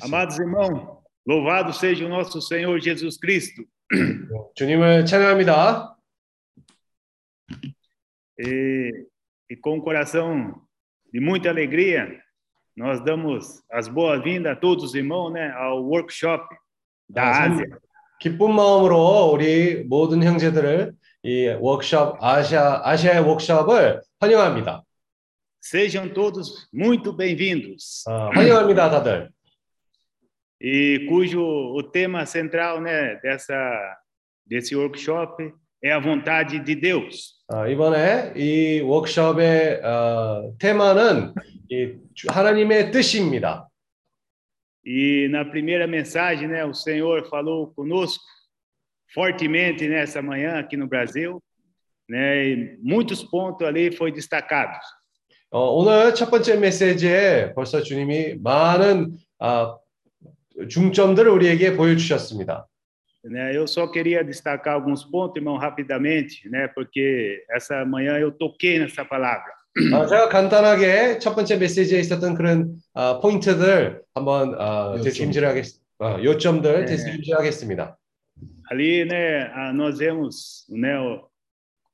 Amados irmãos, louvado seja o nosso Senhor Jesus Cristo. 주님을 찬양합니다. E, e com o coração de muita alegria, nós damos as boas-vindas a todos os irmãos né, ao workshop da 아, 참 Ásia. 기쁜 마음으로 우리 모든 형제들을 이 워크숍 아시아 아시아의 워크숍을 환영합니다. Sejam todos muito bem-vindos. 아, 환영합니다, 다들. E cujo o tema central né, dessa, desse workshop é a vontade de Deus. 아, 이번에 이 워크숍의 어, 테마는 이 주- 하나님의 뜻입니다. E na primeira mensagem, né, o Senhor falou conosco fortemente nessa manhã aqui no Brasil, né, e muitos pontos ali foi destacados. 어, 오늘 첫 번째 메시지에 벌써 주님이 많은 아, 중점들을 우리에게 보여주셨습니다. Né, eu só queria destacar alguns pontos, irmão, rapidamente, né, porque essa manhã eu toquei nessa palavra. 아, 제가 간단하게 첫 번째 메시지에 있었던 그런 아, 포인트들 한번 아, 요점. 되새김질하겠, 아, 요점들 네. 되새김질하겠습니다. Ali, né, ah, nós vemos, né, o-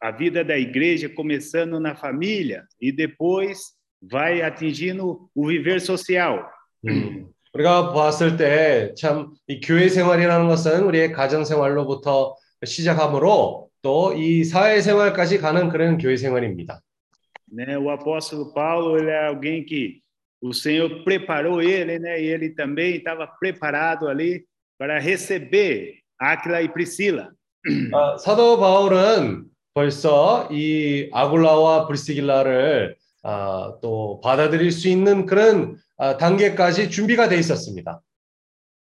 a vida da igreja começando na família e depois vai atingindo o viver social. 음, 우리가 보았을 때 참 이 교회 생활이라는 것은 우리의 가정 생활로부터 시작하므로 또 이 사회 생활까지 가는 그런 교회 생활입니다. né? O apóstolo Paulo, ele é alguém que o Senhor preparou ele, né? E ele também estava preparado ali para receber Áquila e Priscila. 아, 사도 바울은 벌써 이 아굴라와 브리스길라를 아, 또 받아들일 수 있는 그런 아, 단계까지 준비가 돼 있었습니다.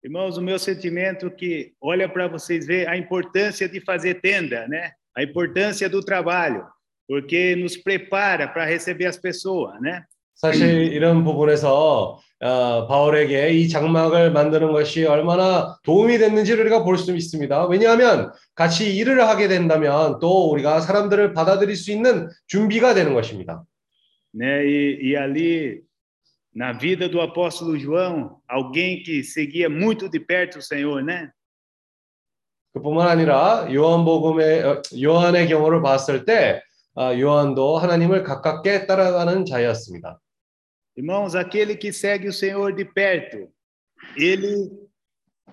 Irmãos, o meu sentimento que olha para vocês ver a importância de fazer tenda, né? A importância do trabalho, porque nos prepara para receber as pessoas, né? 사실 이런 부분에서 어, 바울에게 이 장막을 만드는 것이 얼마나 도움이 됐는지를 우리가 볼 수 있습니다. 왜냐하면 같이 일을 하게 된다면 또 우리가 사람들을 받아들일 수 있는 준비가 되는 것입니다. né? E, e ali na vida do apóstolo João, alguém que seguia muito de perto o Senhor, né? 그뿐만 아니라 요한복음의 어, 요한의 경우를 봤을 때 아, 요한도 하나님을 가깝게 따라가는 자였습니다. Irmãos, aquele que segue o Senhor de perto, ele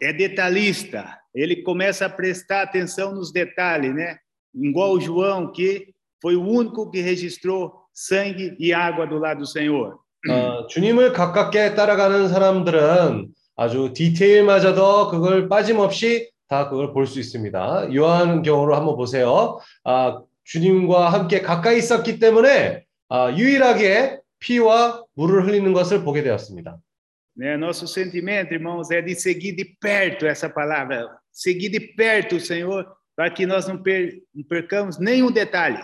é detalhista, ele começa a prestar atenção nos detalhes, né? Igual o João, que foi o único que registrou sangue e água do lado do Senhor. 어, 주님을 가깝게 따라가는 사람들은 아주 디테일마저도 그걸 빠짐없이 다 그걸 볼 수 있습니다. 요한 경우로 한번 보세요. 아, 주님과 함께 가까이 있었기 때문에 아, 유일하게 피와 물을 흘리는 것을 보게 되었습니다. Né? Nosso sentimento, irmãos, é de seguir de perto essa palavra, seguir de perto o Senhor, para que nós não, per- não percamos nenhum detalhe.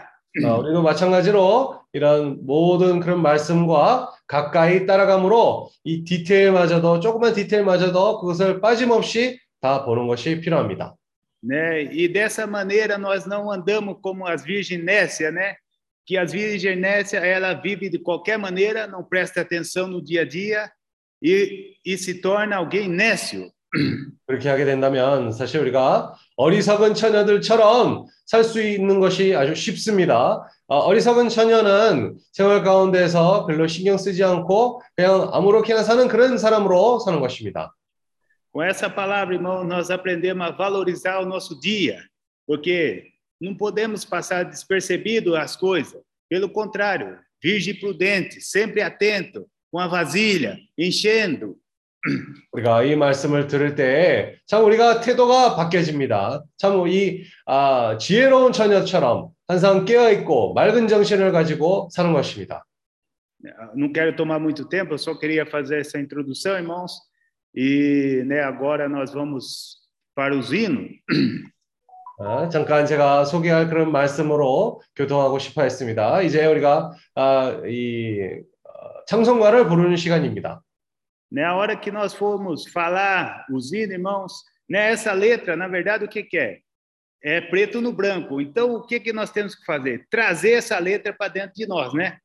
어, 우리도 마찬가지로 이런 모든 그런 말씀과 가까이 따라감으로 이 디테일마저도 조그만 디테일마저도 그것을 빠짐없이 다 보는 것이 필요합니다. né? E dessa maneira nós não andamos como as virgens nécias, né? Que as virgens nécias, ela vive de qualquer maneira, não presta atenção no dia a dia e, e se torna alguém nécio. 그렇게 하게 된다면 사실 우리가 어리석은 처녀들처럼 살 수 있는 것이 아주 쉽습니다. 어, 어리석은 처녀는 생활 가운데서 별로 신경 쓰지 않고 그냥 아무렇게나 사는 그런 사람으로 사는 것입니다. Com essa palavra, irmão, nós aprendemos a valorizar o nosso dia, porque não podemos passar despercebido as coisas. Pelo contrário, virgem prudente, sempre atento, com a vasilha, enchendo, 우리가 이 말씀을 들을 때 참 우리가 태도가 바뀌어집니다. 참 이 아, 지혜로운 처녀처럼 항상 깨어 있고 맑은 정신을 가지고 사는 것입니다. Não quero tomar muito tempo, eu só queria fazer essa introdução, irmãos. E né, agora nós vamos para os hinos. 아, 잠깐 제가 소개할 그런 말씀으로 교통하고 싶어 했습니다. 이제 우리가 아, 이 어, 찬송가를 부르는 시간입니다. Né, a hora que nós formos falar os hinos, irmãos, né, essa letra, na verdade, o que, que é? É preto no branco. Então, o que, que nós temos que fazer? Trazer essa letra para dentro de nós, né?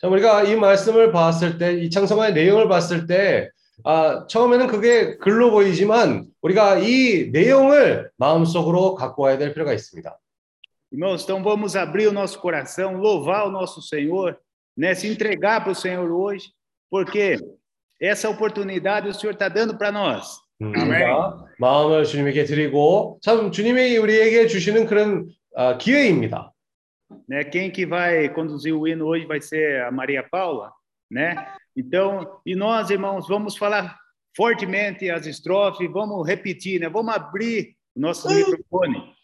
자, 우리가 이 말씀을 봤을 때, 이 찬송가의 내용을 봤을 때, 아, 처음에는 그게 글로 보이지만 우리가 이 내용을 마음속으로 갖고 와야 될 필요가 있습니다. Irmãos, então vamos abrir o nosso coração, louvar o nosso Senhor, né? se entregar para o Senhor hoje, porque essa oportunidade o Senhor está dando para nós. 음, 우리가 마음을 주님에게 드리고 참 주님이 우리에게 주시는 그런 아, 기회입니다. Né? Quem que vai conduzir o hino hoje vai ser a Maria Paula, né? Então, e nós, irmãos, vamos falar fortemente as estrofes, vamos repetir, né? Vamos abrir o nosso microfone.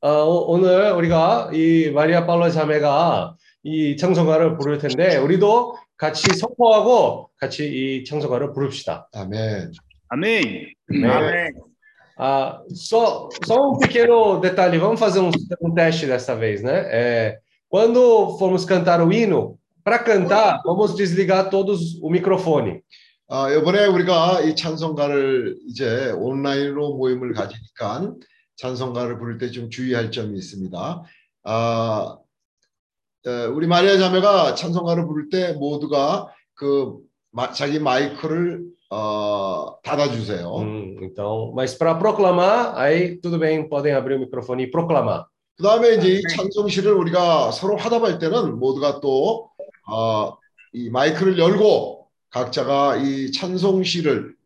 어, 오늘 우리가 이 마리아 파울라 자매가 이 찬송가를 부를 텐데 우리도 같이 선포하고 같이 이 찬송가를 부릅시다. Amém. Amém? Amém. Ah, só, só um pequeno detalhe, vamos fazer um, um teste dessa vez, né? É, quando formos cantar o hino, para cantar, vamos desligar todos o microfone. 아, 이번에 우리가 이 찬송가를 이제 온라인으로 모임을 가지니까 찬송가를 부를 때 좀 주의할 점이 있습니다. 아, 에, 우리 마리아 자매가 찬송가를 부를 때 모두가 그 마- 자기 마이크를 어, 닫아주세요. Hum, então, mas para proclamar, aí tudo bem, podem abrir o microfone e proclamar. 그 다음에 이제 이 찬송시를 우리가 서로 화답할 때는 모두가 또, 어, 이 마이크를 열고 각자가 이 찬송시를,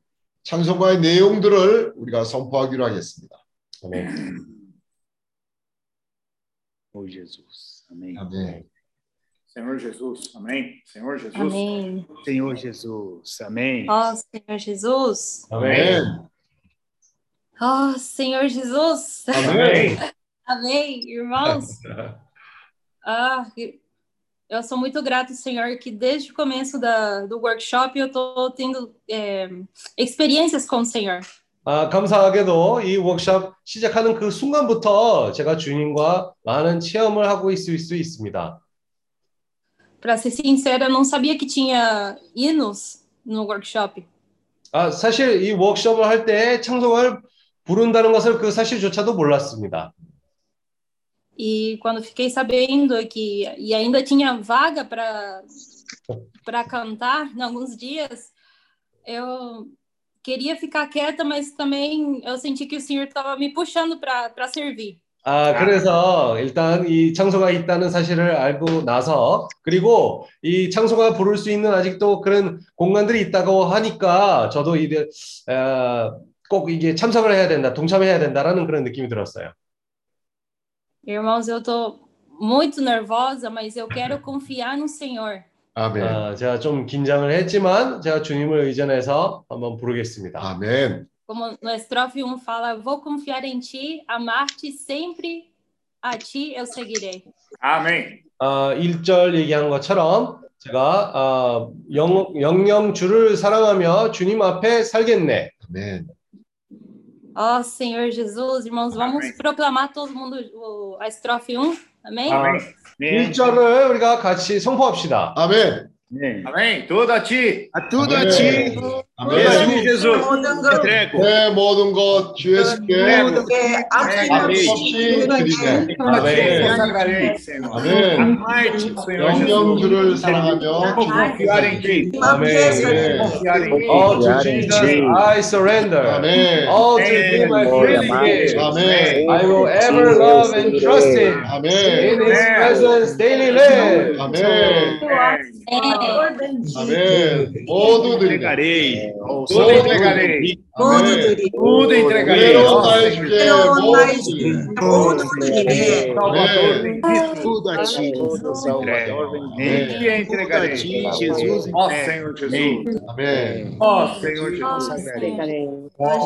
찬송가의 내용들을 우리가 선포하기로 하겠습니다. Amém. Oh, Jesus. Amém. 아멘. Senhor Jesus, amém. Senhor Jesus. Amém. Senhor Jesus. Amém. Ó Senhor Jesus. 아멘. Ó Senhor Jesus. 아멘. Amém, irmãos. Ah, eu sou muito grata, Senhor, que desde o começo da, do workshop eu estou tendo é, experiências com o Senhor. 아, 감사하게도 이 워크숍 시작하는 그 순간부터 제가 주님과 많은 체험을 하고 있을 수 있습니다. Para ser sincera, eu não sabia que tinha hinos no workshop. 아, 사실 이 워크숍을 할 때 찬송을 부른다는 것을 그 사실조차도 몰랐습니다. E quando fiquei sabendo que e ainda tinha vaga para para cantar em alguns dias, eu queria ficar quieta, mas também eu senti que o Senhor estava me puxando para para servir. 아, 그래서 일단 이 창소가 있다는 사실을 알고 나서 그리고 이 창소가 부를 수 있는 아직도 그런 공간들이 있다고 하니까 저도 이제 어, 꼭 이게 참석을 해야 된다, 동참해야 된다라는 그런 느낌이 들었어요. Irmãos, eu estou muito nervosa, mas eu quero confiar no Senhor. 아멘. 아, 제가 좀 긴장을 했지만 제가 주님을 의존해서 한번 부르겠습니다. 아멘. Como no estrofe 1 fala, vou confiar em ti, amar-te sempre, a ti eu seguirei. Amém. 아, 1절 얘기한 것처럼 제가 아, 영, 영영 주를 사랑하며 주님 앞에 살겠네. 아멘. Ó Senhor Jesus, irmãos, vamos Amém. proclamar todo mundo o- a estrofe 1, amém? Amém. Amém. 1절을 우리가 같이 선포합시다. 아멘. Amém. Amém. Tudo a ti. A tudo a Amém. ti. 아멘. Jesus. Entrego. 내 모든 것주 예수께 Amém. 없이 드리네. 아멘. 아멘. Senhor Jesus. 영영 주를 사랑하며. 아멘. All to Jesus I surrender. 아멘. All to Him I freely give. 아멘. I will ever love and trust Him. In 아멘. His presence daily live. 아멘. Amém. 아멘. 모두 드리네. Entregarei. o Todo entregarei. Tudo direi. Tudo entregarei. Tudo entregarei. Tudo Tudo a ti, Jesus, Salvador bendito. Tudo entregarei. A ti, Jesus, Ó Senhor Jesus. Amém. Ó Senhor Jesus. Ó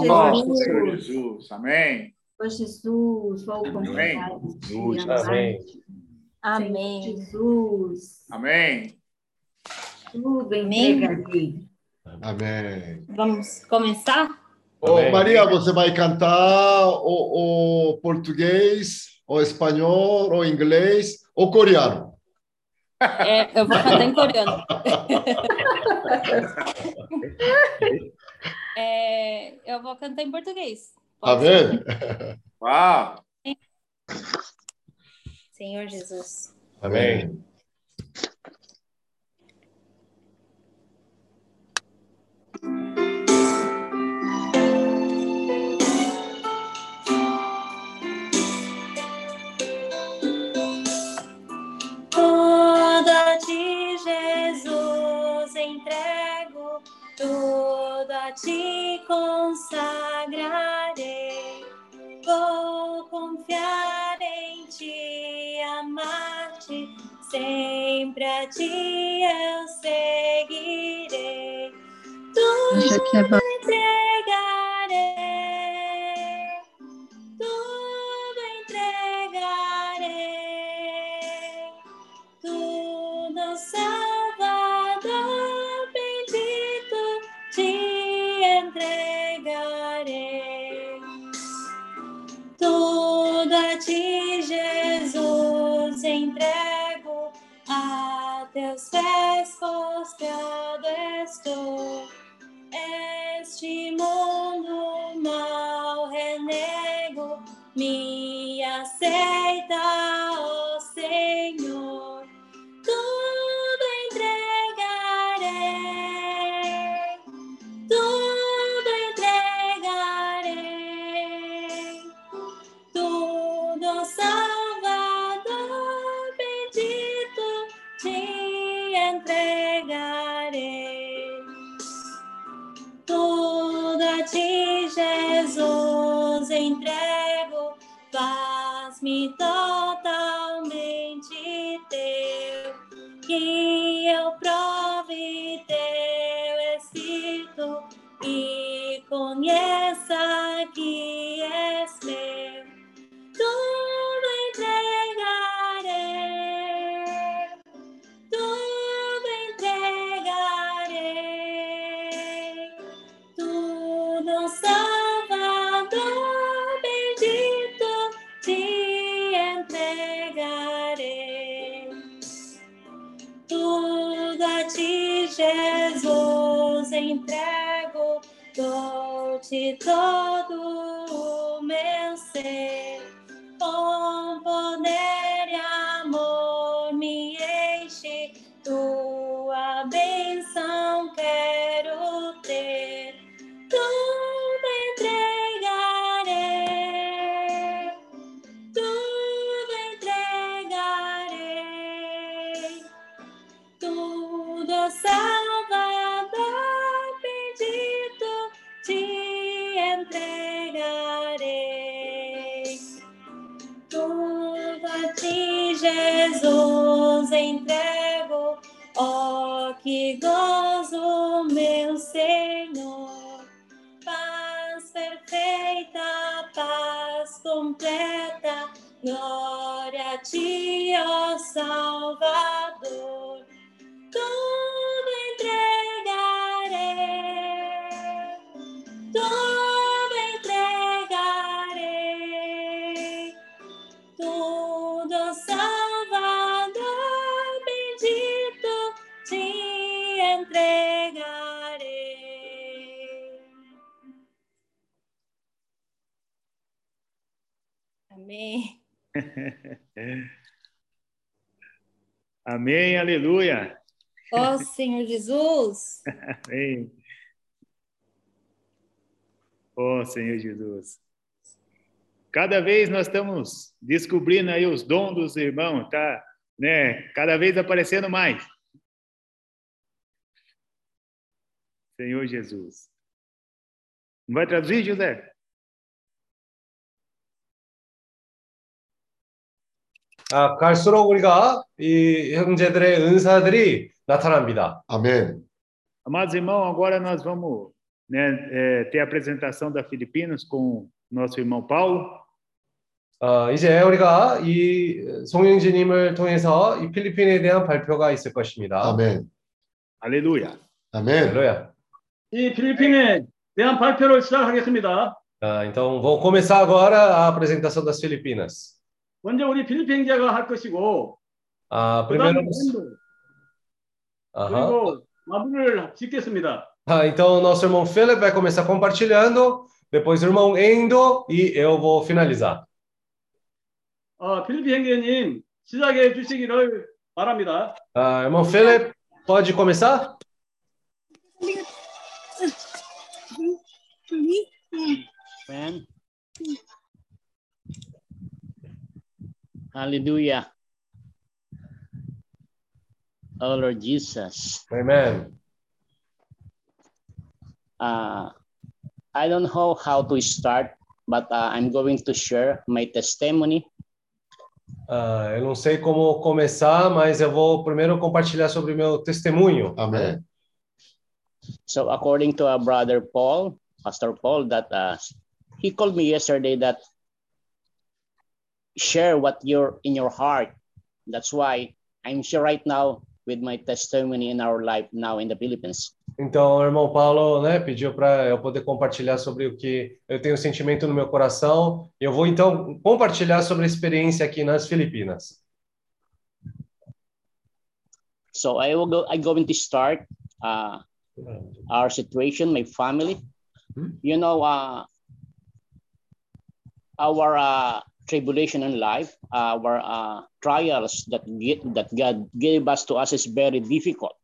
Senhor Jesus. Amém. Ó Jesus, Amém. Amém. Amém. Jesus. Amém. Tudo entregarei. Amém. Vamos começar? Maria, você vai cantar o, o português, o espanhol, o inglês, o coreano? É, eu vou cantar em coreano. é, eu vou cantar em português. Amém. tá? Uau! Senhor Jesus. Amém. te consagrarei, vou confiar em ti, amar-te, sempre a ti eu seguirei. Tudo entregarei, tudo entregarei, tudo Salvador bendito te entregarei. Tudo a ti, Jesus, entrego, a teus pés prostrado estou. Este mundo mal renego, me dou-te todo o meu ser. Ti, ó Amém, aleluia. Ó Senhor Jesus, Amém. Ó Senhor Jesus. Cada vez nós estamos descobrindo aí os dons dos irmãos, tá? Né? Cada vez aparecendo mais. Senhor Jesus. Não vai traduzir, José? 아, 갈수록 우리가 이 형제들의 은사들이 나타납니다. 아멘. Amados irmãos, agora nós vamos né, é, ter a apresentação da Filipinas com nosso irmão Paulo. 어, 이제 우리가 이 송영진님을 통해서 이 필리핀에 대한 발표가 있을 것입니다. 아멘. Aleluia. 아멘. 할렐루야. 이 필리핀에 대한 발표를 시작하겠습니다. Ah, então, vou começar agora a apresentação das Filipinas. 먼저 우리 필리핀 형제가 할 것이고 Ah, 그다음에 primeiro, 인도 Aham. 그리고 마무리를 짓겠습니다. Ah, então, nosso irmão Philip vai começar compartilhando, depois o irmão Endo e eu vou finalizar. 어, 필리핀 형제님 시작해 주시기를 바랍니다. Ah, irmão Philip, pode começar? Amen. Hallelujah. Oh Lord Jesus, Amen. uh, I don't know how to start, but uh, I'm going to share my testimony. Ah, eu não sei como começar, mas eu vou primeiro compartilhar sobre o meu testemunho. 아멘. So according to our brother Paul, Pastor Paul, that uh, he called me yesterday that share what you're in your heart. That's why I'm sure right now with my testimony in our life now in the Philippines. Então, o irmão Paulo, né, pediu para eu poder compartilhar sobre o que eu tenho sentimento no meu coração. Eu vou então compartilhar sobre a experiência aqui nas Filipinas. So I will go. I'm going to start uh, our situation, my family. Hmm. You know, uh, our uh, tribulation in life, our uh, trials that get, that God gave us to us is very difficult.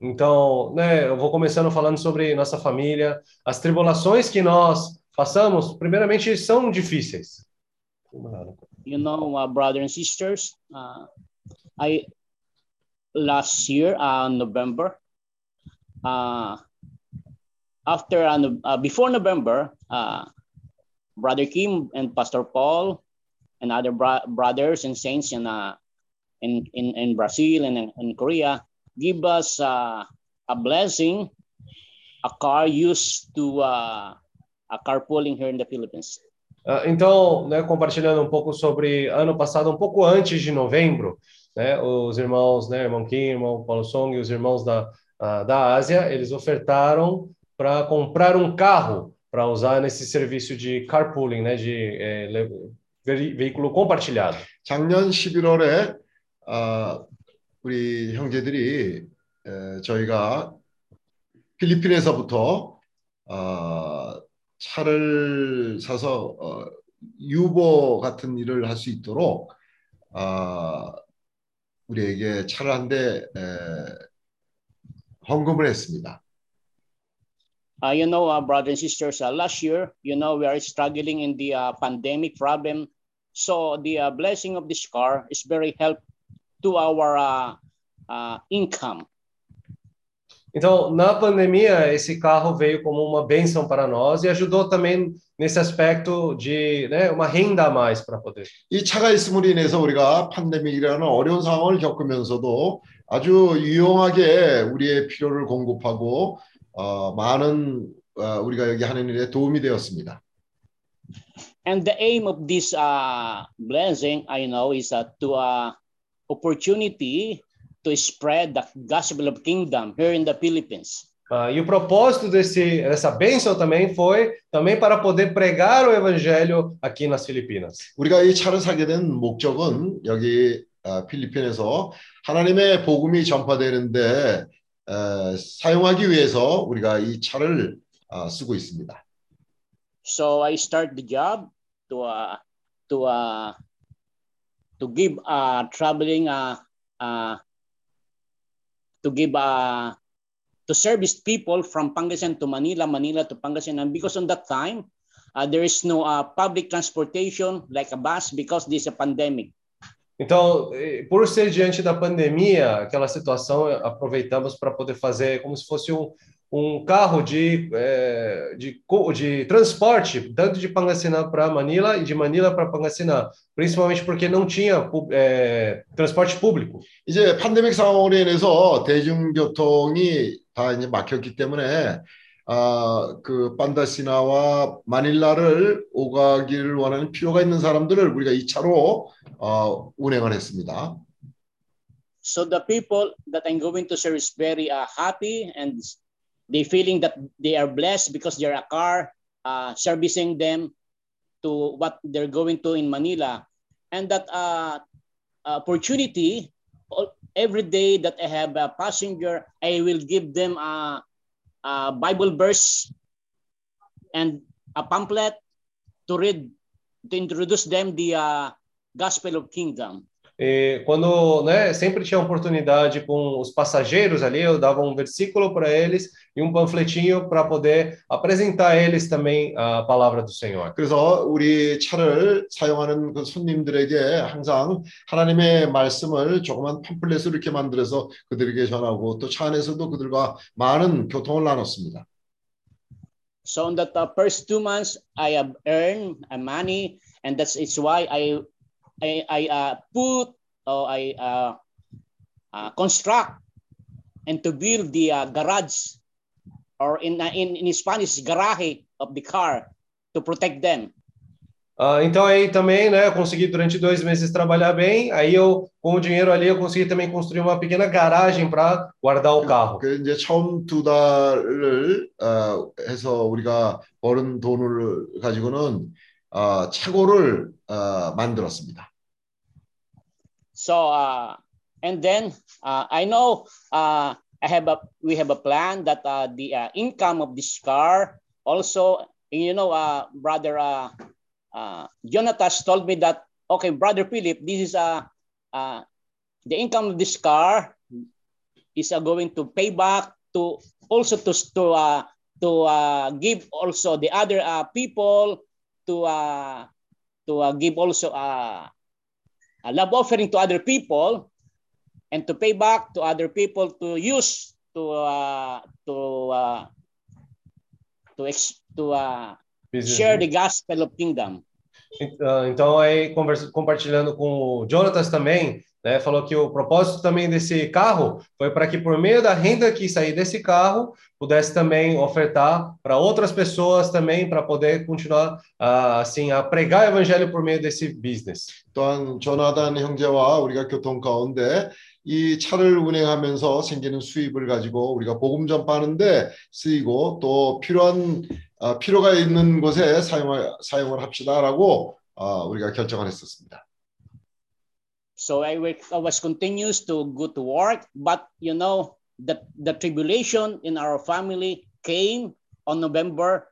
Então, né, eu vou começando falando sobre nossa família. As tribulações que nós passamos, primeiramente, são difíceis. You know, uh, brothers and sisters, uh, I last year, uh, November, uh, after uh, uh, before November, uh, Brother Kim and Pastor Paul and other bro- brothers and saints in uh, in, in in Brazil and in, in Korea give us uh, a blessing, a car used to uh, a carpooling here in the Philippines. Ah, Então, né, compartilhando um pouco sobre ano passado, um pouco antes de novembro, né, os irmãos, né, irmão Kim, irmão Paulo Song e os irmãos da, ah, da Ásia, eles ofertaram para comprar um carro para usar nesse serviço de carpooling, né, de eh, ve- veículo compartilhado. 작년 11월에 아, 우리 형제들이 에, 저희가 필리핀에서부터 아, 차를 사서 어, 유보 같은 일을 할 수 있도록 아, 우리에게 차를 한 대 헌금을 했습니다. Uh, you know, uh, brothers and sisters, uh, last year, you know, we are struggling in the uh, pandemic problem. So the uh, blessing of this car is very help to our uh, uh, income. Então, na pandemia, esse carro veio como uma bênção para nós e ajudou também nesse aspecto de né, uma renda a mais para poder. 이 차가 있음으로 인해서 우리가 팬데믹이라는 어려운 상황을 겪으면서도 아주 유용하게 우리의 필요를 공급하고 어, 많은 어, 우리가 여기 하는 일에 도움이 되었습니다. And the aim of this uh, blessing, I know, is uh, to uh, opportunity to spread the gospel of kingdom here in the Philippines. Ah, e o propósito desse, dessa bênção também foi também para poder pregar o evangelho aqui nas Filipinas. 우리가 이 차를 사게 된 목적은 여기 어, 필리핀에서 하나님의 복음이 전파되는데 어, 사용하기 위해서 우리가 이 차를 어, 쓰고 있습니다. So I start the job to uh, to uh, to give uh, traveling uh, uh, to give uh, to service people from Pangasinan to Manila, Manila to Pangasinan because on that time uh, there is no uh, public transportation like a bus because this is a pandemic. Então, eh, por ser diante da pandemia, aquela situação, eh, aproveitamos para poder fazer como se fosse um, um carro de, eh, de, co- de transporte, tanto de Pangasinan para Manila e de Manila para Pangasinan, principalmente porque não tinha pu- eh, transporte público. 이제 팬데믹 상황으로 인해서 대중교통이 다 이제 막혔기 때문에 아, 그 판다시나와 마닐라를 오가기를 원하는 필요가 있는 사람들을 우리가 이 차로 어, 운행을 했습니다. So the people that I'm going to serve is very uh, happy and they feeling that they are blessed because they're a car uh, servicing them to what they're going to in Manila. And that uh, opportunity, all- every day that I have a passenger, I will give them a, a Bible verse and a pamphlet to read, to introduce them the uh, gospel of kingdom. E quando, né, sempre tinha oportunidade com os passageiros ali, eu dava um versículo para eles e um panfletinho para poder apresentar a eles também a palavra do Senhor. 그래서 우리 차를 사용하는 그 손님들에게 항상 하나님의 말씀을 조그만 팜플렛을 이렇게 만들어서 그들에게 전하고 또 차 안에서도 그들과 많은 교통을 나눴습니다. So in the uh, first two months, I have earned uh, money, and that's it's why I I, I uh, put or I uh, uh, construct and to build the uh, garage or in, uh, in in Spanish garaje of the car to protect them. Ah, então aí também, né, eu consegui durante dois meses trabalhar bem. Aí eu, com o dinheiro ali, eu consegui também construir uma pequena garagem para guardar o carro. 그 이제 처음 두 달을 어, 해서 우리가 버는 돈을 가지고는 어, 차고를 어, 만들었습니다. So uh, and then uh, I know uh, I have a we have a plan that uh, the uh, income of this car also you know uh, brother uh, uh, Jonathan told me that okay brother Philip this is uh, uh, the income of this car is uh, going to pay back to also to to uh, to uh, give also the other uh, people to uh, to uh, give also uh, a love offering to other people and to pay back to other people to use to uh, to uh, to to uh, share the gospel of kingdom. Ah, Então, aí, compartilhando com o Jonatas também, né, falou que o propósito também desse carro foi para que, por meio da renda que sair desse carro, pudesse também ofertar para outras pessoas também, para poder continuar, ah, assim, a pregar o evangelho por meio desse business. 또한 조나단 형제와 우리가 교통 가운데 이 차를 운행하면서 생기는 수입을 가지고 우리가 복음 전파하는데 쓰이고 또 필요한 어, 필요가 있는 곳에 사용을 사용을 합시다라고 어, 우리가 결정을 했었습니다. So I, work, I was continuous to go to work, but you know the the tribulation in our family came on November.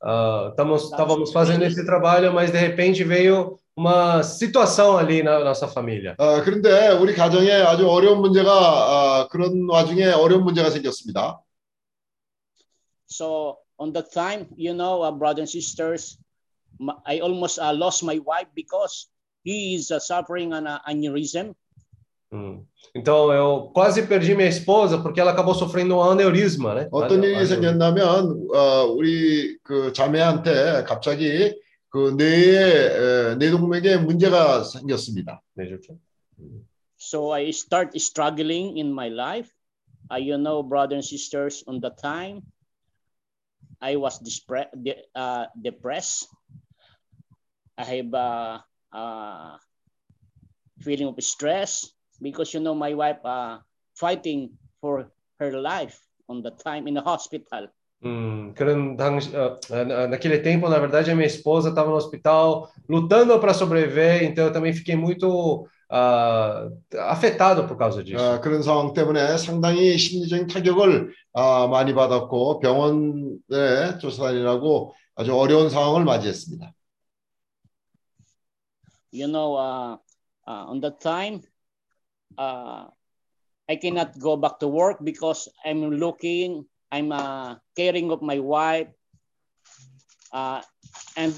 Ah, estamos, estávamos fazendo esse trabalho, mas de repente veio uma situação ali na nossa família. 어, 그런데 우리 가정에 아주 어려운 문제가 어, 그런 와중에 어려운 문제가 생겼습니다. So on that time, you know, uh, brothers and sisters, m- I almost uh, lost my wife because he is uh, suffering an uh, aneurysm. Hum. Então eu quase perdi minha esposa porque ela acabou sofrendo um aneurisma, né? 어떤 일이 Aneu- 생겼냐면 어, 우리 그 자매한테 갑자기 그 뇌에 에, 뇌동맥에 문제가 생겼습니다. aneurisma. So I start struggling in my life. Uh, you know, brothers and sisters, on the time, I was dispre- de- uh, depressed. I have uh, uh, feeling of stress because you know my wife uh, fighting for her life on the time in the hospital. Hum, 그런 당시, ah, ah, naquele tempo, na verdade, a minha esposa estava no hospital lutando para sobreviver, então eu também fiquei muito ah, afetado por causa disso. 어, 그런 상황 때문에 상당히 심리적인 타격을 아, 많이 받았고 병원에 쫓아다니라고 아주 어려운 상황을 맞이했습니다. You know, uh, uh, on that time, uh, I cannot go back to work because I'm looking, I'm uh, caring of my wife, uh, and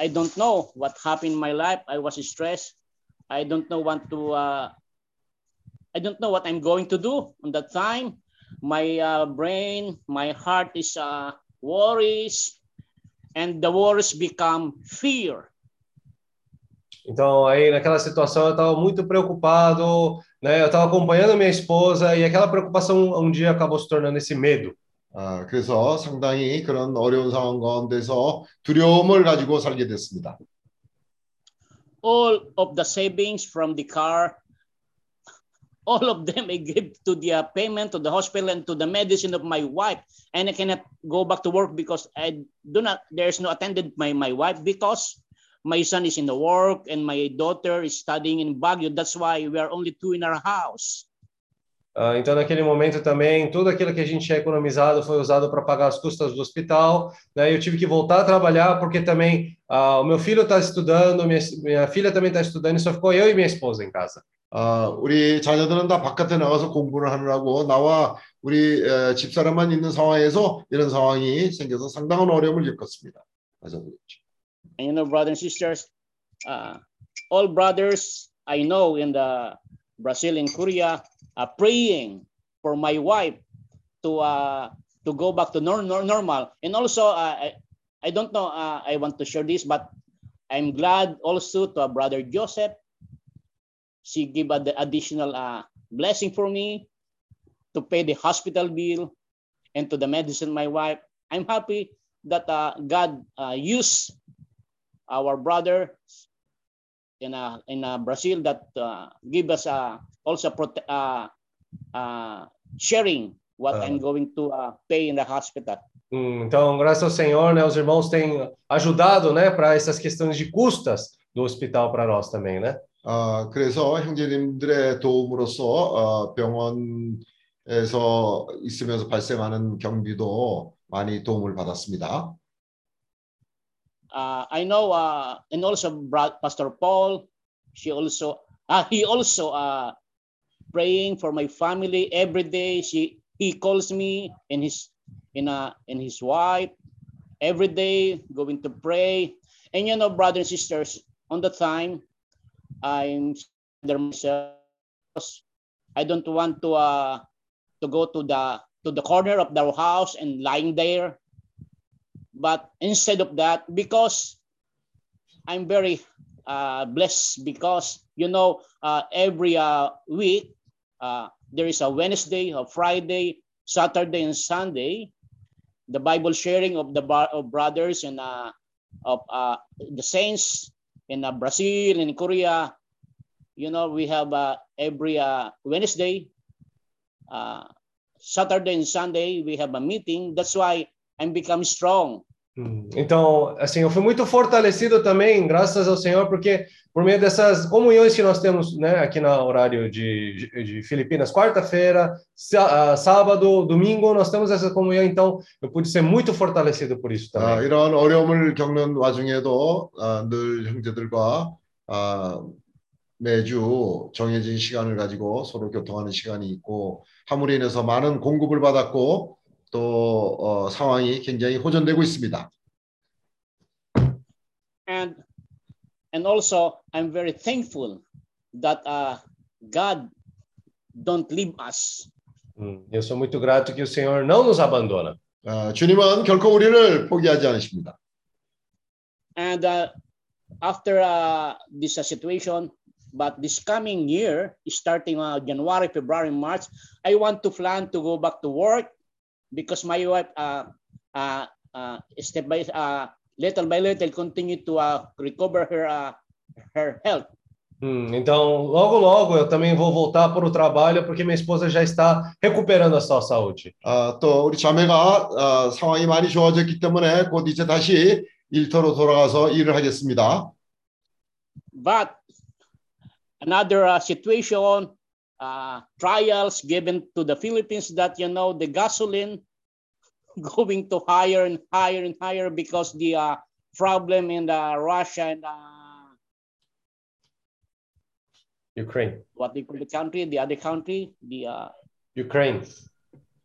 I don't know what happened in my life. I was stressed. I don't know what to. Uh, I don't know what I'm going to do on that time. My uh, brain, my heart is uh, worries, and the worries become fear. Então, aí naquela situação eu estava muito preocupado, né? Eu estava acompanhando a minha esposa e aquela preocupação um dia acabou se tornando esse medo. 아, 그래서 상당히 그런 어려운 상황 가운데서 두려움을 가지고 살게 됐습니다. all of the savings from the car, all of them I give to the uh, payment to the hospital and to the medicine of my wife. And I cannot go back to work because I do not, there's no attendant my, my wife because my son is in the work and my daughter is studying in Baguio. That's why we are only two in our house. Ah, então, naquele momento também, tudo aquilo que a gente tinha economizado foi usado para pagar as custas do hospital. Né? Eu tive que voltar a trabalhar porque também ah, o meu filho está estudando, minha, minha filha também está estudando, e só ficou eu e minha esposa em casa. 아, 우리 자녀들은 다 바깥에 나가서 공부를 하느라고 나와 우리 에, 집사람만 있는 상황에서 이런 상황이 생겨서 상당한 어려움을 겪었습니다. 맞아 그렇죠. And you know, brothers and sisters, uh, all brothers I know in the Brazil and Korea are praying for my wife to uh, to go back to nor- nor- normal. And also, uh, I, I don't know, uh, I want to share this, but I'm glad also to our brother Joseph. She give a, the additional uh, blessing for me to pay the hospital bill and to the medicine my wife. I'm happy that uh, God uh, used our brother in uh, in uh, Brazil that uh, give us uh, also prote- uh, uh, sharing what Ah. I'm going to uh, pay in the hospital. Hum, Então, graças ao Senhor, né, os irmãos têm ajudado, né, para essas questões de custas do hospital para nós também, né? 아, 그래서 형제님들의 도움으로써 어, 병원에서 있으면서 발생하는 경비도 많이 도움을 받았습니다. Uh, I know, uh, and also Pastor Paul, she also, uh, he also uh, praying for my family every day. She he calls me and his in uh, and his wife every day going to pray. And you know, brothers and sisters, on the time I'm there myself. I don't want to uh to go to the to the corner of their house and lying there. But instead of that, because I'm very uh, blessed because you know uh, every uh, week uh, there is a Wednesday, a Friday, Saturday, and Sunday, the Bible sharing of the bar of brothers and uh, of uh, the saints in uh, Brazil and Korea. You know we have uh, every uh, Wednesday, uh, Saturday, and Sunday we have a meeting. That's why I'm become strong. Hum, Então, assim, eu fui muito fortalecido também, graças ao Senhor, porque por meio dessas comunhões que nós temos, né, aqui no horário de, de Filipinas, quarta-feira, sá- ah, sábado, domingo, nós temos essa comunhão, então eu pude ser muito fortalecido por isso 아, também. 이런 어려움을 겪는 와중에도 아, 늘 형제들과 아, 매주 정해진 시간을 가지고 서로 교통하는 시간이 있고 함으로 인해서 많은 공급을 받았고 또 어, 상황이 굉장히 호전되고 있습니다. and and also i'm very thankful that uh, god don't leave us Hum, Eu sou muito grato que o Senhor não nos abandona. 아, 주님은 결코 우리를 포기하지 않으십니다. and uh, after uh, this uh, situation but this coming year starting uh, january february march i want to plan to go back to work because my wife uh, uh, uh, step by uh, little by little continue to uh, recover her uh, her health Hum, então, logo, logo eu também vou voltar para o trabalho, porque minha esposa já está recuperando a sua saúde. 아, 또 우리 자매가 아, 상황이 많이 좋아졌기 때문에 곧 이제 다시 일터로 돌아가서 일을 하겠습니다. but another uh, situation uh, trials given to the philippines that you know the gasoline going to higher and higher and higher because the uh, problem in the russia and uh, Ukraine. what they call the country the other country the uh, Ukraine.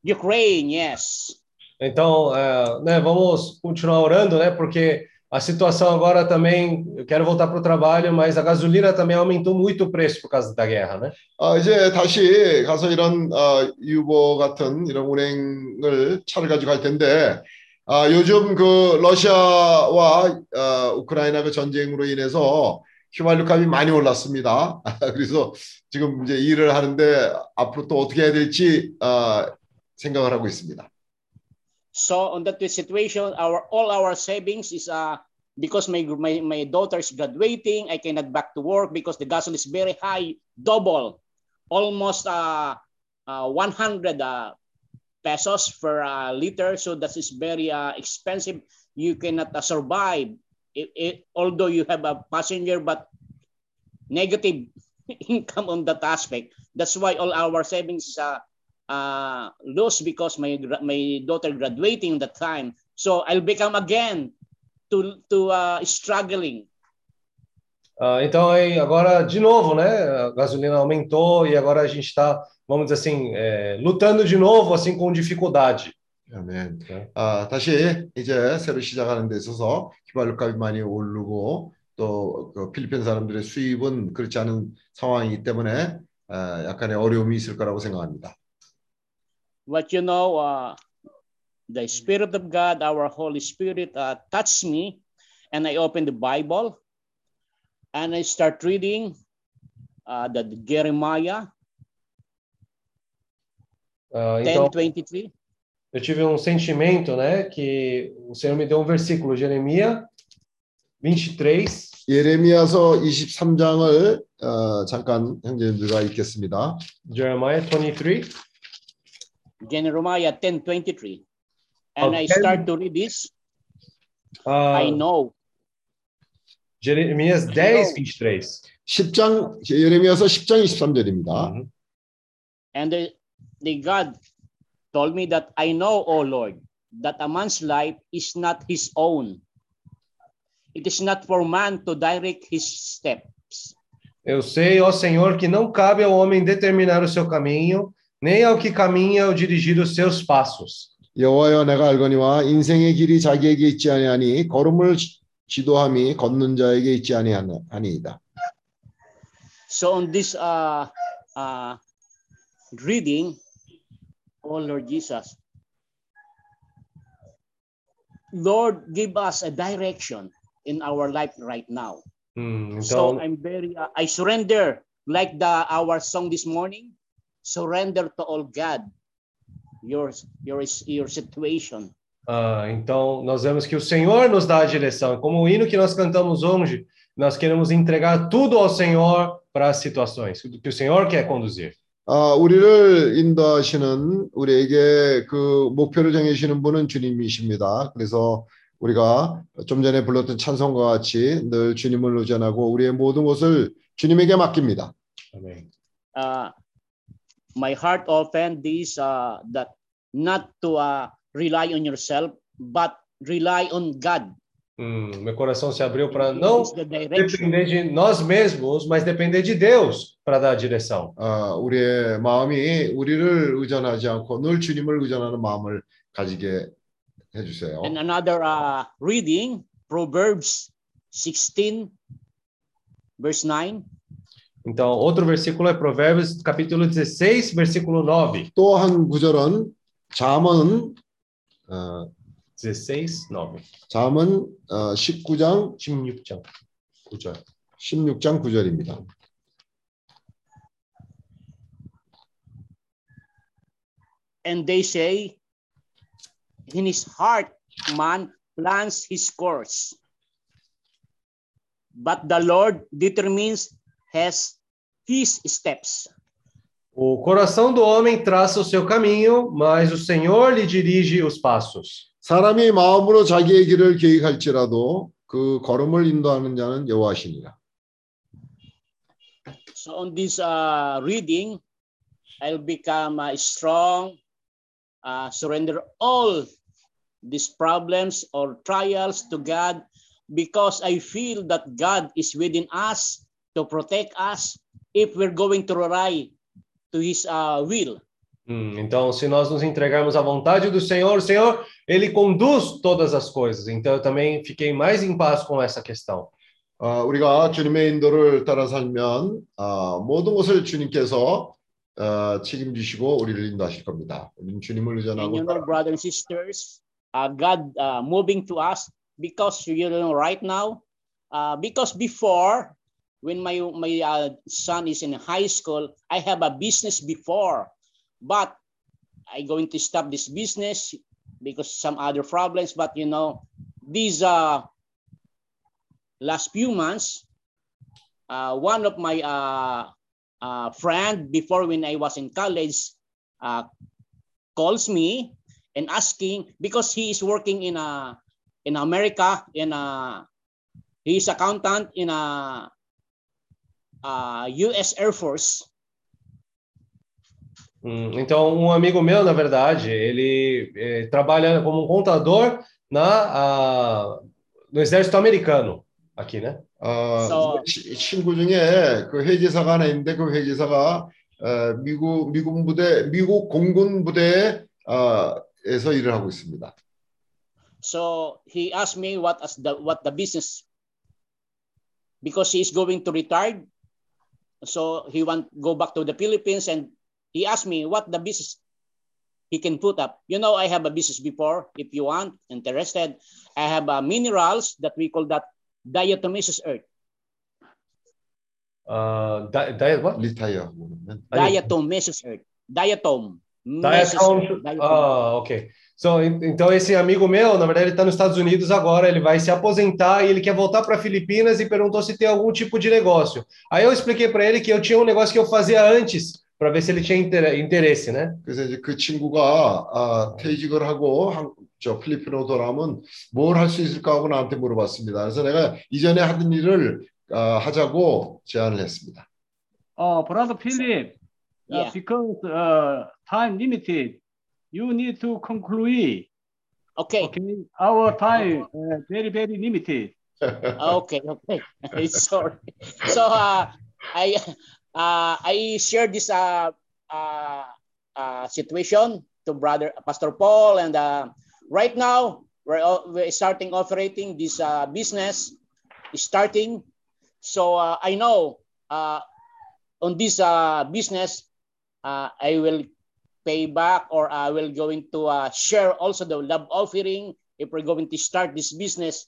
ukraine yes Então, é, né, vamos continuar orando, né? Porque a situação agora também, eu quero voltar para o trabalho, mas a gasolina também aumentou muito o preço por causa da guerra, né? 아, 이제 다시 가서 이런 어, 유보 같은 이런 운행을 차를 가지고 갈 텐데 아, 요즘 그 러시아와 어, 우크라이나 그 전쟁으로 인해서 휘발유 값이 많이 올랐습니다. 그래서 지금 이제 일을 하는데 앞으로 또 어떻게 해야 될지 어, 생각을 하고 있습니다. So on that situation our all our savings is uh because my my, my daughter is graduating i cannot back to work because the gasoline is very high double almost uh, uh 100 uh, pesos per uh, liter. So that is very uh, expensive. You cannot uh, survive. It, it, although you have a passenger but negative income on that aspect. That's why all our savings is uh, uh, lost because my my daughter graduating that time. So I'll become again to to uh, struggling. Ah, então, aí, agora, de novo, né? A gasolina aumentou e agora a gente está, vamos dizer assim, é, lutando de novo, assim, com dificuldade. 아멘. 네. 아, 다시 이제 새로 시작하는 데 있어서 휘발유값이 많이 오르고 또 그 필리핀 사람들의 수입은 그렇지 않은 상황이기 때문에 아, 약간의 어려움이 있을 거라고 생각합니다. But you know, uh, the Spirit of God, our Holy Spirit, uh, touched me, and I opened the Bible, and I start reading uh, the Jeremiah Ah, então, 10:23. eu tive um sentimento, né, que o Senhor me deu um versículo, Jeremias 23, 예레미야서 23장을 어, 잠깐 형제님들과 읽겠습니다. Jeremiah 23. Jeremiah 10:23. And I Okay. start to read this. Ah, I know Jeremias 10, 23. 10장 예레미야서 10장 23절입니다. Uhum. And the, the God told me that I know, O Lord, that a man's life is not his own. It is not for man to direct his steps. Eu sei, ó Senhor, que não cabe ao homem determinar o seu caminho, nem ao que caminha o dirigir os seus passos. 여호와여 내가 알거니와 인생의 길이 자기에게 있지 아니하니 걸음을 지- 지도함이 걷는 자에게 있지 아니하니이다. So on this uh, uh, reading, oh Lord Jesus, Lord, give us a direction in our life right now. Hum, So então, I'm very, uh, I surrender, like the our song this morning, surrender to all God, your your your situation. ah, então, nós vemos que o Senhor nos dá a direção. Como o hino que nós cantamos hoje, nós queremos entregar tudo ao Senhor para as situações, tudo que o Senhor quer conduzir. 아, 우리를 인도하시는 우리에게 그 목표를 정해주시는 분은 주님이십니다. 그래서 우리가 좀 전에 불렀던 찬송과 같이 늘 주님을 의존하고 우리의 모든 것을 주님에게 맡깁니다. Amém. Uh, my heart often this uh, that not to uh, rely on yourself, but rely on God. Hum, meu coração se abriu para não Is the direction. depender de nós mesmos, mas depender de Deus para dar a direção. 아, 우리의 마음이 우리를 의존하지 않고 늘 주님을 의존하는 마음을 가지게 해주세요. And another uh, reading, Proverbs 16, verse 9. Então, outro versículo é Provérbios, capítulo 16, versículo 9. 또 한 구절은 잠언 어, 16, 9. 잠언 어, 19장 16장 9절. 16장 9절입니다. And they say, in his heart, man plans his course. But the Lord determines his, his steps. O coração do homem traça o seu caminho, mas o Senhor lhe dirige os passos. 사람이 마음으로 자기의 길을 계획할지라도 그 걸음을 인도하는 자는 여호와시니라. So on this uh, reading, I'll become uh, strong, uh, surrender all these problems or trials to God because I feel that God is within us to protect us if we're going to rely to His uh, will. Hum, então, se nós nos entregarmos à vontade do Senhor, o Senhor, ele conduz todas as coisas. Então, eu também fiquei mais em paz com essa questão. 어, 우리가 주님의 인도를 따라 살면 어, 모든 것을 주님께서 어, 책임지시고 우리를 인도하실 겁니다. 우리는 주님을 And 의존하고 you know, brothers and sisters, uh, God uh, moving to us because you know right now, uh, because before when my my uh, son is in high school, I have a business before, but I going to stop this business because some other problems. But you know, these uh last few months, uh, one of my uh, uh, friend before when I was in college uh, calls me and asking because he is working in a in America in a he is accountant in a, uh U.S. Air Force. Hum, então, um amigo meu, na verdade, ele eh, trabalha como um contador na, a- no exército americano, aqui, né? 어, So- 치- 친구 중에 그 회계사가 하나 있는데 그 회계사가 어, 미국 미군 부대 미국 공군 부대에 어, 에서 일을 하고 있습니다. So he asked me what as the what the business because he is going to retire. So he want go back to the Philippines and he asked me what the business he can put up. You know, I have a business before, if you want, interested. I have uh, minerals that we call that diatomaceous earth. Uh, di- di- what? Diatomaceous earth. Diatom. Diatom. Ah, ok. So, en- então, esse amigo meu, na verdade, ele está nos Estados Unidos agora, ele vai se aposentar e ele quer voltar para Filipinas e perguntou se tem algum tipo de negócio. Aí eu expliquei para ele que eu tinha um negócio que eu fazia antes, para ver se ele tinha inter- interesse, né? 그래서 이제 그 친구가 아, 퇴직을 하고 한, 저 필리핀으로 돌아오면 뭘 할 수 있을까 하고 나한테 물어봤습니다. 그래서 내가 이전에 하던 일을 아, 하자고 제안을 했습니다. 어, 브라더 필립, uh, Yeah. because uh, time limited, you need to conclude. Okay. Okay, our time uh, very very limited. okay, okay. Sorry. So uh, I uh, I share this uh, uh, uh, situation to brother Pastor Paul, and uh, right now we're, we're starting operating this uh, business, starting. So uh, I know uh, on this uh, business, uh, I will pay back or I will going to uh, share also the love offering if we're going to start this business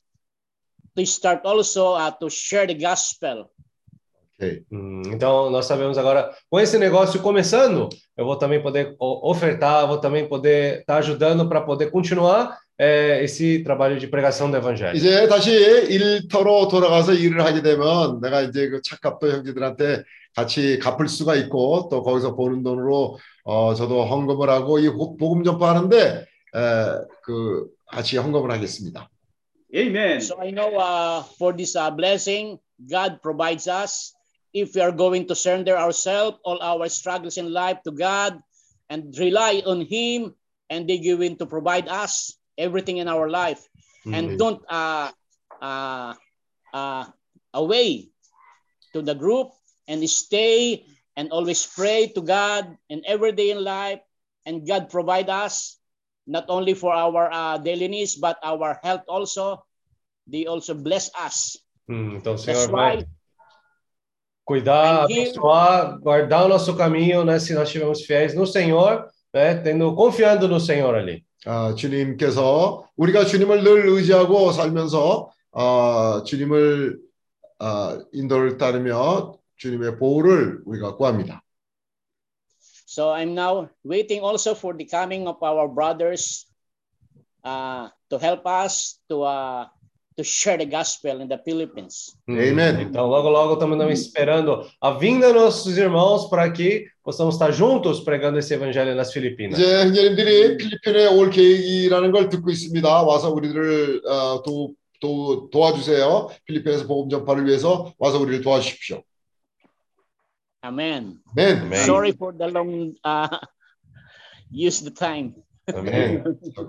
to start also uh, to share the gospel. Okay. Hum, então nós sabemos agora com esse negócio começando, eu vou também poder ofertar, vou também poder estar tá ajudando para poder continuar eh, esse trabalho de pregação do evangelho. 이제 다시 일터로 돌아가서 일을 하게 되면 내가 이제 그 착값도 형제들한테 같이 갚을 수가 있고 또 거기서 버는 돈으로 어, 저도 헌금을 하고 이 복- 복음 전파하는데 에, 그 같이 헌금을 하겠습니다. Amen. So I know uh, for this uh, blessing, God provides us. If we are going to surrender ourselves, all our struggles in life to God, and rely on Him, and they going to provide us everything in our life, and don't uh, uh, uh, away to the group and stay and always pray to God and every day in life, and God provide us not only for our uh, daily needs but our health also. They also bless us. Hum, então, o That's vai why cuidar, abençoar, guardar o nosso caminho, né? Se nós estivermos fiéis no Senhor, né? Tendo, confiando no Senhor ali. 아, 주님께서 우리가 주님을 늘 의지하고 살면서 아, 주님을 아, 인도를 따르며 주님의 보호를 우리가 구합니다. so I'm now waiting also for the coming of our brothers uh, to help us to uh, to share the gospel in the Philippines. Hum, Amen. Então, logo, logo estamos também esperando a vinda dos nossos irmãos para que possamos estar juntos pregando esse evangelho nas Filipinas. 이제 형제님들이 필리핀에 올 계획이라는 걸 듣고 있습니다. 와서 우리들을 어, 도, 도, 도와주세요. 필리핀에서 복음 전파를 위해서 와서 우리를 도와주십시오. Amen. 맨. Amen. Sorry for the long uh, use the time. Amém. 오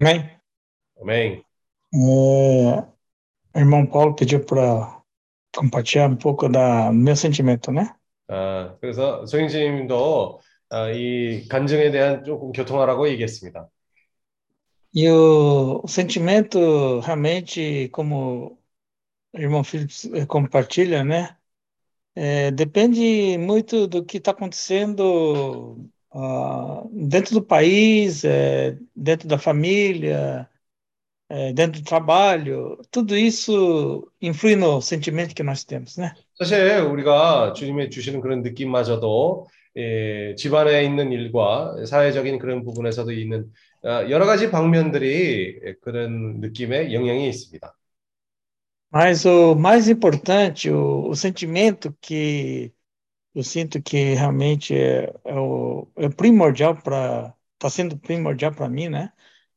Amém? Amém. É, o irmão Paulo pediu para compartilhar um pouco da meu sentimento, né? 아, 그래서 소영진님도 아, 이 간증에 대한 조금 교통하라고 얘기했습니다. E o, o sentimento realmente, como o irmão Felipe eh, compartilha, né? É, depende muito do que está acontecendo ah, dentro do país, eh, dentro da família, eh, dentro do trabalho. Tudo isso influi no sentimento que nós temos, né? 사실 우리가 주님의 주시는 그런 느낌마저도 예, 집안에 있는 일과 사회적인 그런 부분에서도 있는 아, 여러 가지 방면들이 예, 그런 느낌에 영향이 있습니다. Mas o mais importante, o, o sentimento que eu sinto que realmente é, é o, é primordial para, está sendo primordial para mim, né?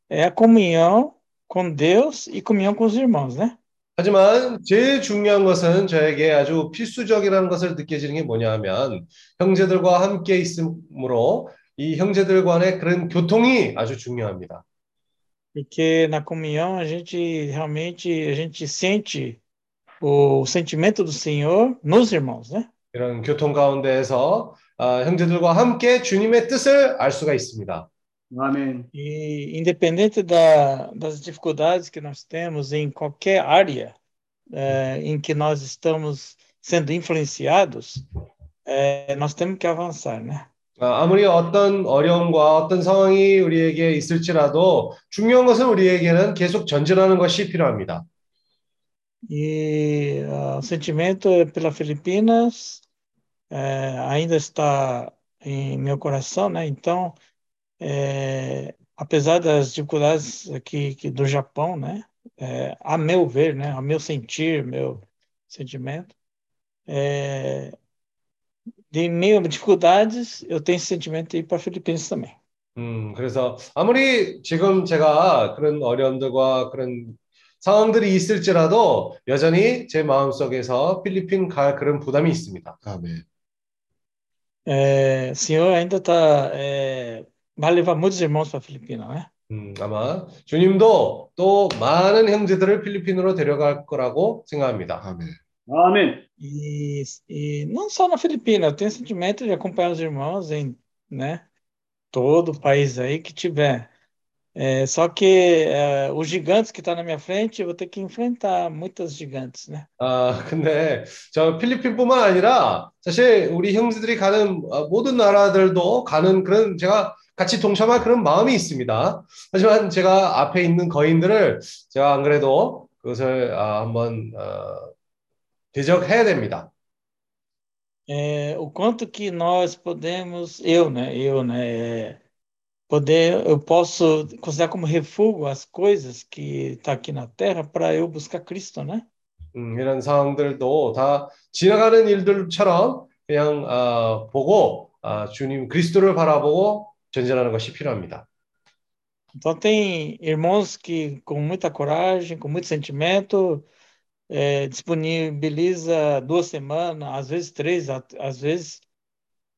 É a comunhão com Deus e comunhão com os irmãos, né? 하지만 제일 중요한 것은 저에게 아주 필수적이라는 것을 느껴지는 게 뭐냐 하면 형제들과 함께 있으므로 이 형제들 간의 그런 교통이 아주 중요합니다. Porque na comunhão a gente realmente a gente sente o sentimento do Senhor nos irmãos, né? 이런 교통 가운데에서 아, 형제들과 함께 주님의 뜻을 알 수가 있습니다. 아멘. E independente da, das dificuldades que nós temos em qualquer área eh, em que nós estamos sendo influenciados, é, nós temos que avançar, né? 아, 아무리 어떤 어려움과 어떤 상황이 우리에게 있을지라도 중요한 것은 우리에게는 계속 전진하는 것이 필요합니다. E ah, o sentimento pela Filipinas eh, ainda está em meu coração, né? Então, eh, apesar das dificuldades aqui, aqui do Japão, né? Eh, a meu ver, né? A meu sentir, meu sentimento, eh, de meio a dificuldades, eu tenho esse sentimento de ir para Filipinas também. 음, 그래서 아무리 지금 제가 그런 어려움들과 그런 상황들이 있을지라도 여전히 제 마음속에서 필리핀 갈 그런 부담이 있습니다. 아멘. É, o senhor ainda está, é, vai levar muitos irmãos para a Filipina, né? 음, 아마 주님도 또 많은 형제들을 필리핀으로 데려갈 거라고 생각합니다. 아멘. Amém. E, e não só na Filipina, eu tenho sentimento de acompanhar os irmãos em, né, todo o país aí que tiver. É, só que é, os gigantes que estão na minha frente, eu vou ter que enfrentar muitas gigantes, né? 아, 근데 저 필리핀뿐만 아니라 사실 우리 형제들이 가는 어, 모든 나라들도 가는 그런 제가 같이 동참할 그런 마음이 있습니다. 하지만 제가 앞에 있는 거인들을 제가 안 그래도 그것을 아, 한번 어, 대적해야 됩니다. É, o quanto que nós podemos, eu, né, eu, né, poder, eu posso considerar como refúgio as coisas que está aqui na Terra para eu buscar Cristo, né? 음, 이런 상황들도 다 지나가는 일들처럼 그냥 아, 보고 아, 주님 그리스도를 바라보고 전진하는 것이 필요합니다. Então tem irmãos que com muita coragem, com muito sentimento, é, disponibiliza duas semanas, às vezes três, a- às vezes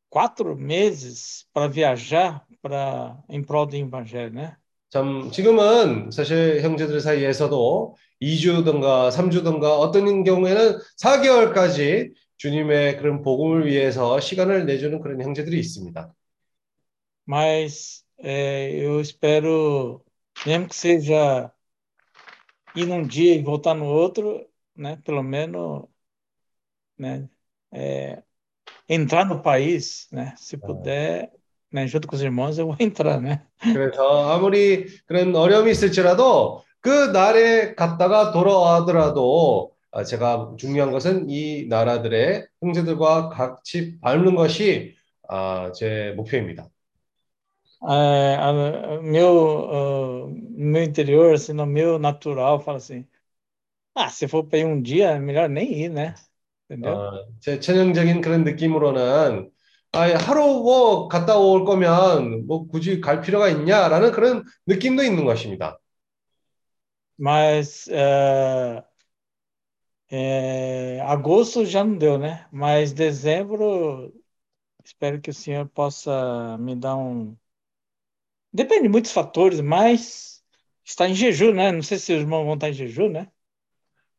quatro meses para viajar para em prol do evangelho, né? 참 지금은 사실 형제들 사이에서도 2주든가 3주든가 어떤 경우에는 4개월까지 주님의 그런 복음을 위해서 시간을 내주는 그런 형제들이 있습니다. Mas é, eu espero, mesmo que seja ir num dia e voltar no outro, né? Pelo menos, né? é, entrar no país, né? Se puder, né? Junto com os irmãos, eu vou entrar, né? 그래서 아무리 그런 어려움이 있을지라도 그 날에 갔다가 돌아와더라도 아, 제가 중요한 것은 이 나라들의 형제들과 같이 밟는 것이 아, 제 목표입니다. É, a- meu, ah, meu interior, assim, no meu natural, fala assim: ah, se for para ir um dia, melhor nem ir, né? Entendeu? 어, 제 천연적인 그런 느낌으로는 아, 하루 뭐 갔다 올 거면 뭐 굳이 갈 필요가 있냐라는 그런 느낌도 있는 것입니다. Mas é, é, agosto já não deu, né? Mas dezembro, espero que o senhor possa me dar um. Depende de muitos fatores, mas está em jejum, né? Não sei se os irmãos vão estar em jejum, né?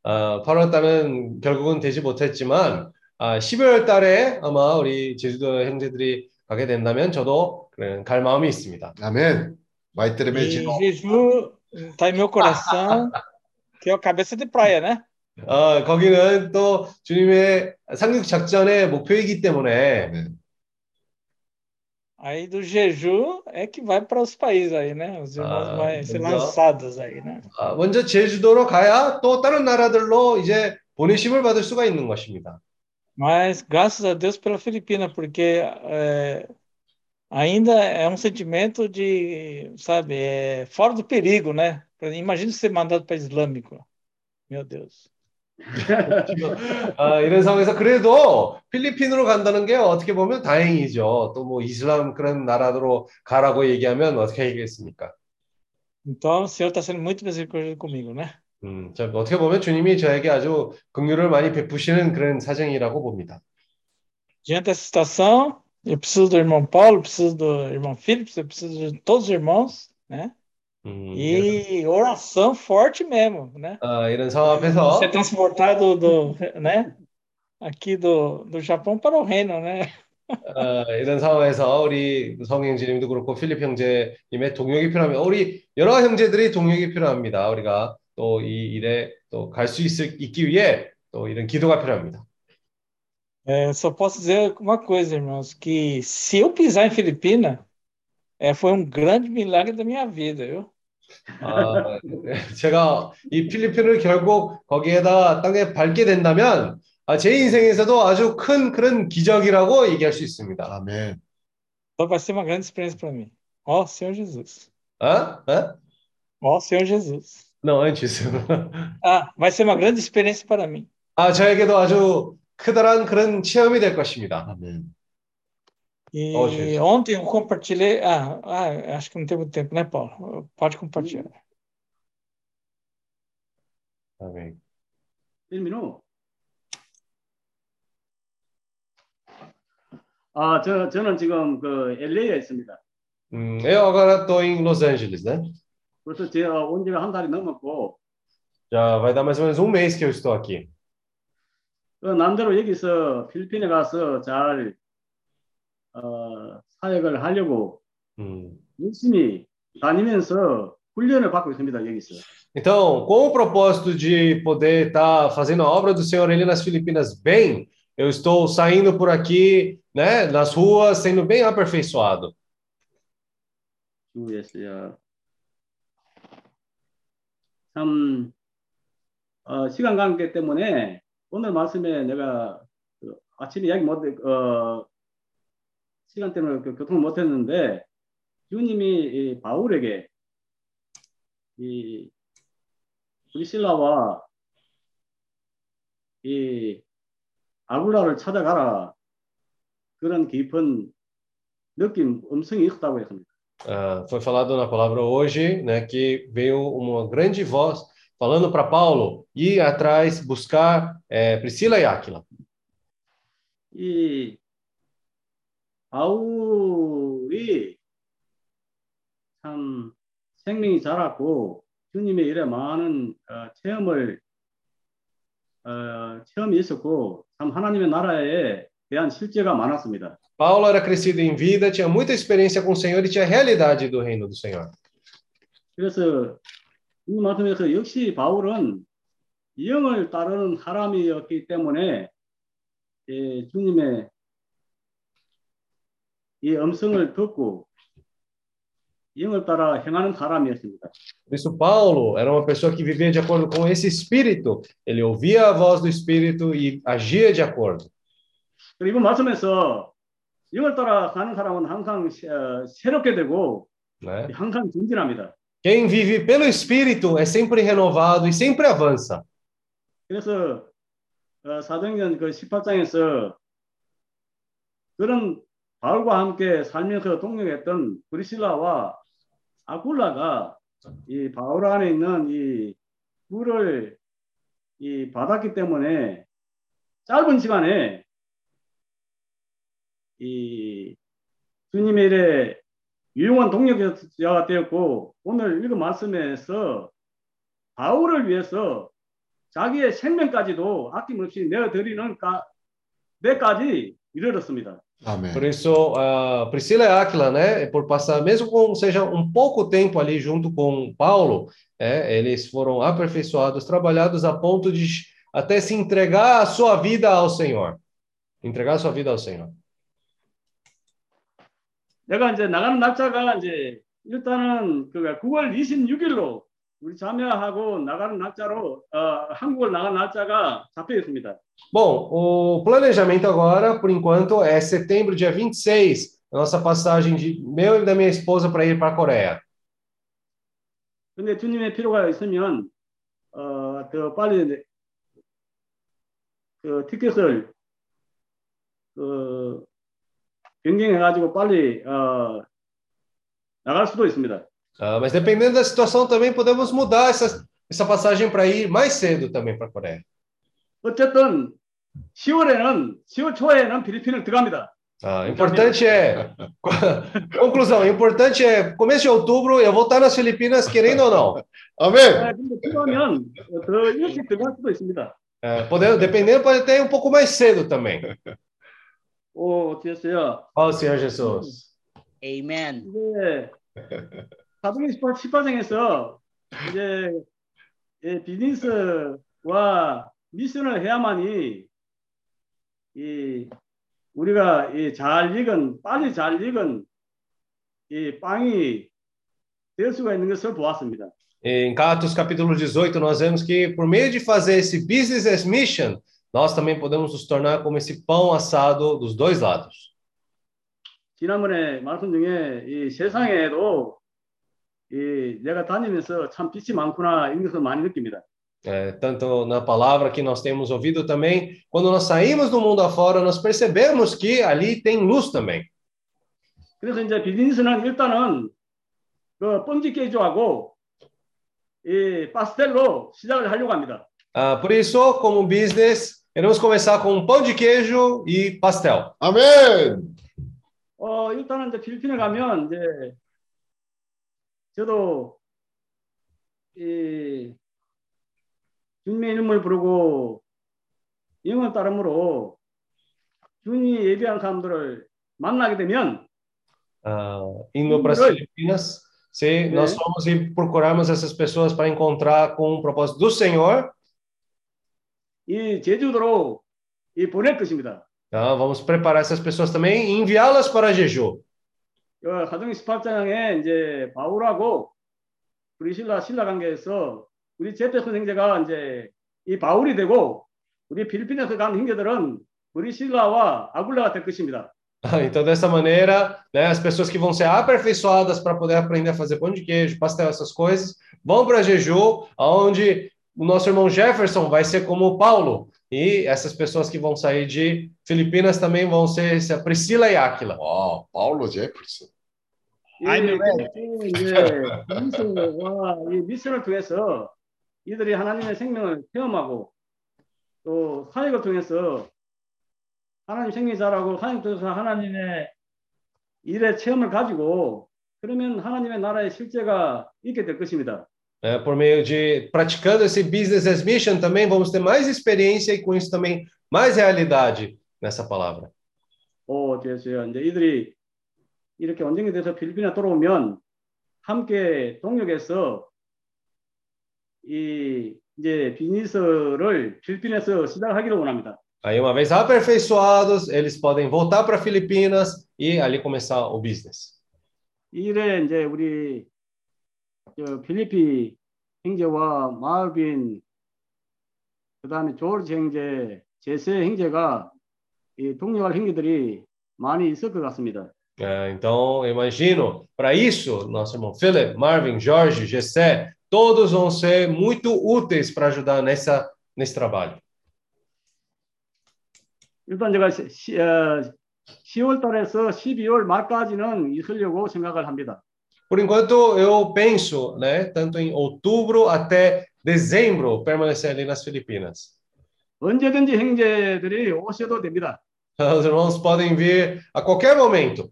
어, 8월 달은 결국은 되지 못했지만 아, 12월 달에 아마 우리 제주도 형제들이 가게 된다면 저도 그런 갈 마음이 있습니다. 아멘. Vai E está em meu coração, que é o cabeça de praia, né? 어, 거기는 또 주님의 상륙 작전의 목표이기 때문에. Aí do jejum é que vai para os países aí, né? Os irmãos Ah, vão ser lançados aí, né? 아, 먼저 제주도로 가야 또 다른 나라들로 이제 보내심을 받을 수가 있는 것입니다. Mas graças a Deus pela Filipina, porque é, ainda é um sentimento de, sabe, é, fora do perigo, né? Imagina ser mandado para islâmico. Meu Deus. 아, 이런 상황에서 그래도 필리핀으로 간다는 게 어떻게 보면 다행이죠. 또 뭐 이슬람 그런 나라로 가라고 얘기하면 어떻게 하겠습니까? Então, o Senhor está sendo muito misericordioso comigo, né? 음, 저 어떻게 보면 주님이 저에게 아주 긍휼을 많이 베푸시는 그런 사정이라고 봅니다. Diante dessa situação, eu preciso do irmão Paulo, preciso do irmão Phillips, eu preciso de todos os irmãos, né? 음, E oração forte mesmo, né? 아, 이런 상황 앞에서 Ser transportado do, né? Aqui do, do Japão para o reino, né? 어, 이런 상황에서 우리 성형제님도 그렇고 필립 형제님의 동역이 필요합니다. 우리 여러 형제들이 동역이 필요합니다. 우리가 또 이 일에 또 갈수 있을 있기 위해 또 이런 기도가 필요합니다. É, só posso dizer uma coisa, irmãos, que se eu pisar em Filipina, é, foi um grande milagre da minha vida, viu? 아, 제가 이 필리핀을 결국 거기에다 땅에 밟게 된다면 아, 제 인생에서도 아주 큰 그런 기적이라고 얘기할 수 있습니다. 아멘. Então vai ser uma grande experiência para mim. Ó Senhor Jesus. 어? 어? Ó Senhor Jesus. Não, antes. Ah, vai ser uma grande experiência para mim. 아, 저에게도 아주 크다란 그런 체험이 될 것입니다. 아멘. E Jesus. ontem eu compartilhei. Ah, ah, acho que não teve tempo, né, Paulo? Pode compartilhar. 아멘. 일민우. 아, 저, 저는 지금 그 LA에 있습니다. Hum, eu agora estou em Los Angeles, né? 그래서 제가 온 지가 한 달이 넘었고, Já vai dar mais ou menos um mês que eu estou aqui. 그 남대로 여기서 필리핀에 가서 잘, 어, 사역을 하려고 Hum. 열심히 다니면서 훈련을 받고 있습니다, 여기서. Então, com o propósito de poder estar fazendo a obra do Senhor ali nas Filipinas bem, eu estou saindo por aqui, né, nas ruas, sendo bem aperfeiçoado. 주였어요. 참, 어, 시간 관계 때문에 오늘 말씀에 내가 그 아침에 이야기 못, 어, 시간 때문에 그 교통을 못 했는데, 주님이 이 바울에게 이 브리실라와 이 아굴라를 찾아가라. 그런 깊은 느낌, 음성이 있었다고 했습니다. Ah, foi falado na palavra hoje, né, que veio uma grande voz falando para Paulo ir atrás, buscar eh, Priscila e Áquila. 이 바울이 참 생명이 자랐고 주님의 일에 많은 어, 체험을 어, 체험이 있었고 참 하나님의 나라에 대한 실제가 많았습니다. Paulo era crescido em vida, tinha muita experiência com o Senhor e tinha a realidade do reino do Senhor. 그래서 이 말씀에서 역시 바울은 영을 따르는 사람이었기 때문에 예, 주님의 이 음성을 듣고 영을 따라 행하는 사람이었습니다. Por isso, Paulo era uma pessoa que vivia de acordo com esse espírito. Ele ouvia a voz do espírito e agia de acordo. 그리고 말씀에서 영을 따라 가는 사람은 항상 어, 새롭게 되고 Né? 항상 전진합니다. Quem vive pelo espírito é sempre renovado e sempre avança. 그래서 어, 사도행전 그 18장에서 그런 바울과 함께 살면서 동역했던 브리실라와 아굴라가 이 바울 안에 있는 이 불을 이 받았기 때문에 짧은 시간에 이 주님의 일에 유용한 동력자가 되었고 오늘 읽은 말씀에서 바울을 위해서 자기의 생명까지도 아낌없이 내어드리는 까, 데까지 이르렀습니다. 아멘. Por isso, a Priscila e Áquila, né, por passar, mesmo com seja um pouco tempo ali junto com Paulo, é, eles foram aperfeiçoados, trabalhados a ponto de até se entregar a sua vida ao Senhor. Entregar a sua vida ao Senhor. 내가 이제 나가는 날짜가 이제 일단은 그 9월 26일로 우리 자매하고 나가는 날짜로 어, 한국을 나가는 날짜가 잡혀 있습니다. Bom, o planejamento agora, por enquanto, é setembro, dia 26, a nossa passagem de meu e da minha esposa para ir para a Coreia. 근데 주님의 필요가 있으면 어, 더 빨리 그 티켓을 그 변경해 가지고 빨리 어, 나갈 수도 있습니다. Ah, mas dependendo da situação também podemos mudar essa, essa passagem para ir mais cedo também para a Coreia. 어쨌든 10월에는 10월 초에는 필리핀을 들어갑니다. Ah, importante é conclusão, importante é começo de outubro eu vou estar nas Filipinas querendo ou não. 아멘. 아, 근데 필요하면 더 일찍 들어갈 수도 있습니다. É, podendo, dependendo pode até ir um pouco mais cedo também. 오, 됐어요. Ó o Senhor Jesus. Amen. 이제 사도행 18장에서 이제 예, 비즈니스와 미션을 해야만이 이 우리가 이 잘 익은 빨리 잘 익은 이 빵이 될 수가 있는 것을 보았습니다. Em Atos capítulo 18, nós vemos que por meio de fazer esse business as mission, nós também podemos nos tornar como esse pão assado dos dois lados. 지난번에 말씀 중에 이 세상에도 이 내가 다니면서 참 빛이 많구나 이런 것을 많이 느낍니다. É, tanto na palavra que nós temos ouvido também, quando nós saímos do mundo afora, nós percebemos que ali tem luz também. 그래서 이제 비즈니스는 일단은 그 뻥지 깨주하고 이 파스텔로 시작을 하려고 합니다. Ah, por isso, como business, queremos começar com um pão de queijo e pastel. 아멘. 어 일단은 이제 필리핀에 가면 이제 저도 이 주님의 이름을 부르고 영을 따름으로 주님이 예비한 사람들을 만나게 되면 Ah, indo para as Oi. Filipinas, se nós É. formos e procurarmos essas pessoas para encontrar com o propósito do Senhor, 이 제주도로 이 보낼 것입니다. tá? vamos preparar essas pessoas também e enviá-las para Jeju. 그 하동 18장에 이제 바울하고 브리실라 신라 관계에서 우리 제페 선생제가 이제 이 바울이 되고 우리 필리핀에서 간 형제들은 브리실라와 아굴라가 될 것입니다. Então, dessa maneira, né, as pessoas que vão ser aperfeiçoadas para poder aprender a fazer pão de queijo, pastel, essas coisas, vão para Jeju, onde o nosso irmão Jefferson vai ser como o Paulo. E essas pessoas que vão sair de Filipinas também vão ser a Priscila e Áquila. 이 I'm 그 이제 미스와 이 미스를 통해서 이들이 하나님의 생명을 체험하고 또 사역을 통해서 하나님 생명 잘하고 사역 통해서 하나님의 일의 체험을 가지고 그러면 하나님의 나라의 실제가 있게 될 것입니다. né, por meio de praticando esse business as mission também vamos ter mais experiência e com isso também mais realidade nessa palavra. 오, 됐어요. 이제 이들이 이렇게 원정이 돼서 필리핀에 돌아오면 함께 동역해서 이 이제 비즈니스를 필리핀에서 시작하기를 원합니다. Aí, uma vez aperfeiçoados, eles podem voltar para Filipinas e ali começar o business. 이 일에 이제 우리 저 필리핀 형제와 마을빈 그다음에 조르지 형제, 제세 형제가 이 동역할 형제들이 많이 있을 것 같습니다. É, então, imagino, para isso, nosso irmão Philip, Marvin, Jorge, Gessé, todos vão ser muito úteis para ajudar nessa, nesse trabalho. 일단 제가 시, 시, 어, 10월 달에서 12월 말까지는 있으려고 생각을 합니다. Por enquanto, eu penso, né, tanto em outubro até dezembro, permanecer ali nas Filipinas. 언제든지 형제들이 오셔도 됩니다. Os irmãos podem vir a qualquer momento.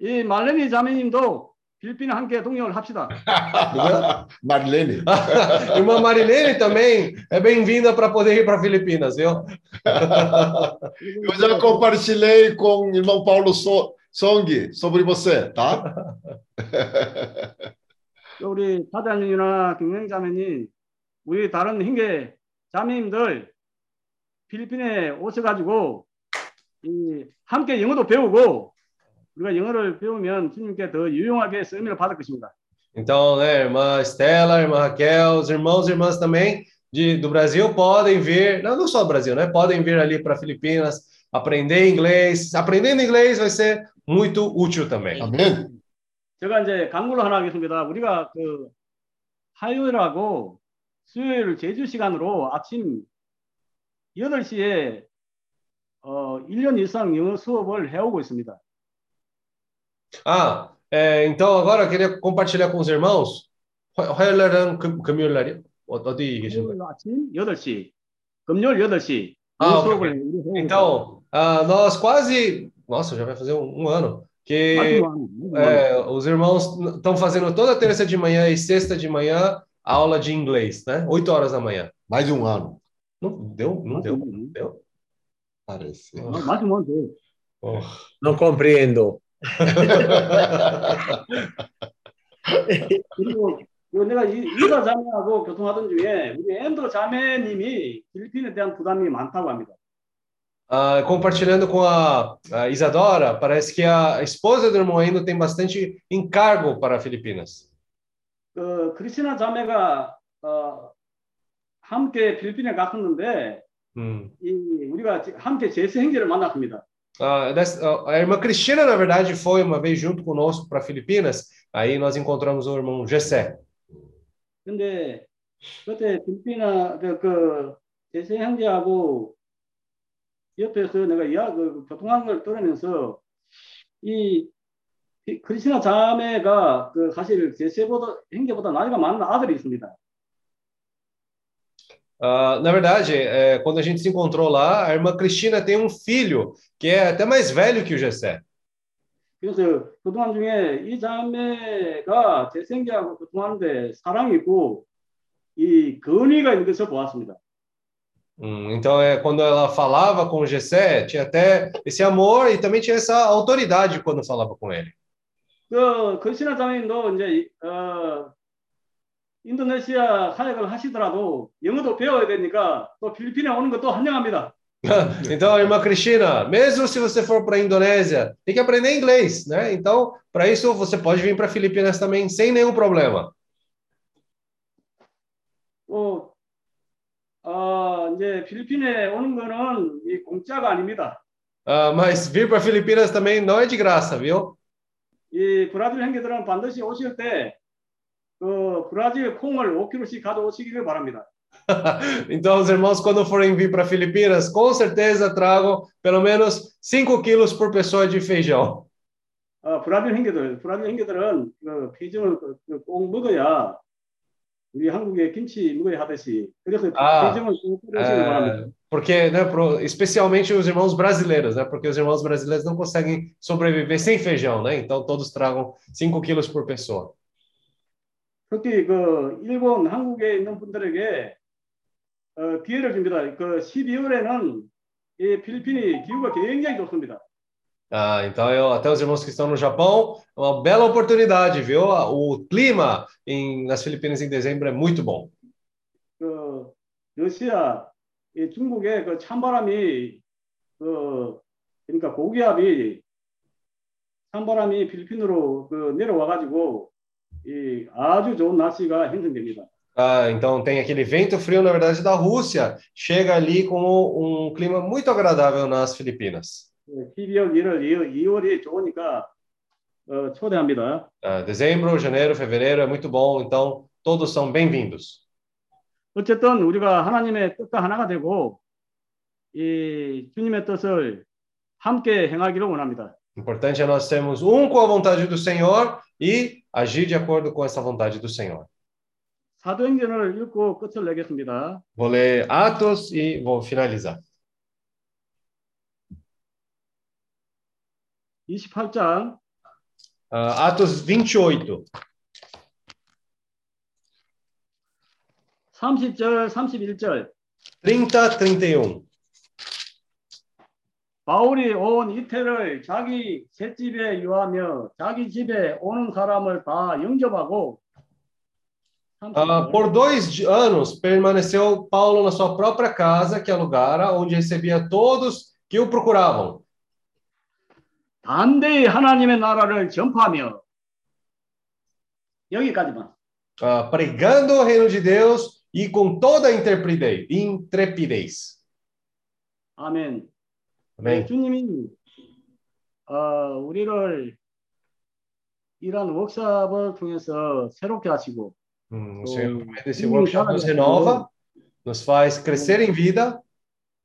이 말레니 자매님도 필리핀에 함께 동역을 합시다. 말레니. Irmã Marilene também é bem-vinda para poder ir para Filipinas, viu? Eu já compartilhei com o irmão Paulo Song sobre você, tá? 또 우리 사장님이나 경영 자매님, 우리 다른 형제 자매님들 필리핀에 오셔가지고 이 함께 영어도 배우고 우리가 영어를 배우면 주님께 더 유용하게 쓰임을 받을 것입니다. Então, né, irmã Estela, irmã Raquel, os irmãos e irmãs também de, do Brasil podem vir, não, não só do Brasil, né? Podem vir ali para Filipinas, aprender inglês. Aprendendo inglês vai ser muito útil também. 아멘. 제가 이제 강구를 하나 하겠습니다. 우리가 그 화요일하고 수요일 제주 시간으로 아침 8시에 어, 1년 이상 영어 수업을 해오고 있습니다. Ah, é, então agora eu queria compartilhar com os irmãos. 화요일날은 금, 금요일날이요? 어, 어디 계신 거예요? 아침 8시, 금요일 8시 아, 영어 ok. 수업을 우리 해오고 있습니다. Então, ah, nós quase, nossa, já vai fazer um, um ano que 말씀 안 해요. é, os irmãos estão fazendo toda terça de manhã e sexta de manhã aula de inglês, né? 8 horas da manhã. Mais um ano. Não deu, não deu, não deu. Parece. 어, 말씀은 돼요. Oh. Non comprendo. 그리고 요 내가 이- 이사 자매하고 교통하던 중에 우리 앤드로 자매님이 필리핀에 대한 부담이 많다고 합니다. Ah, compartilhando com a, a Isadora, parece que a esposa do irmão Endo tem bastante encargo para Filipinas. 그 크리스나 자매가 어, 함께 필리핀에 갔었는데 Hum. 이 우리가 지- 함께 제스 형제를 만났습니다. Ah, dessa- ah, a irmã Cristina, na verdade, foi uma vez junto conosco para Filipinas. Aí nós encontramos o irmão Gessé. 근데 그때 필리핀아 그, 그 제스 형제하고 옆에서 내가 이야 그 교통한 걸 들으면서 이이 크리스나 자매가 그 사실 제세보다 형제보다 나이가 많은 아들이 있습니다. Ah, na verdade, é, quando a gente se encontrou lá, a irmã Cristina tem um filho que é até mais velho que o Gessé. 그래서 그동안 중에 이 자매가 제세 형제하고 교통하는데 사랑이 있고 이 건의가 있는 것을 보았습니다. Hum, então, é, quando ela falava com o Gessé, tinha até esse amor e também tinha essa autoridade quando falava com ele. 그 크리스나 자매님도 이제 이- 어, 인도네시아 사역을 하시더라도 영어도 배워야 되니까 또 필리핀에 오는 것도 환영합니다. Então, irmã Cristina, mesmo se você for para a Indonésia, tem que aprender inglês, né? Então, para isso, você pode vir para Filipinas também sem nenhum problema. 이제 필리핀에 오는 거는 이 공짜가 아닙니다. Ah, mas vir para Filipinas também não é de graça, viu? 이 브라질 형제들은 반드시 오실 때 그 브라질 콩을 5kg씩 가져오시기를 바랍니다. Então, os irmãos, quando forem vir para Filipinas, com certeza tragam pelo menos 5 quilos por pessoa de feijão. 어, 브라질 형제들, 브라질 형제들은 그 피정을 그- 그꼭 먹어야 우리 한국에 김치 먹어야 하듯이 그래서 아, 피정을 꼭 끓여주시기 바랍니다. É, porque, né, pro- especialmente os irmãos brasileiros, né? Porque os irmãos brasileiros não conseguem sobreviver sem feijão, né? Então, todos tragam 5 quilos por pessoa. 특히 그 일본, 한국에 있는 분들에게 어, 기회를 줍니다. 그 12월에는 이 필리핀이 기후가 굉장히 좋습니다. Ah, então, eu, até os irmãos que estão no Japão, é uma bela oportunidade, viu? O clima em, nas Filipinas em dezembro é muito bom. 그 러시아, 이 중국의 그 찬바람이 그 그러니까 고기압이 찬바람이 필리핀으로 그 내려와 가지고 이 아주 좋은 날씨가 형성됩니다. Ah, então tem aquele vento frio, na verdade, da Rússia, chega ali com um clima muito agradável nas Filipinas. 그 12월, 1월, 2월이 좋으니까 어, 초대합니다. Ah, dezembro, janeiro, fevereiro é muito bom, então todos são bem-vindos. 어쨌든 우리가 하나님의 뜻과 하나가 되고 이 주님의 뜻을 함께 행하기를 원합니다. O importante é nós sermos um com a vontade do Senhor e agir de acordo com essa vontade do Senhor. 사도행전을 읽고 끝을 내겠습니다. Vou ler Atos e vou finalizar. 28장 Ah, Atos 28, 30절, 31절 30, 31. 바울이 온 이태를 자기 셋집에 유하며 자기 집에 오는 사람을 다 영접하고 Ah, por dois di- anos permaneceu Paulo na sua própria casa que alugara, onde recebia todos que o procuravam, 담대히 하나님의 나라를 전파하며 여기까지만 ah, pregando o reino de Deus e com toda a intrepidez. intrepidez. 아멘. Amém? 주님이 어, 우리를 이런 워크숍을 통해서 새롭게 하시고 Hum, o Oh, Senhor, meio desse workshop, nos renova, nos faz crescer em vida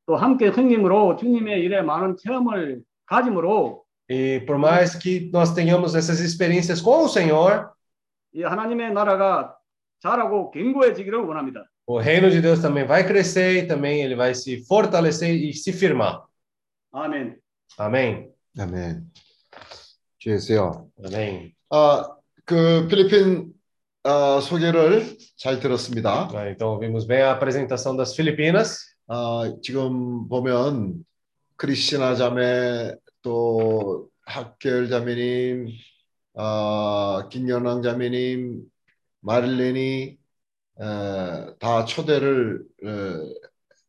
또 함께 성님으로 주님의 일에 많은 체험을 가짐으로 e por mais que nós tenhamos essas experiências com o Senhor, 이 하나님의 나라가 자라고 견고해지기를 원합니다. o reino de Deus também vai crescer e também ele vai se fortalecer e se firmar. 아멘. Amém? 아멘. 주예수요. Amém. 아, 그 필리핀 아, 소개를 잘 들었습니다. Ah, Então, vimos bem a apresentação das Filipinas. 아, 지금 보면 크리스티나 자매 또 학결 자매님, 아, 김연왕 자매님, 마릴렌이 에, 다 초대를 에,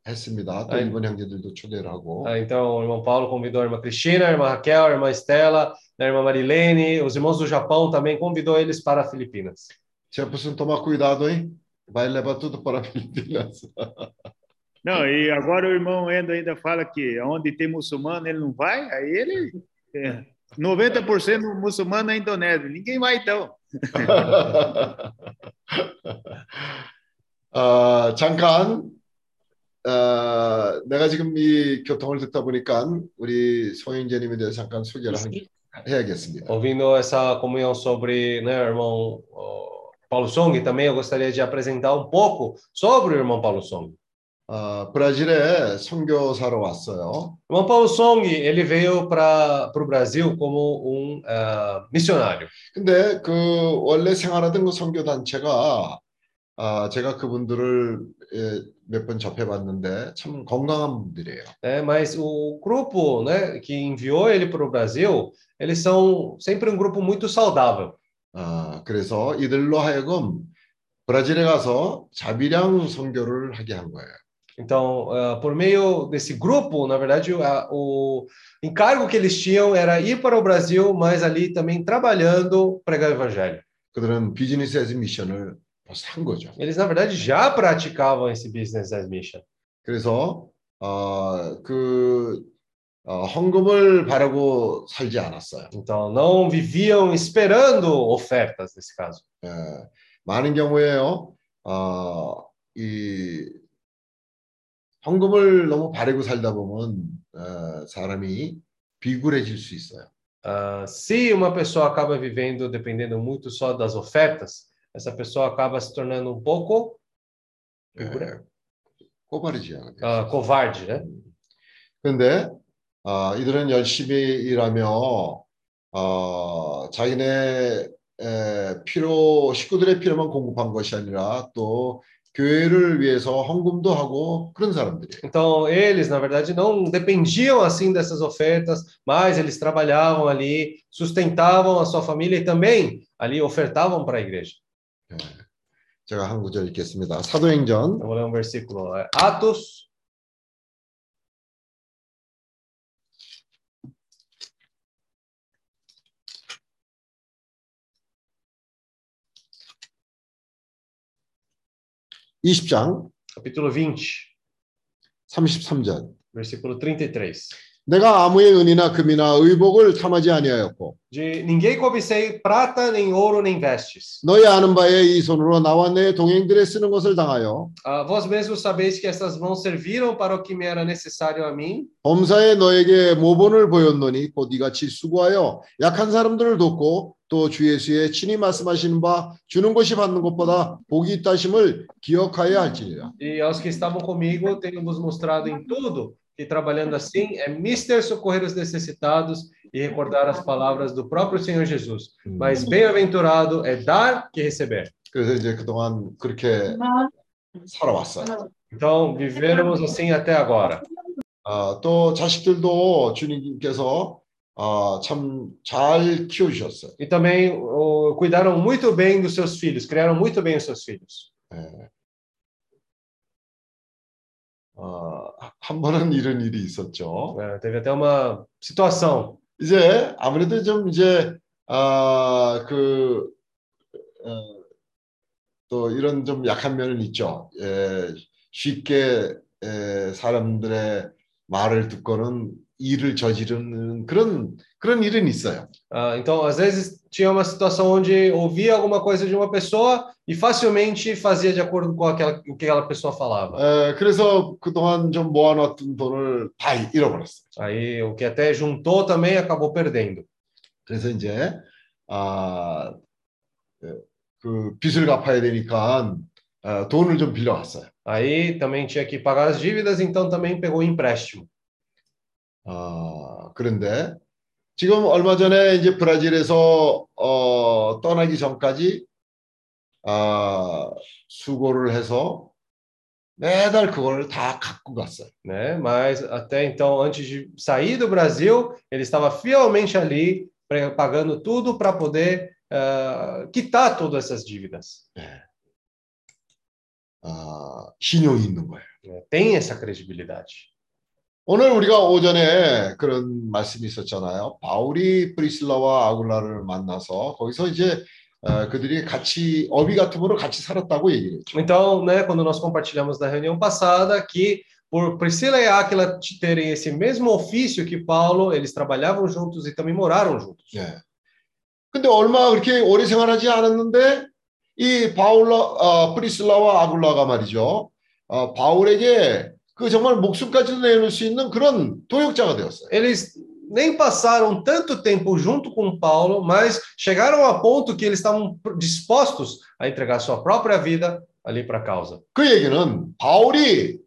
했습니다. 또 아이. 일본 형제들도 초대를 하고. Ah, então, o irmão Paulo convidou a irmã Cristina, a irmã Raquel, a irmã Estela, a irmã Marilene, os irmãos do Japão também convidou eles para Filipinas. Jefferson tomar cuidado, hein? Vai levar tudo para Filipinas. Não, e agora o irmão Endo ainda fala que onde tem muçulmano ele não vai, aí ele. É, 90% muçulmano na Indonésia. Ninguém vai então. 아, 잠깐 어, 내가 지금 이 교통을 듣다 보니까 우리 소영재님에 대해서 잠깐 소개를 하- 해야겠습니다. Ouvindo essa comunhão sobre né, o irmão ó, Paulo Song, também eu gostaria de apresentar um pouco sobre o irmão Paulo Song. 어, 브라질에 선교사로 왔어요. Irmão Paulo Song, ele veio para o Brasil como um ah, missionário. 근데 그 원래 생활하던 그 선교 단체가 아, 제가 그분들을 몇번 접해봤는데 참 건강한 분들이에요. né? Mas o grupo né, que enviou ele para o Brasil, eles são sempre um grupo muito saudável. 아, 그래서 이들로 하여금 브라질에 가서 자비량 선교를 하게 한 거예요. Então, ah, por meio desse grupo, na verdade, a- o encargo que eles tinham era ir para o Brasil, mas ali também trabalhando, pregar o evangelho. 그들은 비즈니스 에즈 미션을 벌써 한 거죠. Eles, na verdade, já praticavam esse business as mission. 그래서 어, 그 어, 헌금을 바라고 살지 않았어요. Então, não viviam esperando ofertas, nesse caso. 예, 많은 경우에요. 어, 이 헌금을 너무 바라고 살다 보면 어, 사람이 비굴해질 수 있어요. Ah, se uma pessoa acaba vivendo dependendo muito só das ofertas, essa pessoa acaba se tornando um pouco 예, 꼬바르지야. ah, covarde, né? 그런데 아, 이들은 열심히 일하며 어, 자기네 에, 필요 식구들의 필요만 공급한 것이 아니라 또 교회를 위해서 헌금도 하고 그런 사람들이에요. Então, eles, na verdade, não dependiam assim dessas ofertas, mas eles trabalhavam ali, sustentavam a sua família e também ali ofertavam para a igreja. 예. 제가 한 구절 읽겠습니다. 사도행전 Eu vou ler um versículo. é, Atos, 20장 capítulo 20, 33절. versículo 33. 내가 아무의 은이나 금이나 의복을 탐하지 아니하였고 De ninguém cobicei prata, nem ouro, nem vestes. 너희 아는 바에 이 손으로 나와 내 동행들에 쓰는 것을 당하여 Ah, vós mesmos sabeis que essas mãos serviram para o que me era necessário a mim, 범사에 너에게 모본을 보였노니 곧 이같이 수고하여 약한 사람들을 돕고 또 주 예수의 친히 말씀하시는 바 주는 것이 받는 것보다 복이 있다심을 기억하여야 할지니라. e aos que estavam comigo tenho vos mostrado em tudo que trabalhando assim é mister socorrer os necessitados e recordar as palavras do próprio Senhor Jesus. Mas bem-aventurado é dar que receber. 그래서 이제 그동안 그렇게 살아왔어요. Então, vivermos assim até agora. 아, 또 자식들도 주님께서 아, 참잘 키워주셨어요. E também oh, cuidaram muito bem dos seus filhos, criaram muito bem os seus filhos. 예. 어, 한 번은 이런 일이 있었죠. É, teve até uma situação. 이제 아무래도 좀 이제 아, 그, 어, 또 이런 좀 약한 면은 있죠. 예, 쉽게 예, 사람들의 말을 듣고는 일을 저지르는 그런 그런 일은 있어요. Ah, então, às vezes tinha uma situação onde ouvia alguma coisa de uma pessoa e facilmente fazia de acordo com aquela, o que aquela pessoa falava. 에, 그래서 그동안 좀 모아놨던 돈을 다 잃어버렸어요. Aí o que até juntou também acabou perdendo. 그래서 이제 아, 예, 그 빚을 갚아야 되니까 아, 돈을 좀 빌려왔어요. Aí também tinha que pagar as dívidas, então também pegou empréstimo. 아, 그런데 지금 얼마 전에 이제 브라질에서 어, 떠나기 전까지 아, 수고를 해서 매달 그걸 다 갖고 갔어요. Né? Mas até então, antes de sair do Brasil, ele estava fielmente ali, pre- pagando tudo para poder ah, quitar todas essas dívidas. 아, 신용이 있는 거예요. É, Tem essa credibilidade. 오늘 우리가 오전에 그런 말씀이 있었잖아요. 바울이 프리실라와 아굴라를 만나서 거기서 이제 어, 그들이 같이 어비 같음으로 같이 살았다고 얘기를 했죠. Então, né, quando nós compartilhamos na reunião passada que por Priscila e Áquila terem esse mesmo ofício que Paulo, eles trabalhavam juntos e também moraram juntos. 예. 근데 얼마 그렇게 오래 생활하지 않았는데 이 바울라 어, 프리실라와 아굴라가 말이죠. 어, 바울에게 그 정말 목숨까지도 내놓을 수 있는 그런 도역자가 되었어요. Eles nem passaram tanto tempo junto com Paulo, mas chegaram a ponto que eles estavam dispostos a entregar sua própria vida ali para a causa. 그 얘기는 바울이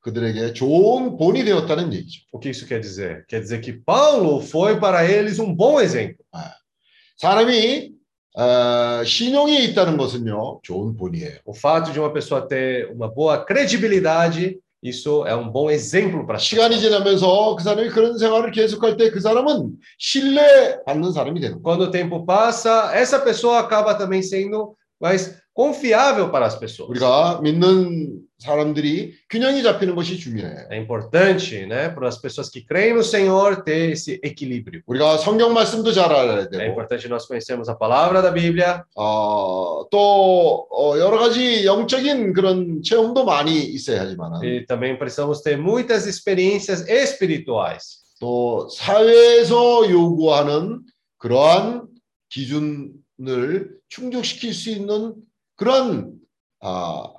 그들에게 좋은 본이 되었다는 얘기죠. O que isso quer dizer? Quer dizer que Paulo foi para eles um bom exemplo. 사람이 어, 신용이 있다는 것은요 좋은 본이에요. O fato de uma pessoa ter uma boa credibilidade, isso é um bom exemplo para 시간이 지나면서 그 사람이 그런 생활을 계속할 때 그 사람은 신뢰받는 사람이 되는 거예요. Quando o tempo passa, essa pessoa acaba também sendo mais confiável para as pessoas. 우리가 믿는 사람들이 균형이 잡히는 것이 중요해요. É importante, né, para as pessoas que creem no Senhor ter esse equilíbrio. 우리가 성경 말씀도 잘 알아야 É 되고 importante nós conhecermos a palavra da Bíblia, 어, 또 어, 여러 가지 영적인 그런 체험도 많이 있어야 하지만 e também precisamos ter muitas experiências espirituais. 또 사회에서 요구하는 그러한 기준을 충족시킬 수 있는 그런 아,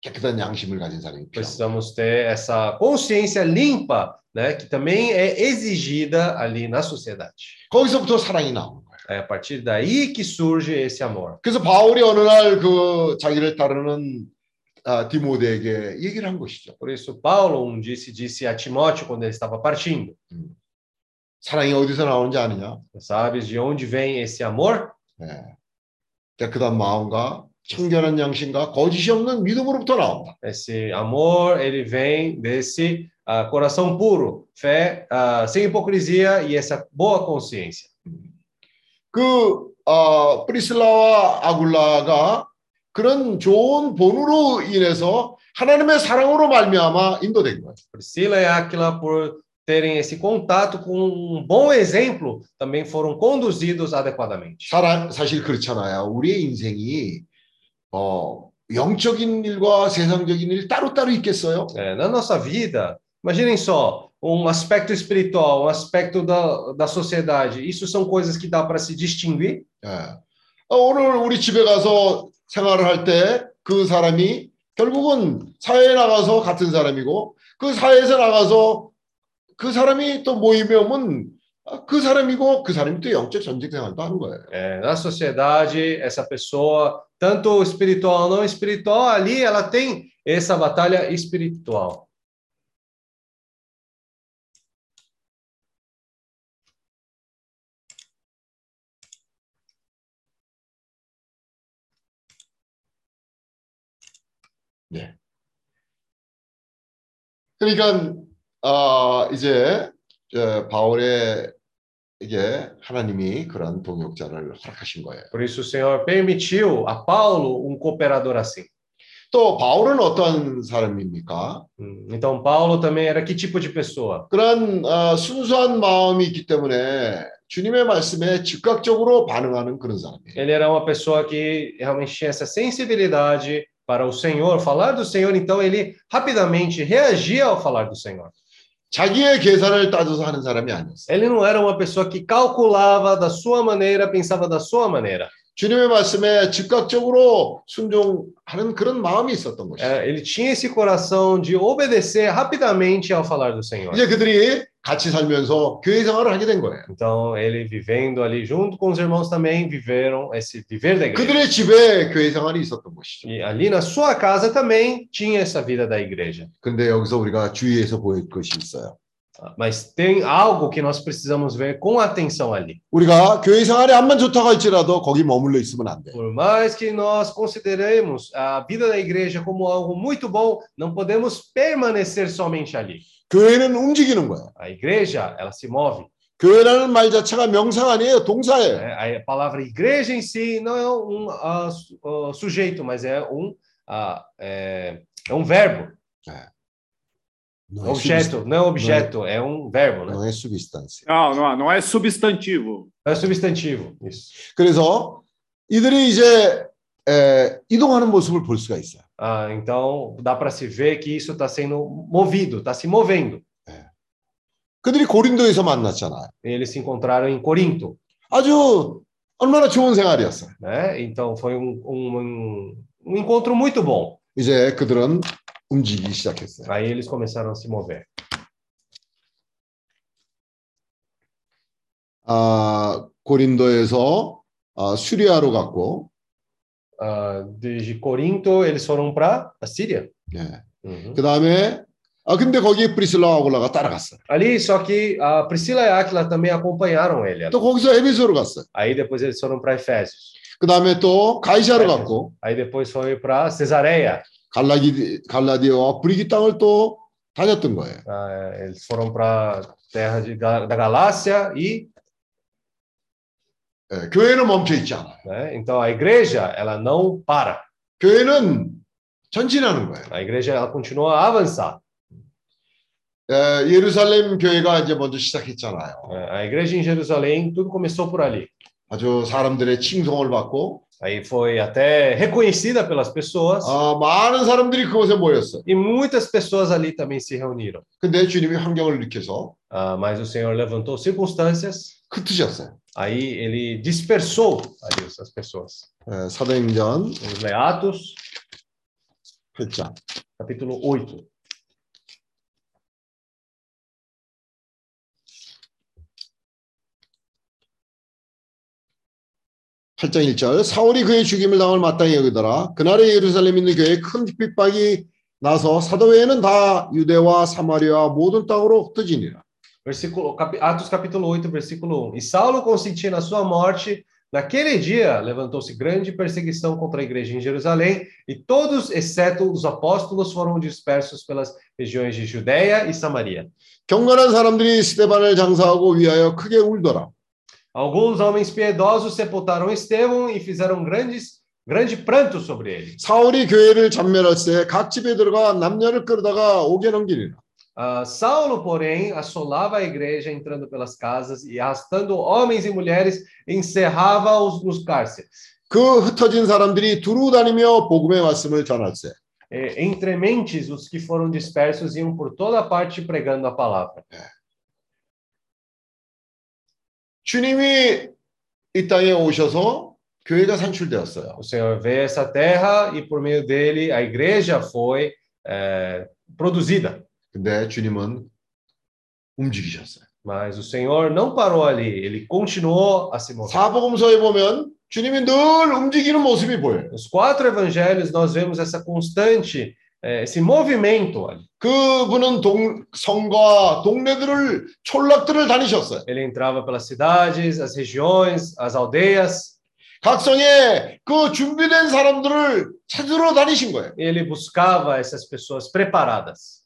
깨끗한 양심을 가진 사람이 필요합니다. Precisamos ter essa consciência limpa, né, que também é exigida ali na sociedade. 거기서부터 사랑이 나오는 거예요. É a partir daí que surge esse amor. 그래서 바울이 어느 날 그 자기를 따르는 아, 디모데에게 얘기를 한 것이죠. Por isso, Paulo um disse, disse a Timóteo quando ele estava partindo: 사랑이 어디서 나오는지 아느냐? Sabes de onde vem esse amor? 예. 깨끗한 마음과 청결한 양심과 거짓이 없는 믿음으로부터 나온다. Esse amor, ele vem desse ah, coração puro, fé ah, sem hipocrisia e essa boa consciência. 그 어, 프리슬라와 아굴라가 그런 좋은 본으로 인해서 하나님의 사랑으로 말미암아 인도된 거예요. Priscila e Áquila, por terem esse contato com um bom exemplo, também foram conduzidos adequadamente. 사람 사실 그렇잖아요. 우리의 인생이 어, 영적인 일과 세상적인 일 따로따로 있겠어요? É, na nossa vida, imaginem só, um aspecto espiritual, um aspecto da, da sociedade, isso são coisas que dá para se distinguir? 예. 어, 오늘 우리 집에 가서 생활을 할 때 그 사람이 결국은 사회에 나가서 같은 사람이고 그 사회에서 나가서 그 사람이 또 모임에 오면 아, 그 사람이고 그 사람이 또 영적 전쟁 생활도 하는 거예요. É, na sociedade, essa pessoa, tanto espiritual não espiritual, ali ela tem essa batalha espiritual. 그러니까 어, 이제 저 바울에게 하나님이 그런 동역자를 허락하신 거예요. Por isso o Senhor permitiu a Paulo um cooperador assim. 또 바울은 어떤 사람입니까? Hum, Então Paulo também era que tipo de pessoa? 그런 어, 순수한 마음이 있기 때문에 주님의 말씀에 즉각적으로 반응하는 그런 사람이에요. Ele era uma pessoa que realmente tinha essa sensibilidade para o Senhor, falar do Senhor, então ele rapidamente reagia ao falar do Senhor. 자기의 계산을 따져서 하는 사람이 아니었어요. Ele não era uma pessoa que calculava da sua maneira, pensava da sua maneira. 주님의 말씀에 즉각적으로 순종하는 그런 마음이 있었던 것이죠. É, ele tinha esse coração de obedecer rapidamente ao falar do Senhor. 이제 그들이 같이 살면서 교회 생활을 하게 된 거예요. Então, ele vivendo ali junto com os irmãos também viveram esse viver da igreja. 그들의 집에 교회 생활이 있었던 것이죠. E ali na sua casa também tinha essa vida da igreja. 근데 여기서 우리가 주의해서 보일 것이 있어요. Mas tem algo que nós precisamos ver com atenção ali. 우리가 교회 생활이 암만 좋다고 할지라도 거기 머물러 있으면 안 돼. Por mais que nós consideremos a vida da igreja como algo muito bom, não podemos permanecer somente ali. 교회는 움직이는 거야. A igreja, ela se move. 교회라는 말 자체가 명상 아니에요, 동사예요. né? A palavra igreja em si não é um ah, su- ah, sujeito, mas é um ah, é, É um verbo. Não é, Objeto, não é objeto, é um verbo, subs- né? não é substância. Não, não, não é substantivo. Não é substantivo. Isso. 그래서 이들이 이제 에, 이동하는 모습을 볼 수가 있어요. Ah, então dá para se ver que isso está sendo movido, está se movendo. 그들이 고린도에서 만났잖아요. Eles se encontraram em Corinto, 아주 얼마나 좋은 생활이었어요. né? Então foi um, um, um, um encontro muito bom. 이제 그들은 움직이기 시작했어요. Aí eles começaram a se mover. 아, 고린도에서 아, 수리아로 갔고, Ah, desde Corinto eles foram para a Síria. 예. Uhum. 그 다음에 아 근데 거기에 프리실라와 아굴라가 따라갔어요. Ali, só que a Priscila e a Aquila também acompanharam ele. 또 거기서 에베소로 갔어요. Aí depois eles foram para Efésios. 그 다음에 또 가이사로 갔고, Aí depois foi para Cesareia. 갈라디 갈라디아와 브리기 땅을 또 다녔던 거예요. Ah, eles foram para terra de, Ga- da Galácia e, 예, 교회는 멈춰 있지 않아요. né? Então a igreja ela não para. 교회는 전진하는 거예요. A igreja ela continua a avançar. 예, 예루살렘 교회가 이제 먼저 시작했잖아요. É, A igreja em Jerusalém tudo começou por ali. 아주 사람들의 칭송을 받고 Aí foi até reconhecida pelas pessoas 아, 많은 사람들이 그곳에 모였어요. e muitas pessoas ali também se reuniram. 근데 주님이 환경을 일으켜서 Ah, mas o Senhor levantou circunstâncias. 흩으셨어요. Aí ele dispersou ali as pessoas. 예, 사도행전 Atos, 8장. capítulo 8. 팔장 1절 사울이 그의 죽임을 당할 마땅히 여기더라. 그날에 예루살렘에 있는 교회에 큰 핍박이 나서 사도 외에는 다 유대와 사마리아 모든 땅으로 흩어지니라. Versículo, capi- Atos capítulo 8, versículo 1. E Saulo, consentindo a sua morte, naquele dia levantou-se grande perseguição contra a igreja em Jerusalém, e todos, exceto os apóstolos, foram dispersos pelas regiões de Judéia e Samaria. 경건한 사람들이 스테반을 장사하고 위하여 크게 울더라. Alguns homens piedosos sepultaram Estevão e fizeram grandes, grande pranto sobre ele. 사울이 교회를 전멸할 때 각 집에 들어가 남녀를 끌다가 옥에 넘기니라. Ah, Saulo, porém, assolava a igreja, entrando pelas casas e arrastando homens e mulheres, encerrava-os nos cárceres. 그 흩어진 사람들이 두루 다니며 복음의 말씀을 전할세. Eh, entre mentes, os que foram dispersos iam por toda parte pregando a palavra. 주님이 이 땅에 오셔서 교회가 산출되었어요. O Senhor veio a essa terra e, por meio dele, a igreja foi eh, produzida. 근데 주님은 움직이셨어요. Mas o Senhor não parou ali, ele continuou a se mover. 사복음서에 보면 주님이 늘 움직이는 모습이 보여요. Nos quatro evangelhos, nós vemos essa constante, eh, esse movimento ali. 그분은 동, 성과 동네들을 촌락들을 다니셨어요. Ele entrava pelas cidades, as regiões, as aldeias, 각 성에 그 준비된 사람들을 찾으러 다니신 거예요. e ele buscava essas pessoas preparadas.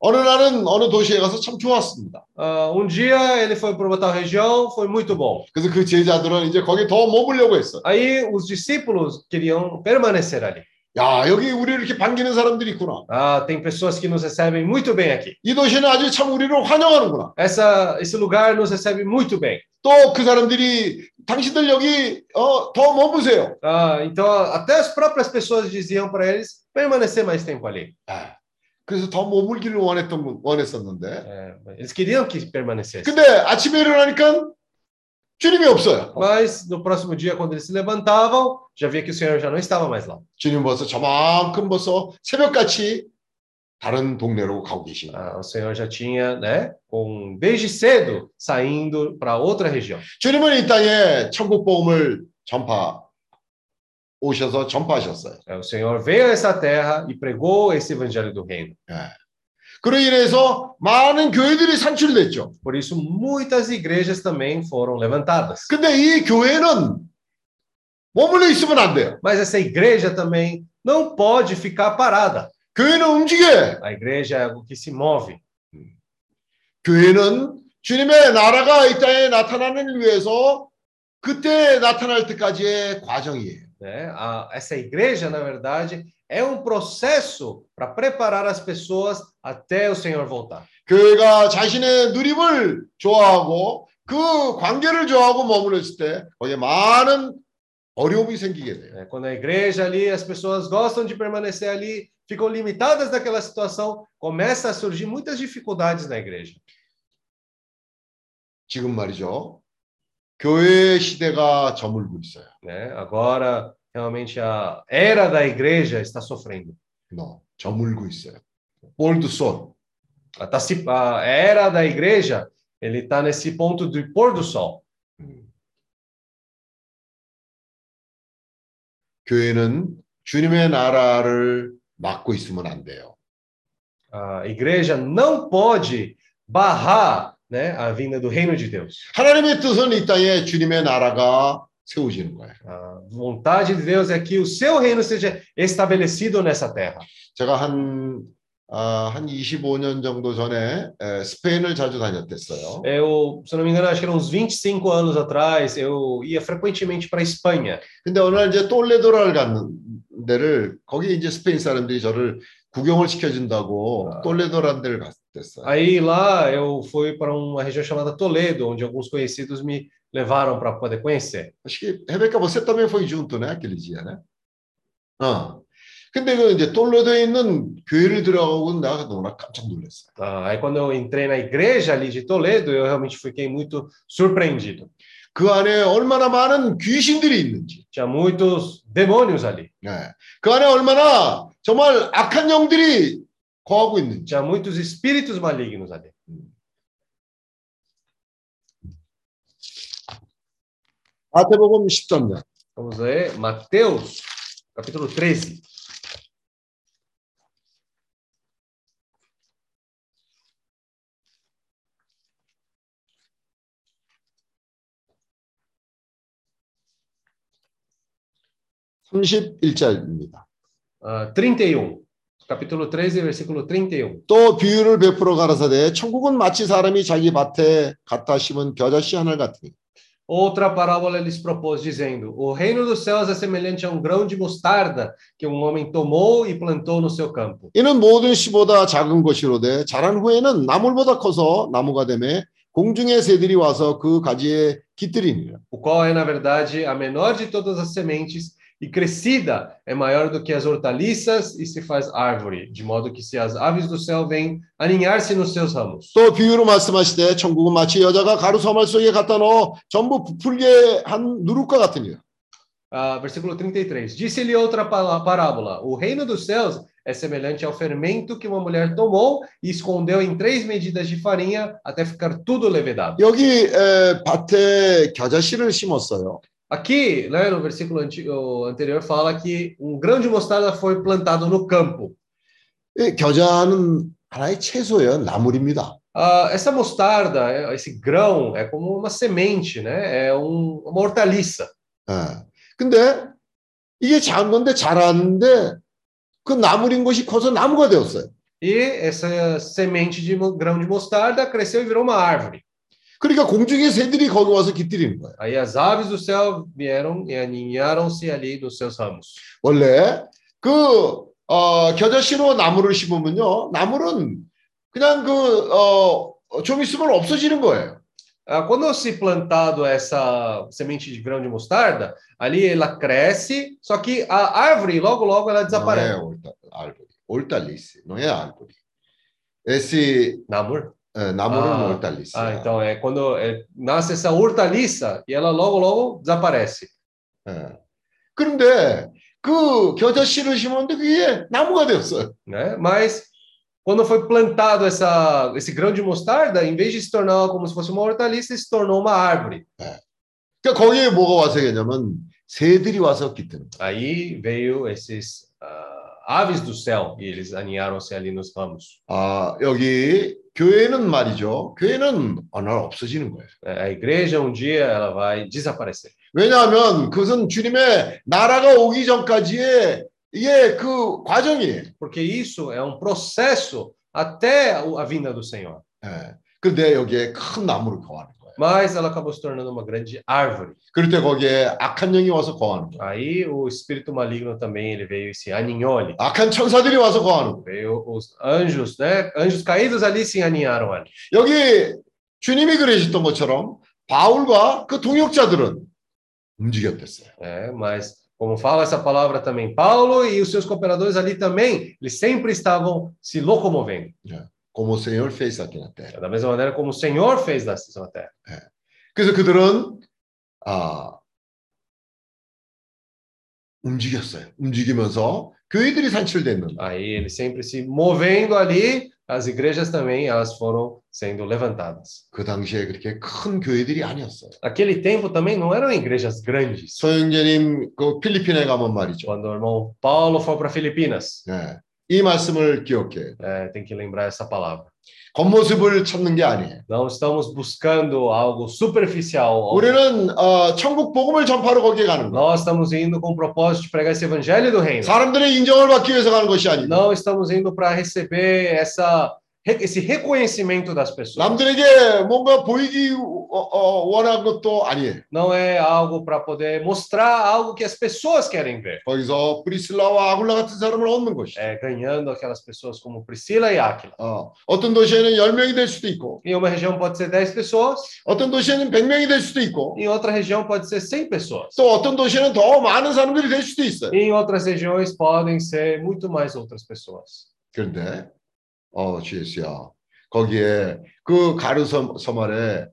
어느 날은 어느 도시에 가서 참 좋았습니다. Ah, um dia ele foi para uma tal região, foi muito bom. 그래서 그 제자들은 이제 거기 더 머물려고 했어. Aí os discípulos queriam permanecer ali. 야 여기 우리 이렇게 반기는 사람들이 있구나. Ah, tem pessoas que nos recebem muito bem aqui. 이 도시는 아주 참 우리를 환영하는구나. Essa, esse lugar nos recebe muito bem. 또 그 사람들이 당신들 여기 어, 더 머무세요. Ah, então, até as próprias pessoas diziam para eles permanecer mais tempo ali. 아, 그래서 더 머물기를 원했던 분- 원했었는데. Eles queriam que permanecesse. 근데 아침에 일어나니까 주님이 없어요. Mas no próximo dia, quando eles se levantavam, já via que o Senhor já não estava mais lá. 주님 벌써 저만큼 벌써 새벽같이 다른 동네로 가고 계신. Ah, o Senhor já tinha, né, com, desde cedo, saindo para outra região. 주님은 이 땅에 천국 복음을 전파 오셔서 전파하셨어요. O Senhor veio a essa terra e pregou esse evangelho do reino. 그로 인해서 많은 교회들이 산출됐죠. Por isso, muitas igrejas também foram levantadas. 근데 이 교회는 머물러 있으면 안 돼요. Mas essa igreja também não pode ficar parada. 교회는 움직여요. A igreja é algo que se move. 교회는 주님의 나라가 이 땅에 나타나는 위해서 그때 나타날 때까지의 과정이에요. né? A, essa igreja, na verdade, é um processo para preparar as pessoas até o Senhor voltar. 교회가 자신의 누림을 좋아하고 그 관계를 좋아하고 머물렀을 때 거기에 많은 어려움이 생기게 돼요. né? Quando a igreja ali, as pessoas gostam de permanecer ali, ficam limitadas naquela situação, começa a surgir muitas dificuldades na igreja. 지금 말이죠. 교회 시대가 저물고 있어요. Né? Agora, realmente, a era da igreja está sofrendo. 너 저물고 있어요. 볼드손. A, tá se- a era da igreja, ele está nesse ponto do pôr do sol. 교회는 주님의 나라를 막고 있으면 안 돼요. A igreja não pode barrar né, a vinda do reino de Deus. 하나님의 뜻은 이 땅에 주님의 나라가 세워지는 거예요. A vontade de Deus é que o seu reino seja estabelecido nessa terra. 제가 한, 아, 한 25년 정도 전에 에, 스페인을 자주 다녔댔어요. Eu, se não me engano, acho que era uns 25 anos atrás, eu ia frequentemente para a Espanha. 근데 어느 날 이제 똘레도라를 갔는 데를 거기 이제 스페인 사람들이 저를 구경을 시켜 준다고 아. 똘레도라는 데를 갔댔어요. Aí lá eu fui para uma região chamada Toledo, onde alguns conhecidos me levaram para poder conhecer. Acho que Rebeca, você também foi junto, né? Aquele dia, né? 어. 근데 그 이제 똘레도에 있는 교회를 들어가고 내가 너무나 깜짝 놀랐어요. Ah, aí quando eu entrei na igreja ali de Toledo, eu realmente fiquei muito surpreendido. 그 안에 얼마나 많은 귀신들이 있는지, Tinha muitos demônios ali, 네. 그 안에 얼마나 정말 악한 영들이 거하고 있는지. tinha muitos espíritos malignos ali. 마태복음 13장. Vamos ler Mateus, capítulo 13. 삼 31절입니다. Ah, 31. Capítulo 13, versículo 31. 또 비유를 베풀어 가라사대 천국은 마치 사람이 자기 밭에 갖다 심은 겨자씨 하늘 같으니 Outra parábola lhes propôs, dizendo: O reino dos céus é semelhante a um grão de mostarda que um homem tomou e plantou no seu campo. 이는 모든 씨보다 작은 것이로되 자란 후에는 나물보다 커서 나무가 되매 공중의 새들이 와서 그 가지에 깃들이니라. O qual é, na verdade, a menor de todas as sementes, e crescida é maior do que as hortaliças e se faz árvore, de modo que se as aves do céu vêm aninhar-se nos seus ramos. 또 비유로 말씀하시되 천국은 마치 여자가 가루 서말 속에 갖다 넣어 전부 부풀게 한 누룩과 같으니라. Ah, versículo 33. Disse-lhe outra pa- parábola: O reino dos céus é semelhante ao fermento que uma mulher tomou e escondeu em três medidas de farinha até ficar tudo levedado. 여기 에, 밭에 겨자씨를 심었어요. Aqui, né, no versículo anti- o anterior, fala que um grão de mostarda foi plantado no campo. 이 겨자는 하나의 채소예요. 나물입니다. Ah, essa mostarda, é- esse grão, é como uma semente, né? É um- uma hortaliça. 예. 근데 이게 작은 건데 자랐는데 그 나물인 것이 커서 나무가 되었어요. E essa semente de mo- grão de mostarda cresceu e virou uma árvore. 그러니까 공중의 새들이 거기 와서 깃들이는 거예요. Aí as aves do céu vieram e aninharam-se ali nos seus ramos. 원래 그 어, 겨자씨로 나무를 심으면요, 나물은 그냥 그좀 있으면 없어지는 거예요. Ah, quando se plantado essa semente de grão de mostarda, ali ela cresce, só que a árvore logo logo ela 노예 desaparece. 올달, 알보리, 올달리스, 노예 알보리. esse Namor? 예, 나무는 아, 올달리스. Ah, então é quando é, nasce essa hortaliça e ela logo logo desaparece. 예. 그런데 그 겨자씨를 심었는데 그게 나무가 되었어요. né? Mas quando foi plantado essa, esse grão de mostarda, em vez de se tornar como se fosse uma hortaliça, se tornou uma árvore. 그러니까 거기에 뭐가 와서 되냐면 새들이 와서 깃드는 거예요. Aí veio esses ah, aves do céu e eles aninharam-se ali nos ramos. 아, 여기 교회는 말이죠. 교회는 어느 날 없어지는 거예요. É, A igreja um dia ela vai desaparecer. 왜냐하면 그것은 주님의 나라가 오기 전까지의 이게 그 과정이에요. Porque isso é um processo até a vinda do Senhor. 예. 근데 여기에 큰 나무를 거하는 거예요. Mas ela acabou se tornando uma grande árvore. 그럴 때 거기에 악한 영이 와서 거하는 거예요. Aí o espírito maligno também ele veio e se aninhou ali. 악한 천사들이 와서 거하는 거예요. Veio os anjos, né? Anjos caídos ali se aninharam ali. 여기 주님이 그러셨던 것처럼 바울과 그 동역자들은 움직였댔어요. É, mas como fala essa palavra também, Paulo e os seus cooperadores ali também, eles sempre estavam se locomovendo. como o Senhor fez aqui na terra. Da mesma maneira como o Senhor fez na na terra. 그래서 그들은 아 움직였어요. 움직이면서 교회들이 산출됐는 거예요. Aí eles sempre se movendo ali, as igrejas também elas foram sendo levantadas. 그 당시에 그렇게 큰 교회들이 아니었어요. Naquele tempo também não eram igrejas grandes. 소영재님 그 필리핀에 가면 말이죠. Quando o irmão Paulo foi para Filipinas, 네. 이 말씀을 기억해요. é, tem que lembrar essa palavra. 겉모습을 찾는 게 아니에요. Não estamos buscando algo superficial. 우리는 어, 천국 복음을 전파로 거기에 가는 거예요. Nós estamos indo com o propósito de pregar esse evangelho do reino. 사람들의 인정을 받기 위해서 가는 것이 아니고 Não estamos indo para receber essa esse reconhecimento das pessoas. 남들에게 뭔가 보이기 어, 어, 원한 것도 아니에요. Não é algo para poder mostrar algo que as pessoas querem ver. 거기서 프리실라와 아굴라 같은 사람을 얻는 것이. É ganhando aquelas pessoas como Priscila e Áquila. 어, 어떤 도시에는 10명이 될 수도 있고 Em uma região pode ser 10 pessoas, 어떤 도시에는 100명이 될 수도 있고 em outra região pode ser 100 pessoas. 또 어떤 도시에는 더 많은 사람들이 될 수도 있어요. Em outras regiões podem ser muito mais outras pessoas. 그런데 어, 주예수야. 거기에 그 가루 섬, 섬 아래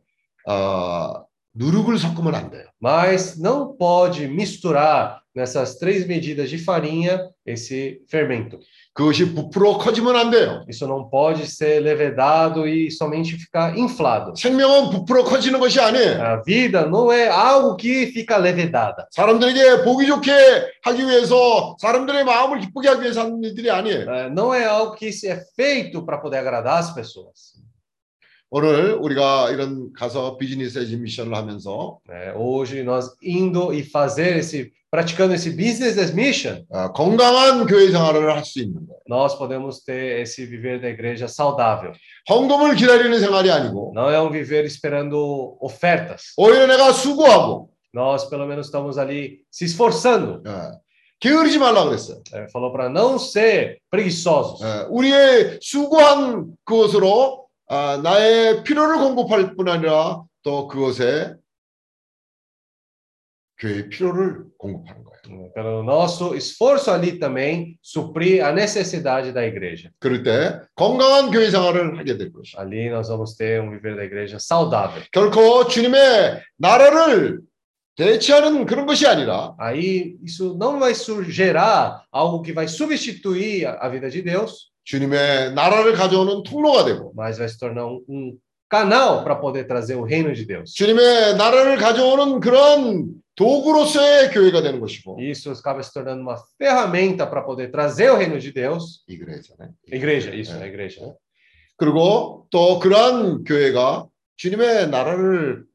어, 누룩을 섞으면 안 돼요. Mas não pode misturar nessas três medidas de farinha esse fermento. 그것이 부풀어 커지면 안 돼요. Isso não pode ser levedado e somente ficar inflado. 생명은 부풀어 커지는 것이 아니에요. A vida não é algo que fica levedada. 사람들에게 보기 좋게 하기 위해서 사람들의 마음을 기쁘게 하기 위해서 하는 일들이 아니에요. É, Não é algo que se é feito para poder agradar as pessoas. 오늘 우리가 이런 가서 비즈니스 에지 미션을 하면서 É, Hoje nós indo e fazer esse, praticando esse business as mission, 어, 건강한 교회 생활을 할 수 있는 거예요. nós podemos ter esse viver da igreja saudável. 헌금을 기다리는 생활이 아니고 Não é um viver esperando ofertas. 오히려 내가 수고하고 Nós pelo menos estamos ali se esforçando. 예, 게으르지 말라 그랬어요. É, falou para não ser preguiçosos. 예, 우리의 수고한 그것으로 아, 나의 필요를 공급할 뿐 아니라 또 그것에 교회의 필요를 공급하는 거예요. Pelo nosso esforço ali também suprir a necessidade da igreja. 그럴 때 건강한 교회 생활을 하게 될 것이죠. Ali nós vamos ter um viver da igreja saudável. 결코 주님의 나라를 대체하는 그런 것이 아니라 Aí isso não vai gerar algo que vai substituir a vida de Deus, 주님의 나라를 가져오는 통로가 되고 mas vai se tornar um, um canal para poder trazer o reino de Deus. 주님의 나라를 가져오는 그런 도구로서의 교회가 되는 것이고 Isso acaba se tornando uma ferramenta para poder trazer o reino de Deus. 이 그래잖아요. Igreja, isso, É. a igreja. né? 그리고 또 그러한 교회가 주님의 나라를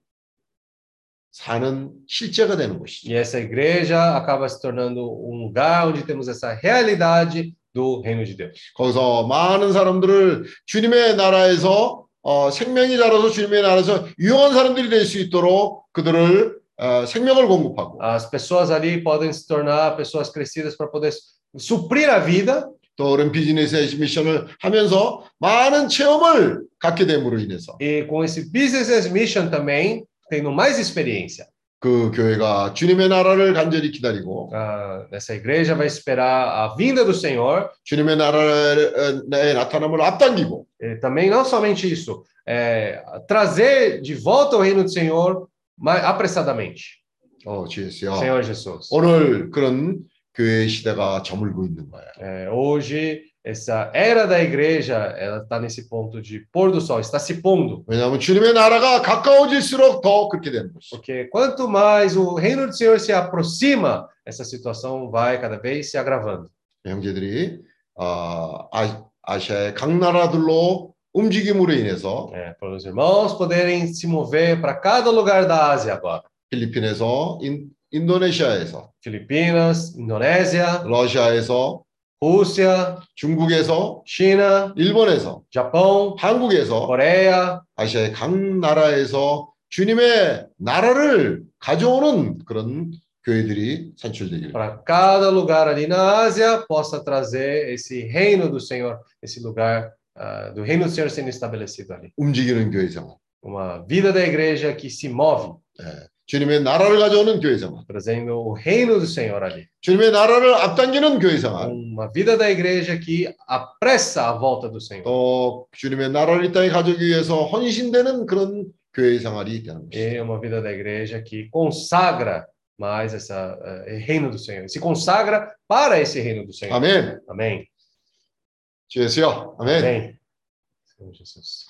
사는 실제가 되는 것이죠. E essa igreja acaba se tornando um lugar onde temos essa realidade do reino de Deus. 거기서 많은 사람들을 주님의 나라에서 어, 생명이 자라서 주님의 나라에서 유용한 사람들이 될 수 있도록 그들을 어, 생명을 공급하고 As pessoas ali podem se tornar pessoas crescidas para poder suprir a vida 또 그런 비즈니스 미션을 하면서 많은 체험을 갖게 됨으로 인해서 e com esse business as mission também tendo mais experiência. 그 교회가 주님의 나라를 간절히 기다리고 Ah, essa igreja vai esperar a vinda do Senhor 주님의 나라의 나타남을 앞당기고 e também não somente isso, é, trazer de volta o reino do Senhor mais apressadamente. 어, 주예수요. Senhor Jesus. 오늘 그런 교회 시대가 저물고 있는 거예요. É, hoje essa era da igreja ela está nesse ponto de pôr do sol, está se pondo. 왜냐하면 주님의 나라가 가까워질수록 더 그렇게 되는 것이죠. Porque quanto mais o reino do Senhor se aproxima, essa situação vai cada vez se agravando. 형제들이 어, 아, 아시아의 각 나라들로 움직임으로 인해서 É, para os irmãos poderem se mover para cada lugar da Ásia agora. 필리핀에서 인, 인도네시아에서 Filipinas, Indonésia, 러시아에서 Rússia, 중국에서 China, 일본에서 Japão, 한국에서 Coreia, 아시아의 각 나라에서 주님의 nará를 가져오는 그런 교회들이 산출되기를. Para cada lugar ali na Ásia possa trazer esse reino do Senhor, esse lugar ah, do reino do Senhor sendo estabelecido ali. 움직이는 교회 생활. Uma vida da igreja que se move, 주님의 나라를 가져오는 교회 생활. trazendo o reino do Senhor ali. 주님의 나라를 앞당기는 교회 생활. Uma vida da igreja que apressa a volta do Senhor. 또 주님의 나라를 이 땅에 가져오기 위해서 헌신되는 그런 교회 생활이 되는 것이죠. E uma vida da igreja que consagra mais essa eh, reino do Senhor. Se consagra para esse reino do Senhor. 아멘. Amém. 주 예수여. 아멘. Amém. Senhor Jesus.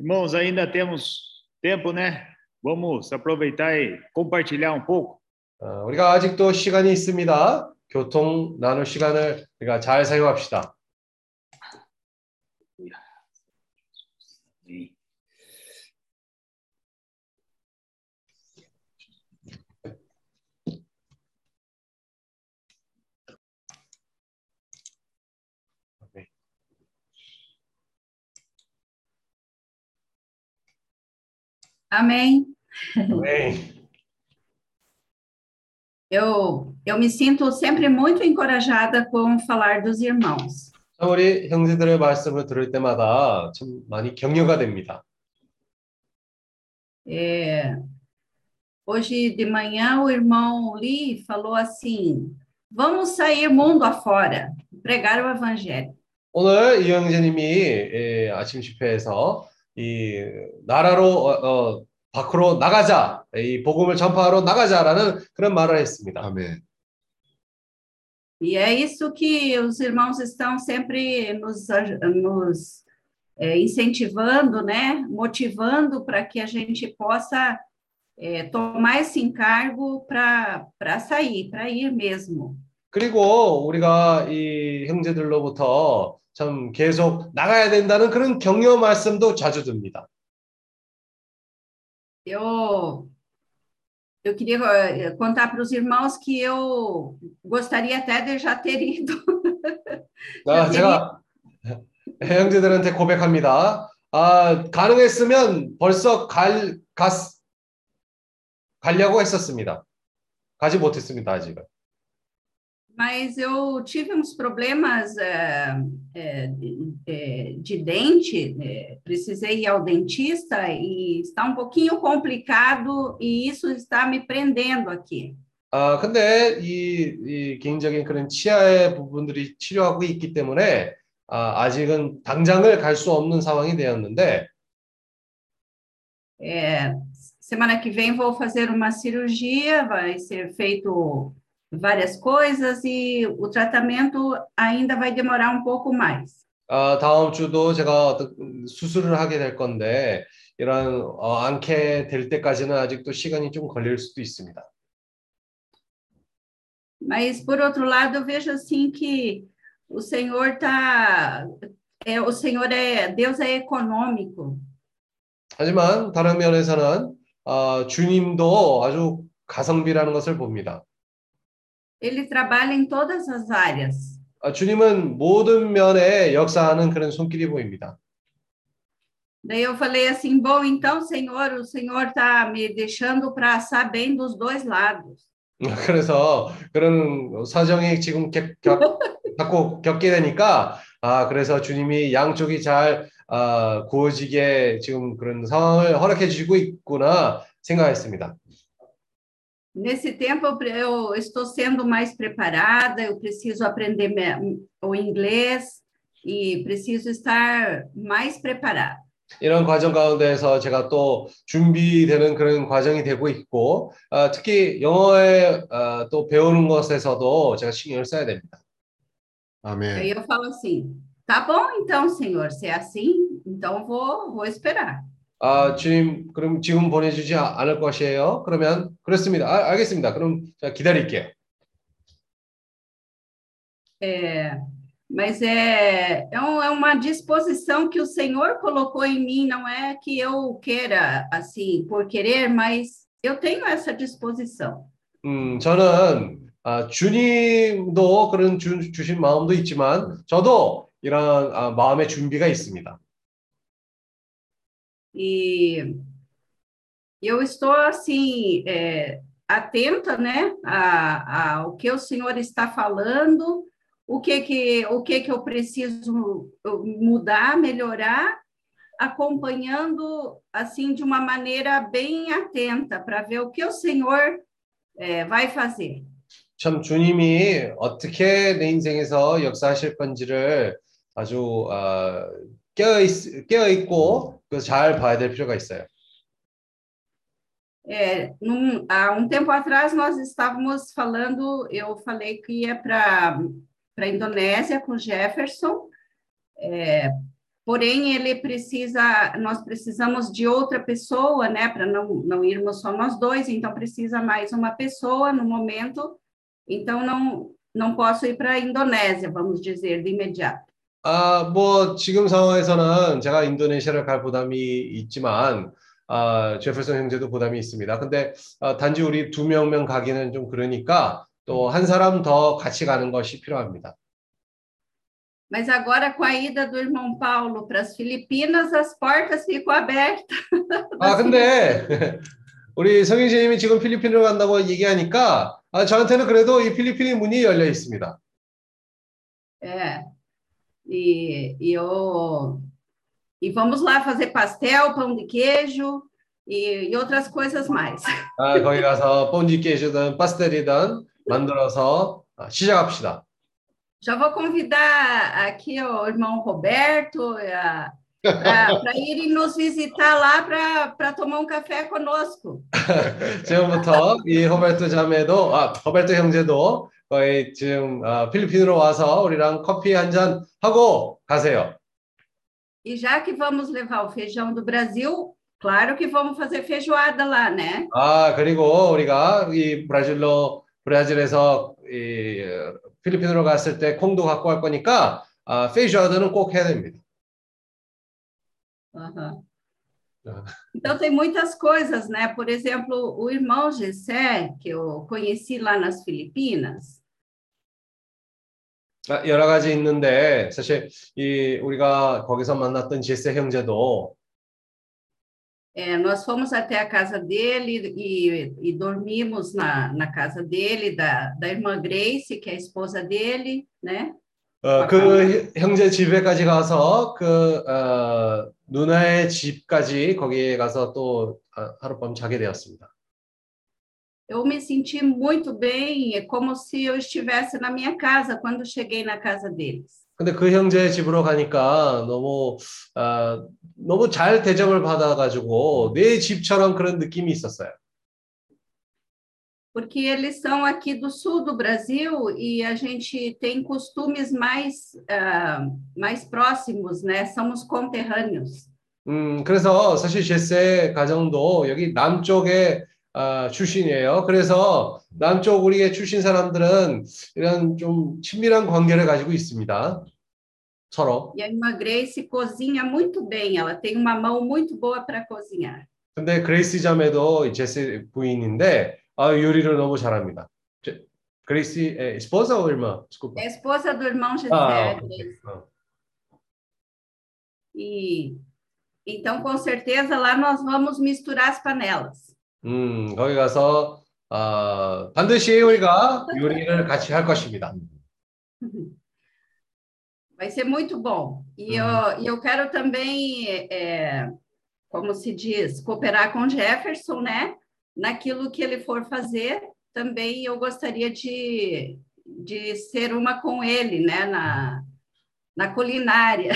Irmãos, ainda temos tempo, né? Vamos aproveitar e compartilhar um pouco. 어, 우리가 아직도 시간이 있습니다. 교통 나눌 시간을 우리가 잘 사용합시다. Amém. Amém. Eu, eu me sinto sempre muito encorajada com falar dos irmãos. 참 우리 형제들의 말씀을 들을 때마다 참 많이 격려가 됩니다. É, hoje de manhã o irmão Lee falou assim: vamos sair mundo afora, pregar o evangelho. 오늘 이 형제님이 예, 아침 집회에서 이 나라로 어, 어, 밖으로 나가자, 이 복음을 전파하러 나가자라는 그런 말을 했습니다. 아멘. E é isso que os irmãos estão sempre nos, nos é, incentivando, né? Motivando para que a gente possa é, tomar esse encargo para sair, para ir mesmo. 그리고 우리가 이 형제들로부터 참 계속 나가야 된다는 그런 격려 말씀도 자주 듭니다. Eu, eu queria eh, contar para os irmãos que eu gostaria até de já ter ido. 아, 제가 형제들한테 고백합니다. 아, 가능했으면 벌써 갈, 갔, 가려고 했었습니다. 가지 못했습니다, 아직은. Mas eu tive uns problemas eh, eh, de, eh, de dente, eh, precisei ir ao dentista e está um pouquinho complicado e isso está me prendendo aqui. 아, 근데 이, 이 개인적인 그런 치아의 부분들이 치료하고 있기 때문에 아, 아직은 당장을 갈 수 없는 상황이 되었는데 Eh, semana que vem vou fazer uma cirurgia, vai ser feito várias coisas e o tratamento ainda vai demorar um pouco mais. 아, 다음 주도 제가 수술을 하게 될 건데 이런 어, 않게 될 때까지는 아직도 시간이 좀 걸릴 수도 있습니다. Mas, por outro lado, eu vejo assim que o Senhor tá, é, o Senhor é, Deus é econômico. 하지만 다른 면에서는 아, 주님도 아주 가성비라는 것을 봅니다. Ele trabalha em todas as áreas. 아, 주님은 모든 면에 역사하는 그런 손길이 보입니다. Daí eu falei assim, bom, então, Senhor, o Senhor está me deixando para assar bem dos dois lados. 그래서 그런 사정이 지금 겪, 겪, 갖고 겪게 되니까 아 그래서 주님이 양쪽이 잘 아, 구워지게 지금 그런 상황을 허락해 주시고 있구나 생각했습니다. Nesse tempo eu, pre- eu estou sendo mais preparada, eu preciso aprender me- o inglês e preciso estar mais preparada. 이런 과정 가운데에서 제가 또 준비되는 그런 과정이 되고 있고 아, 특히 영어에 아, 또 배우는 것에서도 제가 신경을 써야 됩니다. 아멘. Aí eu falo assim, tá bom então, Senhor, se é assim, então vou, vou esperar. 아, 주님, 그럼 지금 보내주지 아- 않을 것이에요? 그러면 그렇습니다. 아, 알겠습니다. 그럼 제가 기다릴게요. É, mas é, um- é uma disposição que o Senhor colocou em mim, não é que eu queira, assim, por querer, mas eu tenho essa disposição. 음, 저는 아, 주님도 그런 주, 주신 마음도 있지만 저도 이런 아, 마음의 준비가 있습니다. E eu estou assim é, atenta, né, a, a, ao que o senhor está falando, o que que o que que eu preciso mudar, melhorar, acompanhando assim de uma maneira bem atenta para ver o que o senhor é, vai fazer. 참 주님이 어떻게 내 인생에서 역사하실 건지를 아주 어, 깨어, 있, 깨어 있고 잘 봐야 될 필요가 있어요. É, num, há um tempo atrás nós estávamos falando, eu falei que ia para a Indonésia com Jefferson, é, porém ele precisa, nós precisamos de outra pessoa, né, para não, não irmos só nós dois, então precisa mais uma pessoa no momento, então não, não posso ir para a Indonésia, vamos dizer, de imediato. 아, 뭐 지금 상황에서는 제가 인도네시아를 갈 부담이 있지만 아, 제ferson 형제도 부담이 있습니다. 근데 아, 단지 우리 두 명만 가기는 좀 그러니까 또 한 사람 더 같이 가는 것이 필요합니다. Mas agora com a ida do irmão Paulo para as Filipinas, as portas ficam abertas. 아, 근데 우리 성인재님이 지금 필리핀으로 간다고 얘기하니까 아, 저한테는 그래도 이 필리핀의 문이 열려 있습니다. É. E, e eu e vamos lá fazer pastel, pão de queijo e, e outras coisas mais. 아, 거기 가서 폰지 깨주든 파스텔이든 만들어서 시작합시다. Já vou convidar aqui o irmão Roberto para irem nos visitar lá para tomar um café conosco. 지금부터 이 호베르토 자매도 아 호베르토 형제도 거의 지금 어, 필리핀으로 와서 우리랑 커피 한 잔 하고 가세요. E já que vamos levar o feijão do Brasil, claro que vamos fazer feijoada lá, né? 아 그리고 우리가 이 브라질로 브라질에서 이 필리핀으로 갔을 때 콩도 갖고 갈 거니까 아, 페이저드는 꼭 해야 됩니다. Uhum. Então tem muitas coisas, né? Por exemplo, o irmão Gessé, que eu conheci lá nas Filipinas. 아, 여러 가지 있는데 사실 이 우리가 거기서 만났던 제세 형제도 É, nós fomos até a casa dele e, e dormimos na, na casa dele, da, da irmã Grace, que é a esposa dele, né? 어, 그 형제 집에까지 가서 그 어, 누나의 집까지 거기에 가서 또 하룻밤 자게 되었습니다. Eu me senti muito bem, é como se eu estivesse na minha casa quando cheguei na casa deles. 근데 그 형제 집으로 가니까 너무 어, 너무 잘 대접을 받아가지고 내 집처럼 그런 느낌이 있었어요. Porque eles são aqui do sul do Brasil e a gente tem costumes mais uh, mais próximos, né? Somos conterrâneos. 음, 그래서 사실 제세 가정도 여기 남쪽에 어, 출신이에요. 그래서 남쪽 우리의 출신 사람들은 이런 좀 친밀한 관계를 가지고 있습니다. 서로. E a irmã Grace cozinha muito bem, ela tem uma mão muito boa para cozinhar. 근데 그레이스 자매도 제세 부인인데 아, 요리를 너무 잘합니다. 그레이스 é esposa ou irmã? Desculpa. É esposa do irmão José. Ah, okay. E então com certeza lá nós vamos misturar as panelas. 음, 거기 가서 어, 반드시 우리가 요리를 같이 할 것입니다. Vai ser muito bom. E eu, eu quero também, é, como se diz, cooperar com Jefferson, né? Naquilo que ele for fazer, também eu gostaria de, de ser uma com ele, né? Na, na culinária.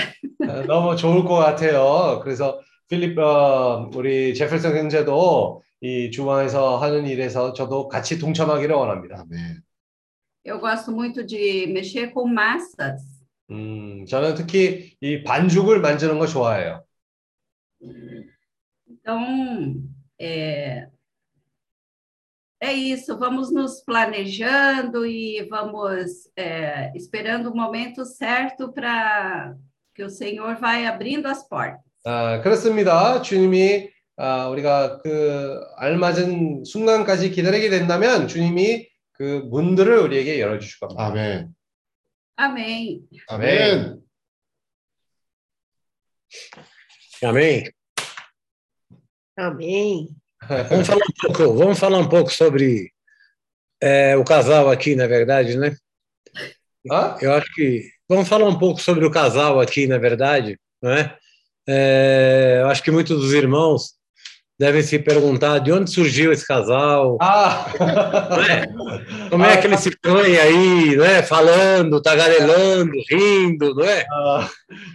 너무 좋을 것 같아요. 그래서 필립 어, 우리 제ferson 형제도 이 주방에서 하는 일에서 저도 같이 동참하기를 원합니다. 네. Eu gosto muito de mexer com massas. 음, 저는 특히 이 반죽을 만드는 거 좋아해요. Então, é, é isso. Vamos nos planejando e vamos é, esperando o momento certo para que o Senhor vai abrindo as portas. 아, 그렇습니다. 주님이 아, 우리가 그 알맞은 순간까지 기다리게 된다면 주님이 그 문들을 우리에게 열어 주실 겁니다. 아멘. Amém. 아멘. Amém. Amém. Vamos falar um pouco, vamos falar um pouco sobre é, o casal aqui, na verdade, né? Hã? Eu acho que vamos falar um pouco sobre o casal aqui, na verdade, não é? É, eu acho que muitos dos irmãos devem se perguntar de onde surgiu esse casal, 아, não é? como é que ele se põe aí, né? Falando, tagarelando, rindo, não é? 아,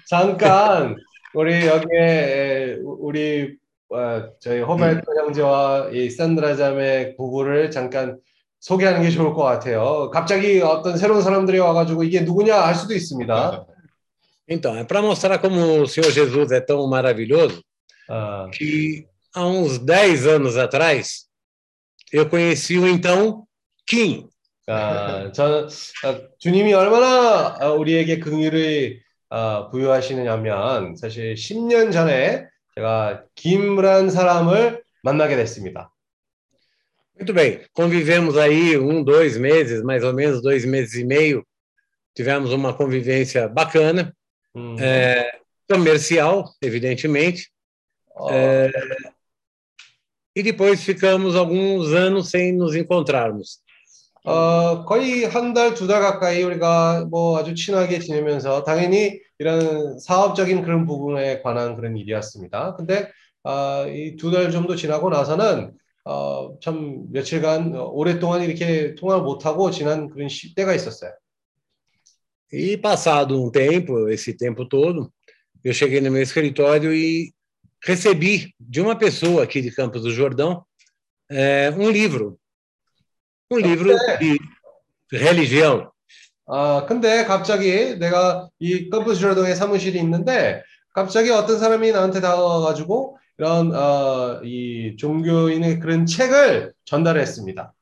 잠깐 우리 여기에 에, 우리 어, 저희 호메토 형제와 이 산드라 자매 부부를 잠깐 소개하는 게 좋을 것 같아요. 갑자기 어떤 새로운 사람들이 와가지고 이게 누구냐 할 수도 있습니다. Então, é para mostrar como o Senhor Jesus é tão maravilhoso 아, que há uns 10 anos atrás eu conheci o então Kim. 아, 저는 아, 주님이 얼마나 아, 우리에게 긍휼을 아, 부여하시느냐면 사실 10년 전에 제가 김이란 사람을 만나게 됐습니다. Muito bem, convivemos aí um, dois meses, mais ou menos dois meses e meio. Tivemos uma convivência bacana, 음, é, comercial, evidentemente, 어, é, e depois ficamos alguns anos sem nos encontrarmos. 어, 거의 한 달, 두 달 가까이 우리가 뭐 아주 친하게 지내면서 당연히 이런 사업적인 그런 부분에 관한 그런 일이었습니다. 근데 아, 이두 달 정도 지나고 나서는 어, 참 며칠간 어, 오랫동안 이렇게 통화를 못하고 지난 그런 시, 때가 있었어요. E passado um tempo, esse tempo todo, eu cheguei no meu escritório e recebi de uma pessoa aqui de Campos do Jordão é, um livro. Um livro de religião. 아, 근데 갑자기 내가 이 컴퓨터동에 사무실이 있는데 갑자기 어떤 사람이 나한테 다가와가지고 이런 어, 이 종교인의 그런 책을 전달했습니다.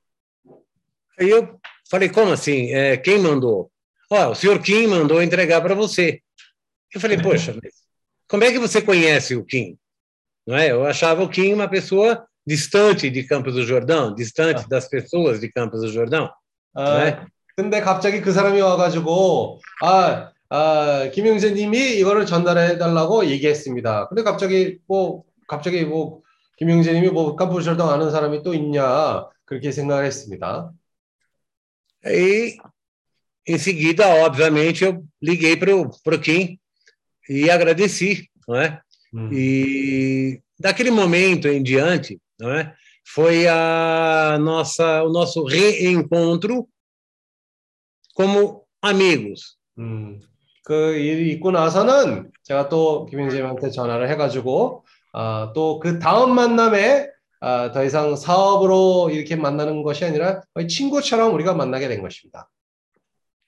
Aí eu falei, como assim? É, quem mandou? Ó, o senhor Kim mandou entregar para você. Eu falei, poxa, mas como é que você conhece o Kim? Não é? Eu achava o Kim uma pessoa distante de Campos do Jordão, distante das pessoas de Campos do Jordão. 아, 네. 근데 갑자기 그 사람이 와가지고 아, 아, 김영재님이 이거를 전달해 달라고 얘기했습니다. 근데 갑자기 뭐 갑자기 뭐 김영재님이 뭐 깜부절당 아는 사람이 또 있냐 그렇게 생각을 했습니다. Aí, em seguida, obviamente, eu liguei para o Kim e agradeci, não é? 음. E daquele momento em diante, não é? Foi a nossa, o nosso reencontro como amigos. 음, 그 일이 있고 나서는 제가 또 김영재님한테 전화를 해가지고 아, 또 그 다음 만남에 아, 더 이상 사업으로 이렇게 만나는 것이 아니라 친구처럼 우리가 만나게 된 것입니다.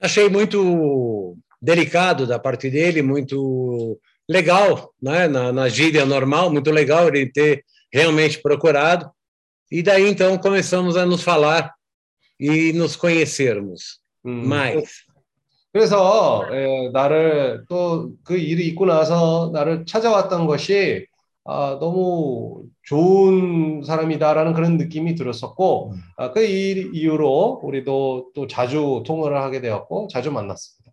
Achei muito delicado da parte dele, muito legal, né? na, na gíria normal, muito legal ele ter realmente procurado. E daí, então, começamos a nos falar e nos conhecermos 음, mais. 그래서 에, 나를 또 그 일이 있고 나서 나를 찾아왔던 것이 아, 너무 좋은 사람이다라는 그런 느낌이 들었었고 아, 그 일 이후로 우리도 또 자주 통화를 하게 되었고 자주 만났습니다.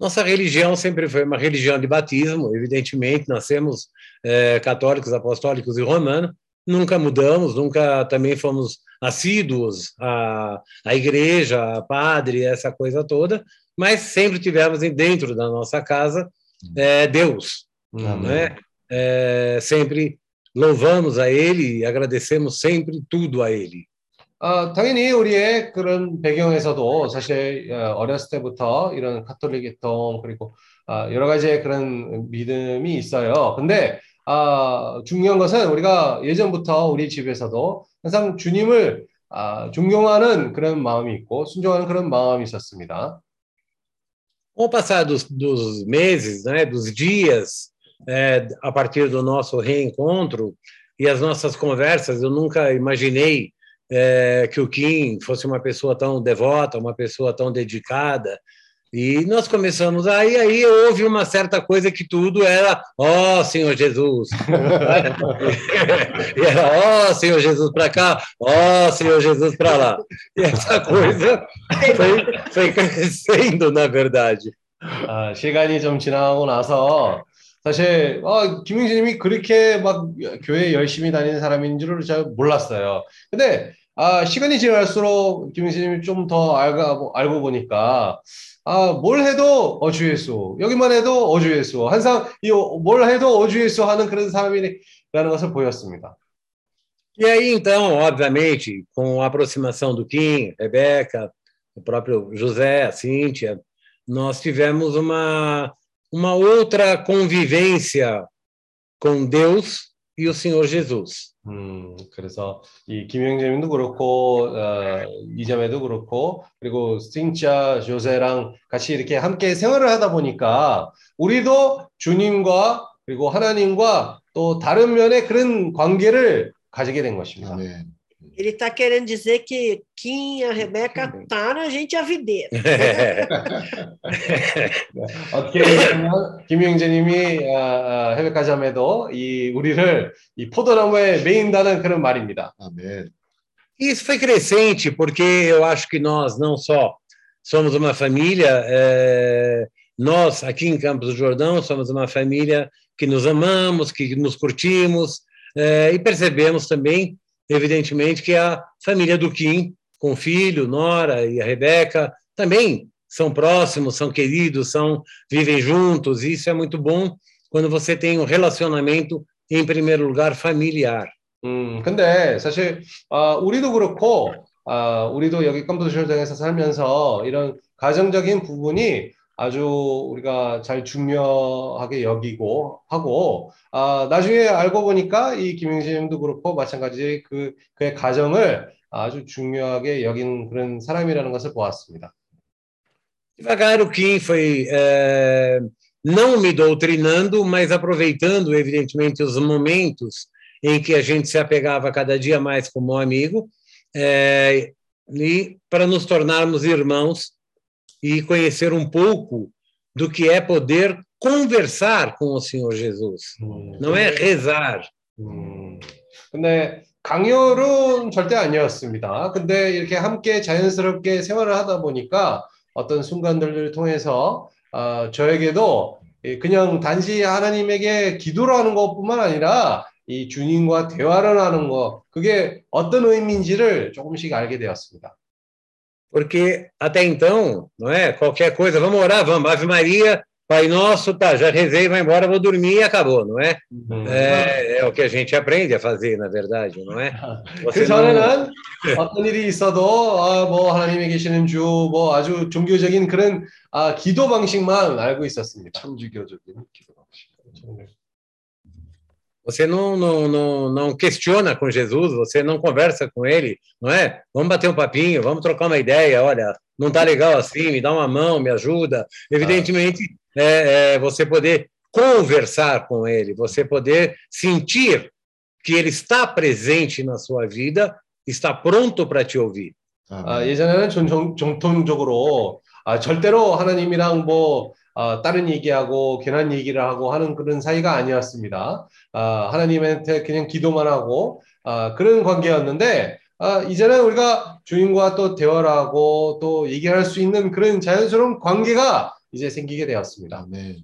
Nossa religião sempre foi uma religião de batismo, evidentemente, nós temos eh, católicos, apostólicos e romanos, nunca mudamos, nunca também fomos assíduos à, à igreja, a padre, essa coisa toda, mas sempre tivemos dentro da nossa casa eh, Deus, 음, né? Eh, sempre louvamos a Ele e agradecemos sempre tudo a Ele. 아, 당연히 우리의 그런 배경에서도 사실 어, 어렸을 때부터 이런 카톨릭이통 그리고 아, 여러 가지의 그런 믿음이 있어요. 근데 아, 중요한 것은 우리가 예전부터 우리 집에서도 항상 주님을 아, 존경하는 그런 마음이 있고 순종하는 그런 마음이 있었습니다. Com o passar dos, dos meses, né, dos dias, é, a partir do nosso reencontro e as nossas conversas, eu nunca imaginei é, que o Kim fosse uma pessoa tão devota, uma pessoa tão dedicada. E nós começamos aí, aí houve uma certa coisa que tudo era, ó oh, Senhor Jesus, e era, ó oh, Senhor Jesus para cá, ó oh, Senhor Jesus para lá. E essa coisa foi, foi crescendo, na verdade. 아, 시간이 좀 지나고 나서 사실 아, 김영진님이 그렇게 막 교회 열심히 다니는 사람인 줄을 잘 몰랐어요. 근데 아, 시간이 지날수록 김영진님이 좀 더 알고, 알고 보니까 아, 뭘 해도 어주 예수, 여기만 해도 어주 예수, 항상 이 뭘 해도 어주 예수 하는 그런 사람이라는 것을 보였습니다. E aí, então, obviamente, com a aproximação do Kim, Rebeca, o próprio José, a Cíntia, nós tivemos uma, uma outra convivência com Deus e o Senhor Jesus. 음, 그래서 이 김영재님도 그렇고 어, 이자매도 그렇고 그리고 싱자 조세랑 같이 이렇게 함께 생활을 하다 보니까 우리도 주님과 그리고 하나님과 또 다른 면의 그런 관계를 가지게 된 것입니다. 아멘. Ele está querendo dizer que Kim e a Rebeca tá na gente a videira. 어떻게 보면 김영재님이 아, 아, 헤베카 자매도 이 우리를 이 포도나무에 메인다는 그런 말입니다. 아멘. E isso foi crescente, porque eu acho que nós não só somos uma família, é, nós aqui em Campos do Jordão somos uma família que nos amamos, que nos curtimos, é, e percebemos também, evidentemente, que a família do Kim, com o filho, Nora e a Rebeca, também são próximos, são queridos, são vivem juntos, e isso é muito bom quando você tem um relacionamento, em primeiro lugar, familiar. 음, 근데 사실 아, 우리도 그렇고 아, 우리도 여기 컴퓨터쇼장에서 살면서 이런 가정적인 부분이 아주 우리가 잘 중요하게 여기고 하고 아, 나중에 알고 보니까 이 김영진님도 그렇고 마찬가지 그 그의 가정을 아주 중요하게 여긴 그런 사람이라는 것을 보았습니다. Devagar o Kim foi é, não me doutrinando, mas aproveitando, evidentemente, os momentos em que a gente se apegava cada dia mais como amigo, é, e para nos tornarmos irmãos e conhecer um pouco do que é poder conversar com o Senhor Jesus. Não é rezar. 음, 근데 강요는 절대 아니었습니다. 근데 이렇게 함께 자연스럽게 생활을 하다 보니까 어떤 순간들을 통해서 어, 저에게도 그냥 단지 하나님에게 기도를 하는 것뿐만 아니라 이 주님과 대화를 하는 것 그게 어떤 의미인지를 조금씩 알게 되었습니다. Porque até então, não é? Qualquer coisa, vamos orar, vamos, Ave Maria, Pai Nosso, tá, já rezei, vai embora, vou dormir e acabou, não é? É, é o que a gente aprende a fazer, na verdade, não é? 그 전에는 어떤 일이 있어도 아, 뭐 하나님이 계시는 주, 뭐 아주 종교적인 그런 아, 기도 방식만 알고 있었습니다. 참주교적인 기도 방식. Você não, não, não, não questiona com Jesus, você não conversa com ele, não é? Vamos bater um papinho, vamos trocar uma ideia. Olha, não está legal assim, me dá uma mão, me ajuda. Evidentemente, é, é você poder conversar com ele, você poder sentir que ele está presente na sua vida, está pronto para te ouvir. 아, 예전에는 전, 정, 정통적으로 아, 절대로 하나님이랑 뭐 아, 다른 얘기하고 괜한 얘기를 하고 하는 그런 사이가 아니었습니다. 아, 하나님한테 그냥 기도만 하고 아, 그런 관계였는데 아, 이제는 우리가 주님과 또 대화를 하고 또 얘기할 수 있는 그런 자연스러운 관계가 이제 생기게 되었습니다. 네.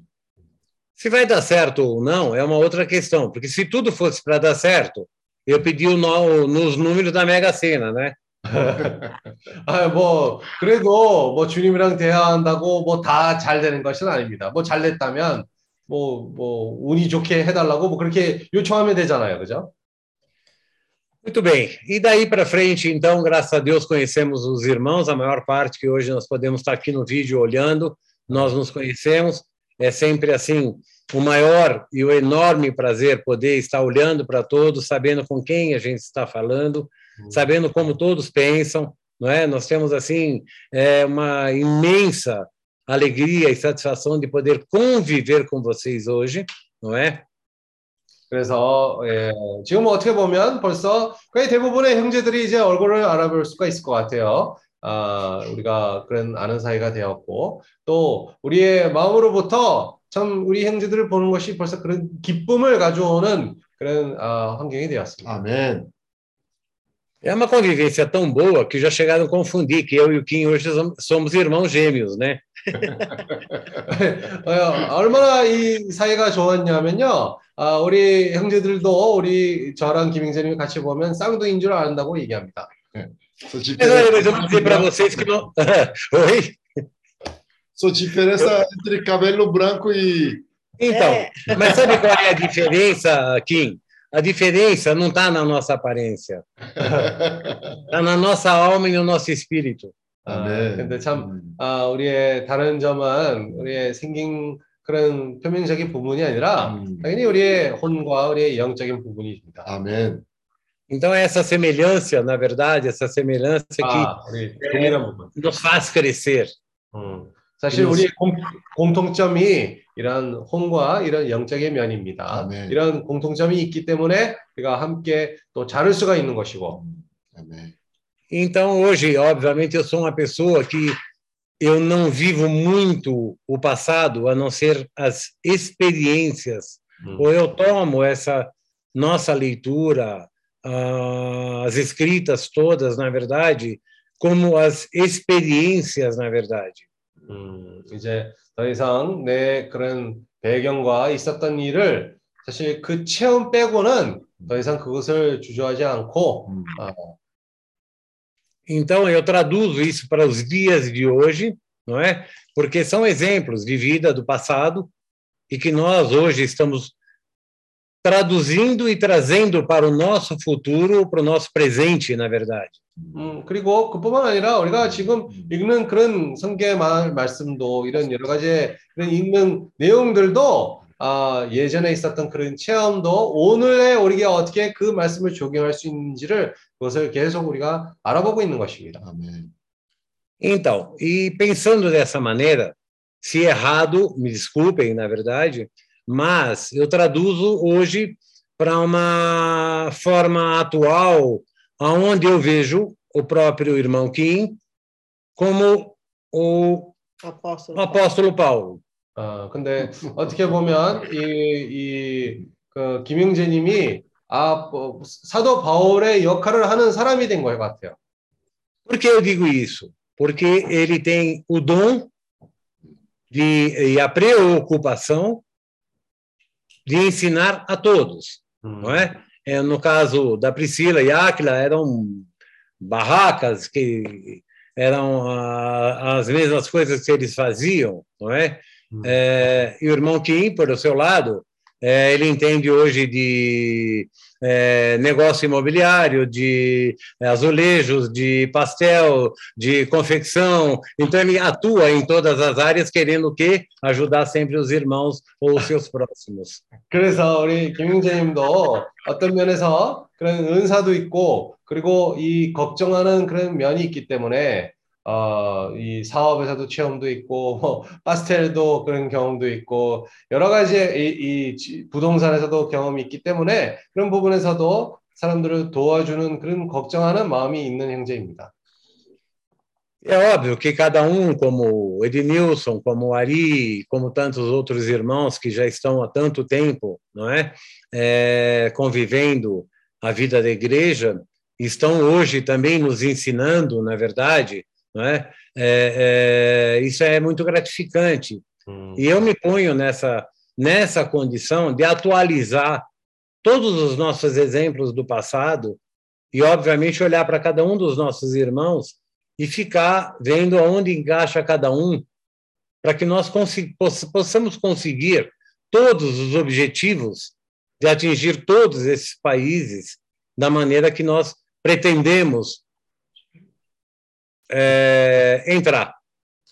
Se vai dar certo ou não é uma outra questão, porque se tudo fosse para dar certo, eu pedi o no, nos números da Mega Sena, né? 아, 뭐 그래도 뭐 주님이랑 대화한다고 뭐 다 잘 되는 것은 아닙니다. 뭐 잘 됐다면 뭐 뭐 운이 좋게 해달라고 뭐 그렇게 요청하면 되잖아요, 그죠? Muito bem. E daí para frente, então, graças a Deus, conhecemos os irmãos, a maior parte que hoje nós podemos estar aqui no vídeo olhando, nós nos conhecemos. É sempre assim o maior e o enorme prazer poder estar olhando para todos, sabendo com quem a gente está falando, sabendo como todos pensam, não é? Nós temos assim é, uma imensa alegria e satisfação de poder conviver com vocês hoje, não é? 그래서 예, 지금 어떻게 보면 벌써 거의 대부분의 형제들이 이제 얼굴을 알아볼 수가 있을 것 같아요. 아, 우리가 그런 아는 사이가 되었고 또 우리의 마음으로부터 참 우리 형제들을 보는 것이 벌써 그런 기쁨을 가져오는 그런 아, 환경이 되었습니다. 아멘. É uma convivência tão boa que já chegaram a confundir que eu e o Kim hoje som- somos irmãos gêmeos, né? 어, 얼마나 이 사이가 좋았냐면요. 아, 우리 형제들도 우리 저랑 김영재님이 같이 보면 쌍둥이인 줄 안다고 얘기합니다. Para diferença, entre cabelo branco e Então, mas sabe qual é a diferença, Kim? A diferença não está na nossa aparência, está na nossa alma e no nosso espírito. 아, 네. 근데 참 음. 아, 우리의 다른 점은 우리의 생긴 그런 표면적인 부분이 아니라 음. 당연히 우리의 혼과 우리의 영적인 부분입니다. Amém. Então, essa semelhança, na verdade, essa semelhança que 아, 우리 동일한 부분. nos faz crescer. 음, 사실 우리의 공, 공통점이 이런 혼과 이런 영적의 면입니다. 아멘. 이런 공통점이 있기 때문에 우리가 함께 또 자를 수가 있는 것이고. Amém. Então, hoje, obviamente, eu sou uma pessoa que eu não vivo muito o passado, a não ser as experiências. 음, Ou eu tomo essa nossa leitura, ah, as escritas todas, na verdade, como as experiências, na verdade. 음, 이제 더 이상 내 그런 배경과 있었던 일을 사실 그 체험 빼고는 더 이상 그것을 주저하지 않고 음. 아, Então, eu traduzo isso para os dias de hoje, não é? Porque são exemplos de vida do passado e que nós hoje estamos traduzindo e trazendo para o nosso futuro, para o nosso presente, na verdade. 음, 그리고 그뿐만 아니라 우리가 지금 읽는 그런 성경 말, 말씀도 이런 여러 가지 그런 읽는 내용들도 아, 예전에 있었던 그런 체험도 오늘의 우리가 어떻게 그 말씀을 적용할 수 있는지를 그것을 계속 우리가 알아보고 있는 것입니다. Amém. Então, e pensando dessa maneira, se errado, me desculpem, na verdade, mas eu traduzo hoje para uma forma atual, aonde eu vejo o próprio irmão Kim como o Apóstolo. apóstolo Paulo. 어, 근데 어떻게 보면 이, 이, 그 김영재님이 아, 뭐, 사도 바울의 역할을 하는 사람이 된 것 같아요. Por que eu digo isso? Porque ele tem o dom de, e a preocupação de ensinar a todos. 음, não é? É, no caso da Priscila e Áquila, eram barracas que eram ah, as mesmas coisas que eles faziam, não é? 음, É, e o irmão Kim, por o seu lado, é, ele entende hoje de é, negócio imobiliário, de é, azulejos, de pastel, de confecção. Então, ele atua em todas as áreas, querendo o quê? Ajudar sempre os irmãos ou os seus próximos. 그래서 우리 김영재님도 어떤 면에서 그런 은사도 있고 그리고 이 걱정하는 그런 면이 있기 때문에 어, 이 사업에서도 체험도 있고 뭐 파스텔도 그런 경험도 있고 여러 가지 이, 이 지- 부동산에서도 경험이 있기 때문에 그런 부분에서도 사람들을 도와주는 그런 걱정하는 마음이 있는 형제입니다. É óbvio que cada um, como o Ednilson, como o Ari, como tantos outros irmãos que já estão há tanto tempo, não é, É, convivendo a vida da igreja, estão hoje também nos ensinando, na verdade, não é? É, é, isso é muito gratificante. 음, E eu me ponho nessa nessa condição de atualizar todos os nossos exemplos do passado e, obviamente, olhar para cada um dos nossos irmãos e ficar vendo aonde encaixa cada um, para que nós possamos conseguir todos os objetivos de atingir todos esses países da maneira que nós pretendemos eh, entrar.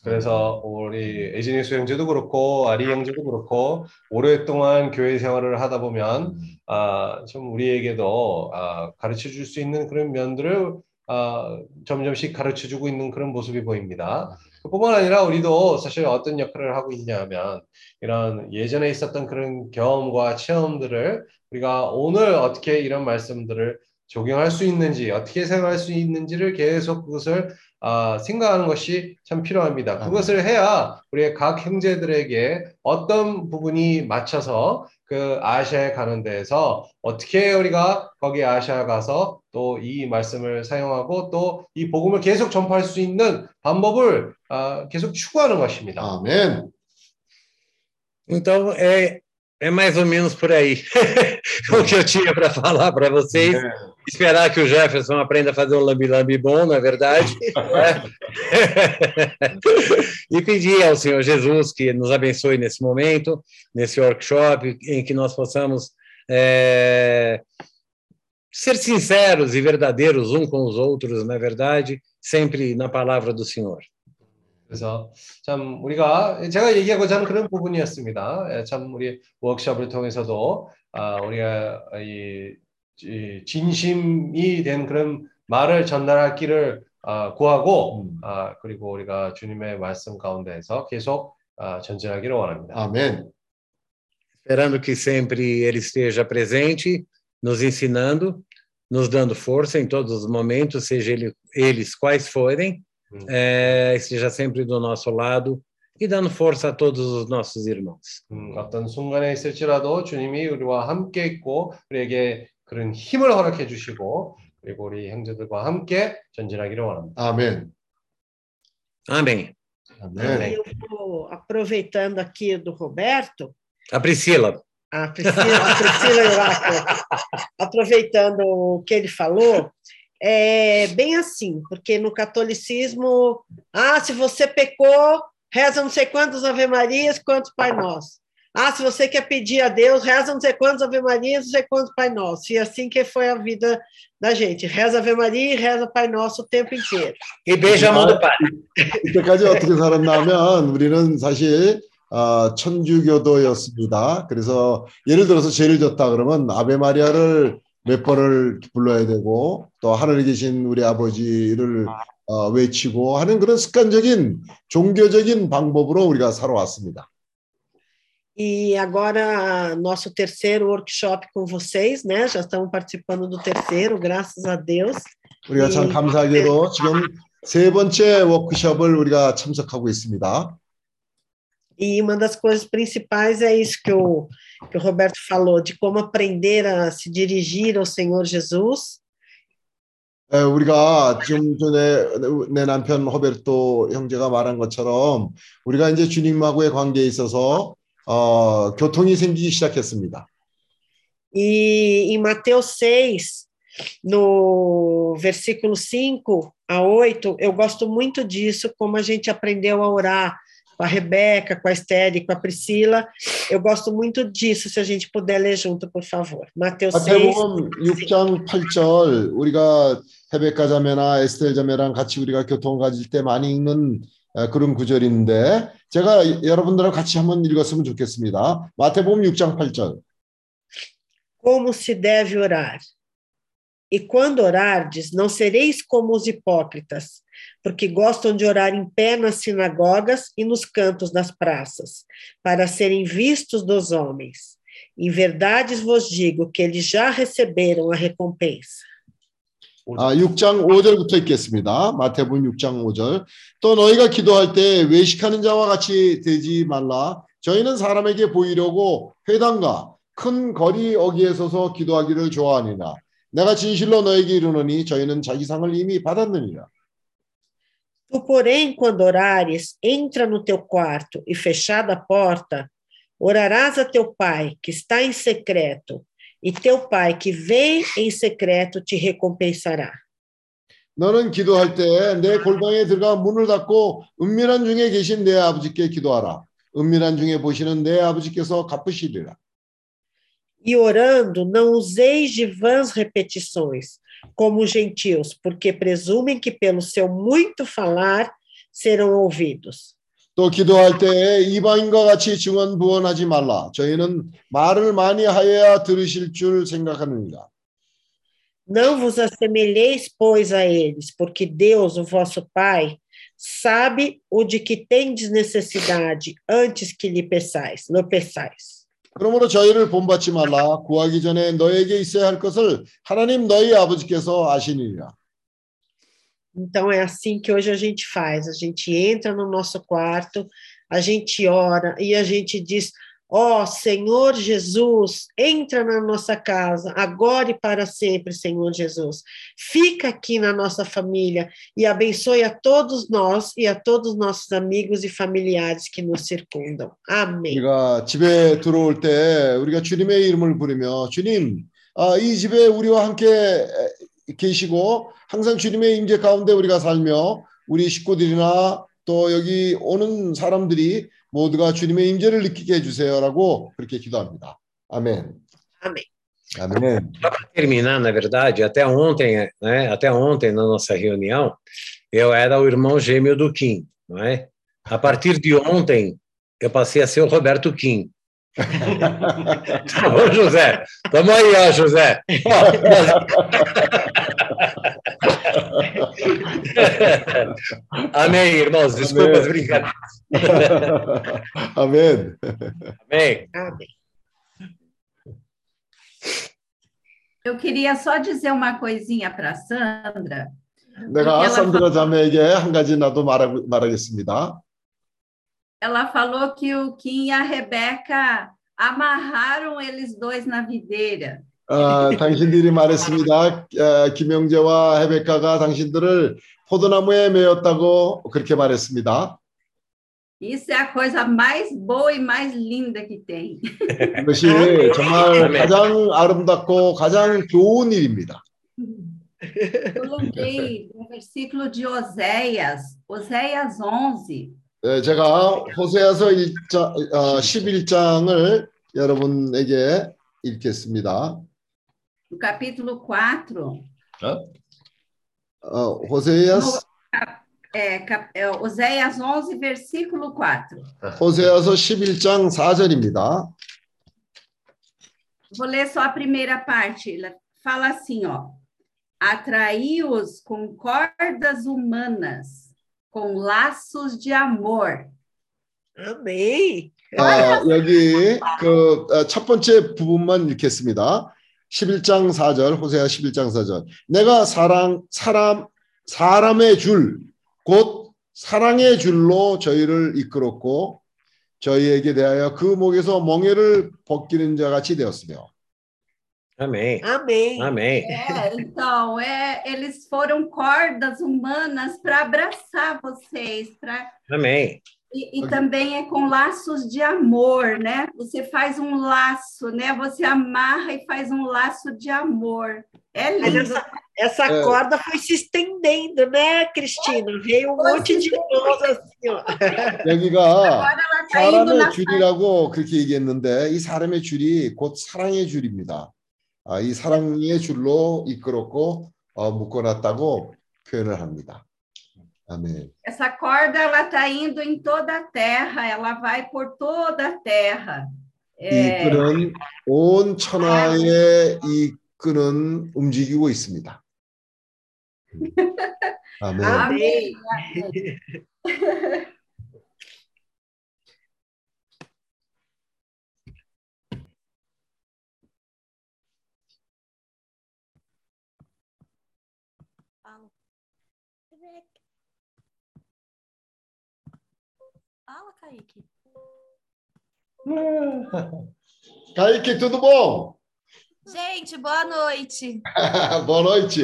그래서 우리 에지니스 형제도 그렇고 아리 형제도 그렇고 오랫동안 교회 생활을 하다 보면 아, 좀 우리에게도 아, 가르쳐 줄 수 있는 그런 면들을 아, 점점씩 가르쳐 주고 있는 그런 모습이 보입니다. 그뿐만 아니라 우리도 사실 어떤 역할을 하고 있냐면 이런 예전에 있었던 그런 경험과 체험들을 우리가 오늘 어떻게 이런 말씀들을 적용할 수 있는지 어떻게 생각할 수 있는지를 계속 그것을 아, 생각하는 것이 참 필요합니다. 그것을 해야 우리의 각 형제들에게 어떤 부분이 맞춰서 그 아시아에 가는 데에서 어떻게 우리가 거기 아시아 가서 또 이 말씀을 사용하고 또 이 복음을 계속 전파할 수 있는 방법을 아, 계속 추구하는 것입니다. 아멘. Então, é, é mais ou menos por aí o que eu tinha para falar para vocês. Esperar que o Jefferson aprenda a fazer um lambi-lambi bom, na verdade. né? e pedir ao Senhor Jesus que nos abençoe nesse momento, nesse workshop, em que nós possamos é, ser sinceros e verdadeiros um com os outros, na verdade, sempre na palavra do Senhor. 그래서 참 우리가 제가 얘기하고자 하는 그런 부분이었습니다. 예, 참 우리 워크숍을 통해서도 아, 우리가 이, 이 진심이 된 그런 말을 아, 구하고 아, 그리고 우리가 주님의 말씀 가운데에서 계속 아, 전진하기를 원합니다. 아멘. Esperando que sempre Ele esteja presente, nos ensinando, nos dando força em todos os momentos, seja ele, eles quais forem, é, esteja sempre do nosso lado e dando força a todos os nossos irmãos. 음, 어떤 순간에 있을지라도 주님이 우리와 함께 있고 우리에게 그런 힘을 허락해 주시고 그리고 우리 형제들과 함께 전진하기를 원합니다. 아멘. Amém. 아멘. Eu vou aproveitando aqui do Roberto, A Priscila. a Priscila, a Priscila Oracle, aproveitando o que ele falou, é bem assim, porque no catolicismo, ah, se você pecou, reza não sei quantos Ave Marias, quantos Pai Nosso. Ah, se você quer pedir a Deus, reza não sei quantos Ave Marias, não sei quantos Pai Nosso. E assim que foi a vida da gente. Reza Ave Maria e reza Pai Nosso o tempo inteiro. E beija a mão do Pai. 이때까지 어떻게 살았냐면 우리는 사실 어, 천주교도였습니다. 그래서 예를 들어서 죄를 졌다 그러면 아베 마리아를 몇 번을 불러야 되고 또 하늘에 계신 우리 아버지를 어, 외치고 하는 그런 습관적인 종교적인 방법으로 우리가 살아왔습니다. E agora, nosso terceiro workshop com vocês, né? Já estamos participando do terceiro, graças a Deus. 우리가 참 예. 감사하게도 지금 세 번째 워크숍을 우리가 참석하고 있습니다. E uma das coisas principais é isso que o, que o Roberto falou, de como aprender a se dirigir ao Senhor Jesus. 에, 우리가 좀 전에 내 남편 호베르토 형제가 말한 것처럼 우리가 이제 주님하고의 관계에 있어서 어, 교통이 생기기 시작했습니다. E em Mateus 6, no versículo 5 a 8, eu gosto muito disso, como a gente aprendeu a orar com a Rebeca, com a Esther e com a Priscila. Eu gosto muito disso, se a gente puder ler junto, por favor. Mateus 6. 마태복음 6장 8절 우리가 헤베카 자매나 에스텔 자매랑 같이 우리가 교통을 가질 때 많이 읽는 어, 그런 구절인데 제가 여러분들하고 같이 한번 읽었으면 좋겠습니다. 마태복음 6장 8절. como se deve orar. E quando orardes, não sereis como os hipócritas, porque gostam de orar em pé nas sinagogas e nos cantos das praças, para serem vistos dos homens. Em verdade vos digo que eles já receberam a recompensa. 아, 6장 5절부터 읽겠습니다. 마태복음 6장 5절. 또 너희가 기도할 때 외식하는 자와 같이 되지 말라. 저희는 사람에게 보이려고 회당과 큰 거리 어기에 서서 기도하기를 좋아하니라. 내가 진실로 너에게 이르노니 저희는 자기 상을 이미 받았느니라. Tu, porém, quando orares, entra no teu quarto e fechada a porta, orarás a teu pai que está em secreto, e teu pai que vem em secreto te recompensará. 너는 기도할 때 내 골방에 들어가 문을 닫고 은밀한 중에 계신 내 아버지께 기도하라. 은밀한 중에 보시는 내 아버지께서 갚으시리라. E orando, não useis de vãs repetições, como os gentios, porque presumem que pelo seu muito falar serão ouvidos. 또 기도할 때 이방인과 같이 증언 부언하지 말라. 저희는 말을 많이 하여야 들으실 줄 생각하느니라. Não vos assemelheis, pois, a eles, porque Deus, o vosso Pai, sabe o de que tendes necessidade antes que lhe peçais, lhe peçais. 그러므로 저희를 본받지 말라 구하기 전에 너에게 있어야 할 것을 하나님 너희 아버지께서 아시니라. Então é assim que hoje a gente faz. A gente entra no nosso quarto, a gente ora e a gente diz: Ó Senhor Jesus, entra na nossa casa, agora e para sempre, Senhor Jesus. Fica aqui na nossa família e abençoe a todos nós e a todos os nossos amigos e familiares que nos circundam. Amém. 우리가 집에 들어올 때 우리가 주님의 이름을 부르며 주님, 아, 이 집에 우리와 함께 에, 계시고 항상 주님의 임재 가운데 우리가 살며 우리 식구들이나 또 여기 오는 사람들이 모두가 주님의 임재를 느끼게 해주세요라고 그렇게 기도합니다. 아멘. Amém. 아멘. Para terminar, na verdade, até ontem, né, até ontem na nossa reunião, eu era o irmão gêmeo do Kim, não é? A partir de ontem, eu passei a ser o Roberto Kim. Tá bom, José? Tamo aí, ó, José. Amém, irmãos. Desculpa as brincadeiras. 아멘. Amém. Amém. Eu queria só dizer uma coisinha para a Sandra. 내가 ela 산드라 자매에게 한 가지 나도 말하, 말하겠습니다. Ela falou que o Kim e a Rebeca amarraram eles dois na videira. 어, 당신들이 말했습니다. 어, 김영재와 헤베카가 당신들을 포도나무에 메었다고 그렇게 말했습니다. Isso é a coisa mais boa e mais linda que tem. 이것이 정말 가장 아름답고 가장 좋은 일입니다. Coloquei no versículo de Oséias, Oséias 11. 예, 제가 호세아서 1장, 어, 11장을 여러분에게 읽겠습니다. no capítulo 4, 어, 호세아스, é, cap- é, Oséias 11, versículo 4. 호세아서 11장 4절입니다. Vou ler só a primeira parte. Ela fala assim, ó. Atraí-os com cordas humanas, com laços de amor. Amém. 아, 여기 그 첫 번째 부분만 읽겠습니다. 11장 4절, 호세아 11장 4절. 내가 사랑 사람 사람의 줄, 곧 사랑의 줄로 저희를 이끌었고 저희에게 대하여 그 목에서 멍에를 벗기는 자 같이 되었으며. Amém. Amém. Amém. É, então, é, eles foram cordas humanas para abraçar vocês, para Amém. E, e também é com laços de amor, né? Você faz um laço, né? Você amarra e faz um laço de amor. É Mas lindo. essa, essa É. corda foi se estendendo, né, Cristina? Veio um Foi monte se de mãos assim, ó. 여기가 Agora ela está indo 사람의 na 줄이라고 그렇게 얘기했는데 이 사람의 줄이 곧 사랑의 줄입니다. 아, 이 사랑의 줄로 이끌었고 어, 묶어놨다고 표현을 합니다. 아멘. Essa corda ela está indo em toda a terra, ela vai por toda a terra. 이 É, 끈은 온 천하에 이 끈은 움직이고 있습니다. 아멘. Amém. Fala, Kaique. Kaique, tudo bom? Gente, boa noite. Boa noite.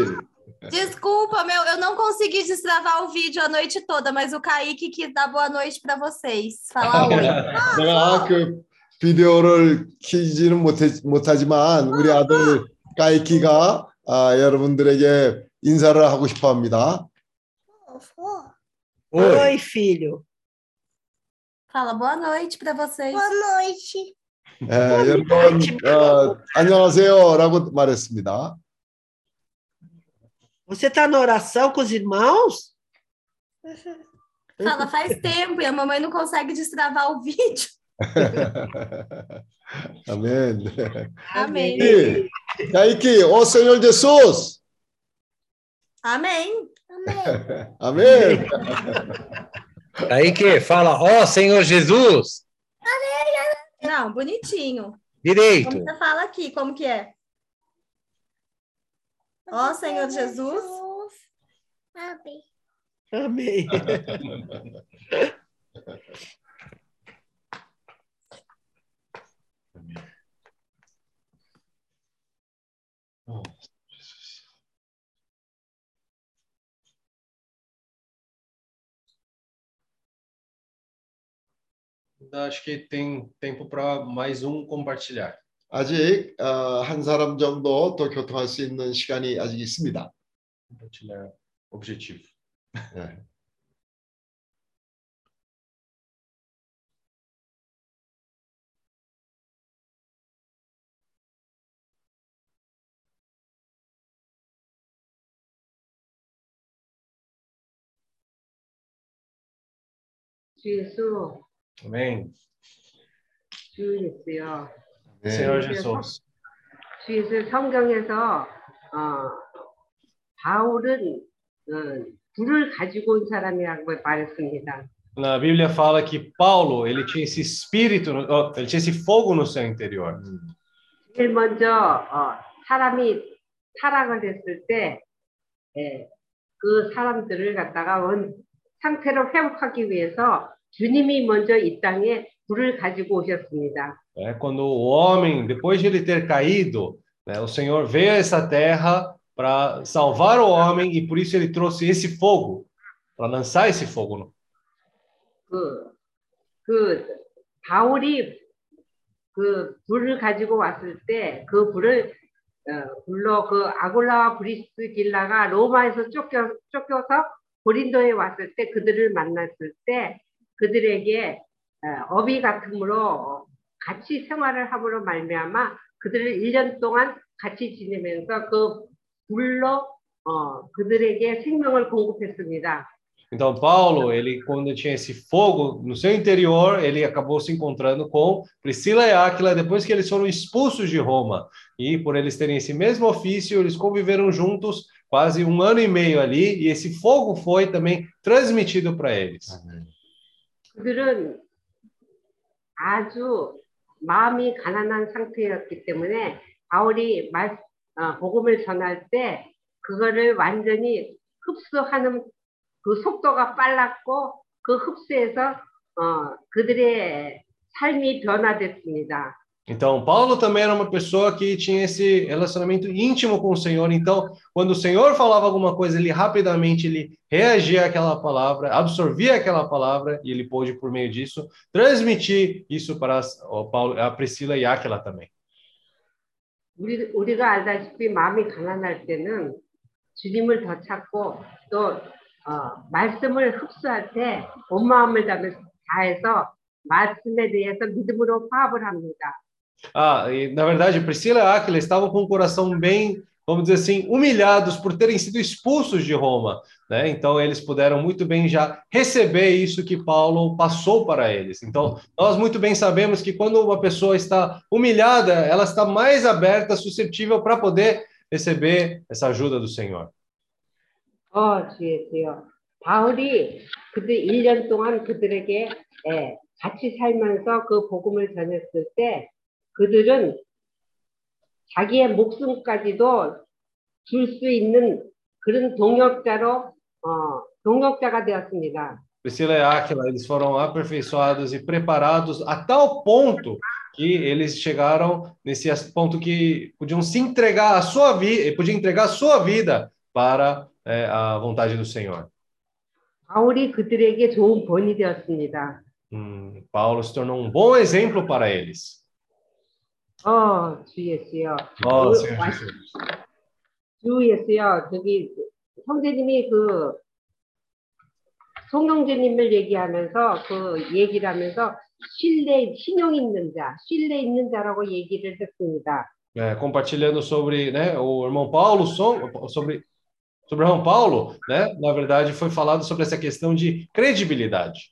Desculpa, meu, eu não consegui destravar o vídeo a noite toda, mas o Kaique quis dar boa noite para vocês. Falar oi. 내가 그 비디오를 키지는 못해, 못하지만 우리 아들 까이키가 아, 여러분들에게 인사를 하고 싶어 합니다. Oi. Oi, filho. Fala boa noite para vocês. noite. 예, 여러분 어, 안녕하세요라고 말했습니다. Você está na oração com os irmãos? Fala, faz tempo e a mamãe não consegue destravar o vídeo. 아멘. Amém. 까이키, 까이키, 오 Senhor Jesus. Amém. 아멘. Aí que fala, ó Senhor Jesus. Não, bonitinho. Direito. Como você fala aqui, como que é? Ó Senhor Jesus. Amém. Acho que tem tempo para mais um compartilhar. 아직 어, 한 사람 정도 더 교통할 수 있는 시간이 아직 있습니다. Compartilhar objetivo. 네. 주 예수, Amém. 주 예수요. 네. Senhor Jesus. 주 예수 성경에서 어, 바울은 어, 불을 가지고 온 사람이라고 말했습니다. Na Bíblia fala que Paulo, ele tinha esse espírito, oh, ele tinha esse fogo no seu interior. 제일 먼저 어, 사람이 타락을 했을 때, 예, 그 사람들을 갖다가 원 상태로 회복하기 위해서 주님이 먼저 이 땅에 불을 가지고 오셨습니다. É, quando o homem, depois de ele ter caído, né, o Senhor veio a essa terra para salvar o homem e por isso ele trouxe esse fogo, para lançar esse fogo. no- 그, 그 바울이 그 불을 가지고 왔을 때 그 불을 어, 불로 그 아굴라와 브리스길라가 로마에서 쫓겨 쫓겨서 고린도에 왔을 때 그들을 만났을 때 그들에게 어, 어비 같음으로 같이 생활을 함으로 말미암아 그들을 1년 동안 같이 지내면서 그 불로 어, 그들에게 생명을 공급했습니다. Então, Paulo, ele quando tinha esse fogo no seu interior, ele acabou se encontrando com Priscila e Áquila depois que eles foram expulsos de Roma. E por eles terem esse mesmo ofício, eles conviveram juntos quase um ano e meio ali, e esse fogo foi também transmitido para eles. 그들은 아주 마음이 가난한 상태였기 때문에 바울이 말, 어, 복음을 전할 때 그거를 완전히 흡수하는 그 속도가 빨랐고 그 흡수해서 어, 그들의 삶이 변화됐습니다. Então, Paulo também era uma pessoa que tinha esse relacionamento íntimo com o Senhor. Então, quando o Senhor falava alguma coisa, ele rapidamente ele reagia àquela palavra, absorvia aquela palavra e ele pôde, por meio disso, transmitir isso para as- o Paulo, a Priscila e Áquila também. 우리, 우리가 알다시피 마음이 가난할 때는 주님을 더 찾고 또 어, 말씀을 흡수할 때 온 마음을 다해서 다해서 말씀에 대해서 믿음으로 화합을 합니다. Ah, e, na verdade, Priscila e Áquila estavam com o coração bem, vamos dizer assim, humilhados por terem sido expulsos de Roma, né? Então eles puderam muito bem já receber isso que Paulo passou para eles. Então, nós muito bem sabemos que quando uma pessoa está humilhada, ela está mais aberta, suscetível para poder receber essa ajuda do Senhor. 어, 주예수요. 바울이 그들 1년 동안 그들에게 예, 같이 살면서 그 복음을 전했을 때 그들은 자기의 목숨까지도 줄 수 있는 그런 동역자로 어, 동역자가 되었습니다. Priscila e Áquila, eles foram aperfeiçoados e preparados a tal ponto que eles chegaram nesse ponto que podiam se entregar a sua vida, podiam entregar a sua vida para é, a vontade do Senhor. 바울이 그들에게 좋은 본이 되었습니다. Hum, Paulo se tornou um bom exemplo para eles. 어, 주 예수요. Oh, 그 Senhor 와- Jesus. 주 예수요. 저기 형제님이 그 송영재님을 얘기하면서 그 얘기를 하면서 신뢰 신용 있는 자, 신뢰 있는 자라고 얘기를 했습니다. É, compartilhando sobre né, o irmão Paulo, sobre, sobre o irmão Paulo, né, na verdade foi falado sobre essa questão de credibilidade.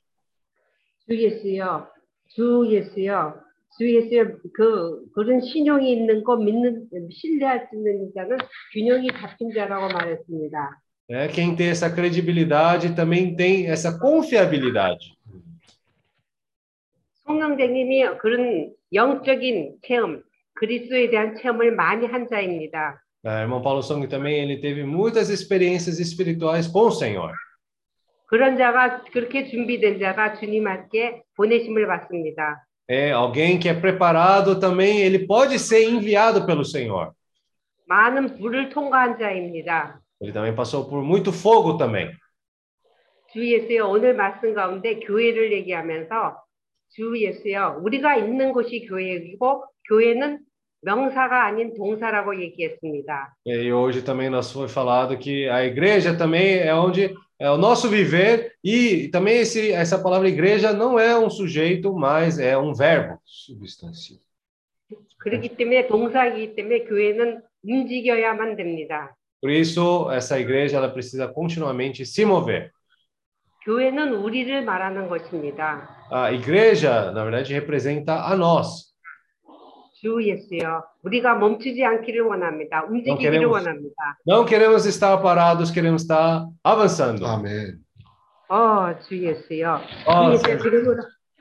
주 예수요. 주 예수요. 주 예수요. 그 그런 신용이 있는 거 믿는 신뢰할 수 있는 자는 균형이 잡힌 자라고 말했습니다. né? Quem tem essa credibilidade também tem essa confiabilidade. 송영재님이 그런 영적인 체험, 그리스도에 대한 체험을 많이 한 자입니다. É, irmão Paulo Song também ele teve muitas experiências espirituais com o Senhor. 그런 자가 그렇게 준비된 자가 주님께 보내심을 받습니다. É alguém que é preparado também, ele pode ser enviado pelo Senhor. 많은 불을 통과한 자입니다. Ele também passou por muito fogo também. 주 예수여 오늘 말씀 가운데 교회를 얘기하면서 주 예수여 우리가 있는 곳이 교회이고 교회는 명사가 아닌 동사라고 얘기했습니다. E hoje também nós foi falado que a igreja também é onde é o nosso viver e também esse, essa palavra igreja não é um sujeito, mas é um verbo substantivo. 그렇기 때문에 동사이기 때문에 교회는 움직여야만 됩니다. Por isso essa igreja ela precisa continuamente se mover. 교회는 우리를 말하는 것입니다. A igreja, na verdade, representa a nós. 주 예수여 우리가 멈추지 않기를 원합니다. 움직이기를 queremos- 원합니다. Não queremos estar parados, queremos estar avançando. 아멘. 어, 주 예수여. 어, 주 예수여 그리고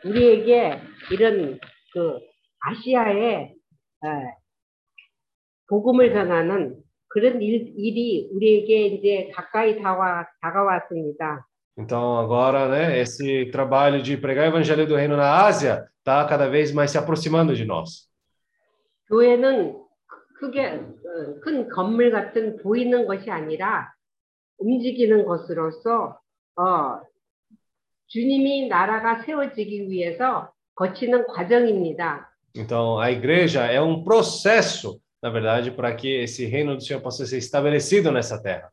우리에게 이런 그 아시아에 에, 복음을 전하는 그런 일, 일이 우리에게 이제 가까이 다와, 다가왔습니다. Então agora, né, esse trabalho de pregar o evangelho do reino na Ásia está cada vez mais se aproximando de nós. 교회는 크게 어, 큰 건물 같은 보이는 것이 아니라 움직이는 것으로서 어, 주님이 나라가 세워지기 위해서 거치는 과정입니다. Então a igreja é um processo, na verdade, para que esse reino do Senhor possa ser estabelecido nessa terra.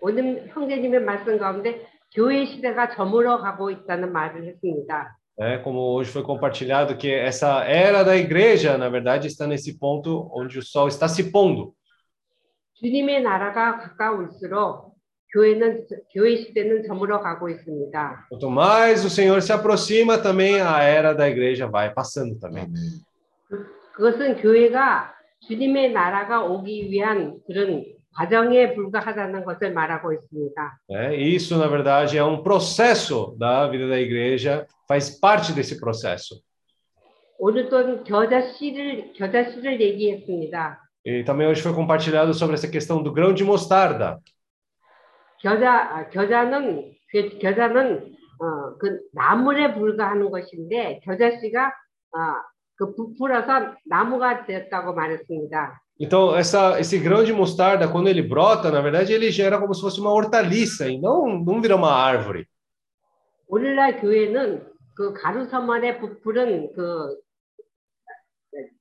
오늘 형제님의 말씀 가운데 교회 시대가 저물어 가고 있다는 말을 했습니다. É, como hoje foi compartilhado que essa era da igreja, na verdade, está nesse ponto onde o sol está se pondo. 주님의 나라가 가까울수록 교회는 교회 시대는 저물어 가고 있습니다. Quanto mais o Senhor se aproxima, também a era da igreja vai passando também. 아멘. 그것은 교회가 주님의 나라가 오기 위한 그런 과정에 불과하다는 것을 말하고 있습니다. né? Isso, na verdade, é um processo da vida da igreja, faz parte desse processo. 오늘 또 겨자 씨를 겨자 씨를 얘기했습니다. E também hoje foi compartilhado sobre essa questão do grão de mostarda. 겨자 아, 겨자는 그 겨자는 어, 그 나물에 불과하는 것인데 겨자 씨가 어, 그 부풀어서 나무가 되었다고 말했습니다. Então, essa, esse grão de mostarda, quando ele brota, na verdade, ele gera como se fosse uma hortaliça e não, não vira uma árvore. 오늘날 교회는 그 가루서만에 부풀은 그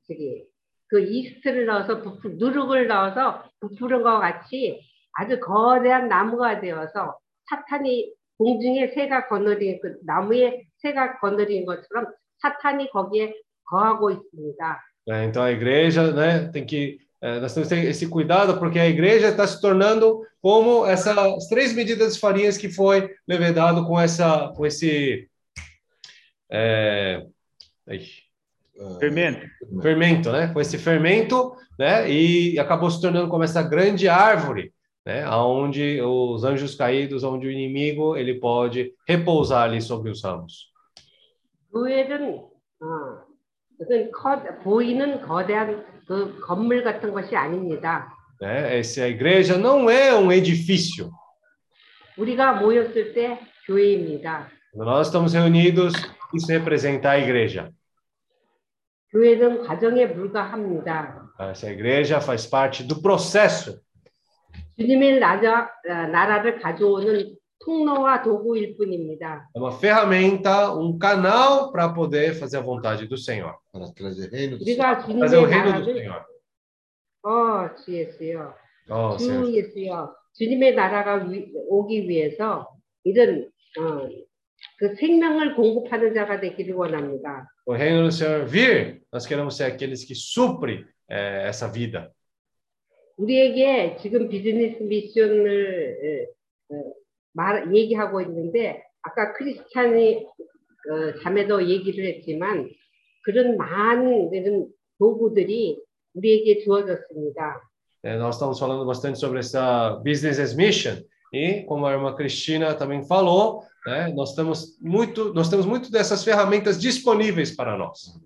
저기 그 이스트를 넣어서 부풀 누룩을 넣어서 부풀은 것 같이 아주 거대한 나무가 되어서 사탄이 공중에 새가 거느린 그 나무에 새가 거느린 것처럼 사탄이 거기에 거하고 있습니다. né? Então, a igreja né, tem que. é, nós temos que ter esse cuidado, porque a igreja está se tornando como essas três medidas de farinhas que foi levedado com, essa, com esse. É, fermento. Fermento, né? Com esse fermento, né? E acabou se tornando como essa grande árvore, né? Aonde os anjos caídos, onde o inimigo ele pode repousar ali sobre os ramos. Good. Ah. 는 어, 무슨 커, 보이는 거대한 그 건물 같은 것이 아닙니다. Né? Essa a igreja não é um edifício. 우리가 모였을 때 교회입니다. Quando nós estamos reunidos, isso representa a igreja. 교회는 과정에 불과합니다. Essa igreja faz parte do processo. 주님의 나라, 어, 나라를 가져오는 통로와 도구일 뿐입니다. É uma ferramenta, um canal para poder fazer a vontade do Senhor. para trazer reino do 우리가 Fazer o 주님의 reino do 나라를 Senhor. 어, 주 예수여, Oh, Senhor. 주 예수여, 주님의 나라가 위- 오기 위해서 이런 어, 그 생명을 공급하는 자가 되기를 원합니다. O reino do Senhor vir, nós queremos ser aqueles que supre eh, essa vida. 우리에게 지금 비즈니스 미션을 어, 어, 말 얘기하고 있는데 아까 크리스찬이 어, 자매도 얘기를 했지만 그런 많은 이런 도구들이 우리에게 주어졌습니다. Eh, nós estamos falando bastante sobre essa business as mission e, como a irmã Cristina também falou, né, nós temos muito, nós temos muito dessas ferramentas disponíveis para nós.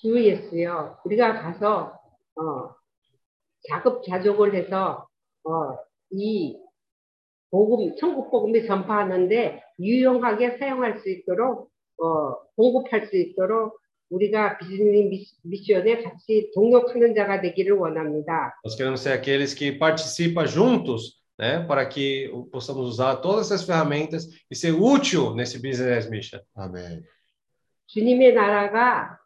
주의했어요. 우리가 가서 어, 자급자족을 해서 어, 이 복음, 천국 복음이 전파하는데 유용하게 사용할 수 있도록 어, 공급할 수 있도록 우리가 비즈니스 미션에 같이 동력하는 자가 되기를 원합니다. Nós queremos ser aqueles que participam juntos, né, para que possamos usar todas essas ferramentas e ser útil nesse business mission. 아멘. 주님의 나라가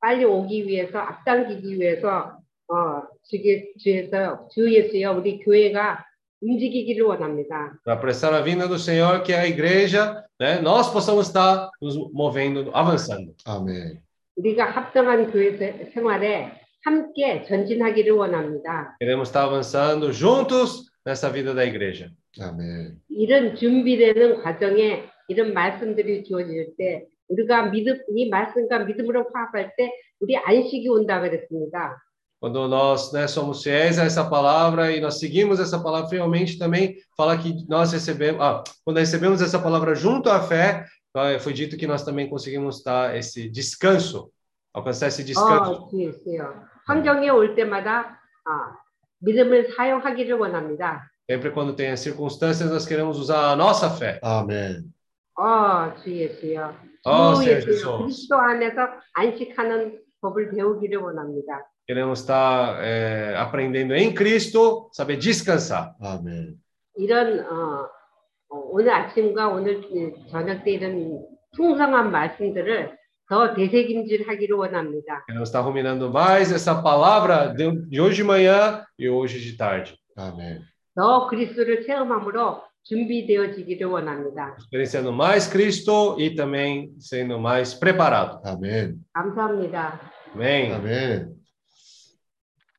빨리 오기 위해서 앞당기기 위해서 어, 주에서 주 예수여 우리 교회가 움직이기를 원합니다. Para apressar a vinda do Senhor, que é a igreja, né, nós possamos estar nos movendo, avançando. 아멘. 우리가 합당한 교회 세- 생활에 함께 전진하기를 원합니다. Queremos estar avançando juntos nessa vida da igreja. 아멘. 이런 준비되는 과정에 이런 말씀들이 주어질 때 우리가 믿음 이 말씀과 믿음으로 화합할 때 우리 안식이 온다 그랬습니다. Quando nós né, somos fiéis a essa palavra e nós seguimos essa palavra fielmente, também fala que nós recebemos, ah, quando recebemos essa palavra junto à fé, ah, foi dito que nós também conseguimos dar esse descanso, alcançar esse descanso. 어, 주 예수요. 환경에 올 때마다 아, 믿음을 사용하기를 원합니다. Sempre quando tem as circunstâncias, nós queremos usar a nossa fé. 아멘. 어, 주 예수요. 어, 주 Senhor 예수요. Jesus. 그리스도 안에서 안식하는 법을 배우기를 원합니다. Queremos estar eh, aprendendo em Cristo, saber descansar. 아멘. 이런 어, 어, 오늘 아침과 오늘 이 저녁 때 이런 풍성한 말씀들을 더 되새김질하기를 원합니다. Queremos estar ruminando mais essa palavra de, de hoje de manhã e hoje de tarde. 아멘. 더 그리스도를 체험함으로 준비되어지기를 원합니다. Experienciando mais Cristo e também sendo mais preparado. 아멘. 감사합니다. Amém. 아멘.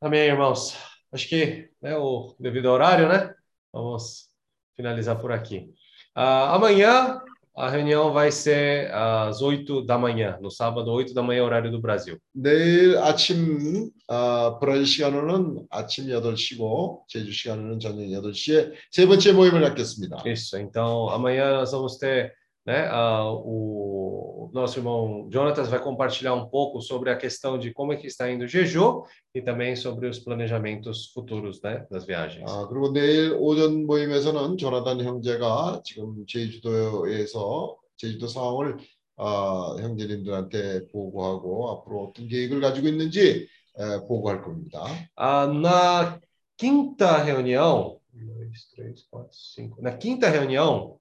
Amém, irmãos. Acho que né, o devido ao horário, né? Vamos finalizar por aqui. Ah, amanhã a reunião vai ser às 8 da manhã, no sábado, 8 da manhã, horário do Brasil. 내일 아침 아, 브라질 시간으로는 아침 8시고 제주 시간으로는 저녁 8시에 세 번째 모임을 갖겠습니다. Isso. Então, amanhã nós vamos ter, né? ah, o nosso irmão Jonatas vai compartilhar um pouco sobre a questão de como é que está indo o jejum e também sobre os planejamentos futuros, né? Das viagens. 아, 그리고 내일 오전 모임에서는 조나단 형제가 지금 제주도에서 제주도 상황을 아, 형제님들한테 보고하고 앞으로 어떤 계획을 가지고 있는지 에, 보고할 겁니다. Ah, na quinta reunião, um, dois, três, quatro, cinco. Na quinta reunião,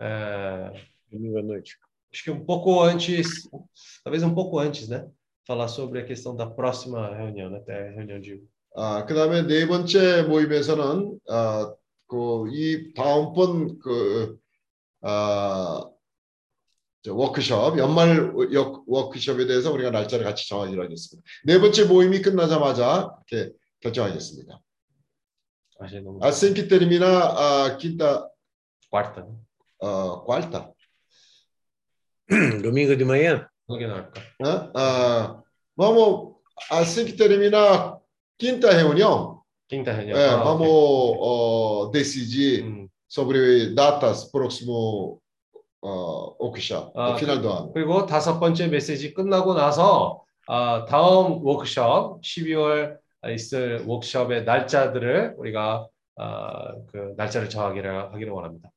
é, Domingo à noite. acho que um pouco antes, talvez um pouco antes, né? Falar sobre a questão da próxima reunião, né? Até a reunião de 아, 그다음에 네 번째 모임에서는 아, 그이 다음번 그 아, 저 워크숍 연말 워- 워크숍에 대해서 우리가 날짜를 같이 정하기로 하겠습니다. 네 번째 모임이 끝나자마자 이렇게 결정하겠습니다. Assim que termina a quinta, quarta? 어? 확인할까? né? Ah, vamos, assim que termina a quinta reunião, Quinta reunião. é, Ah, vamos ok. ó, decidir Hum. sobre datas próximo 어, 워크숍 아, final do ano. 그리고 다섯 번째 메시지 끝나고 나서 아, 다음 워크숍 12월 있을 워크숍의 날짜들을 우리가 아, 그 날짜를 정하기를 하기를 원합니다.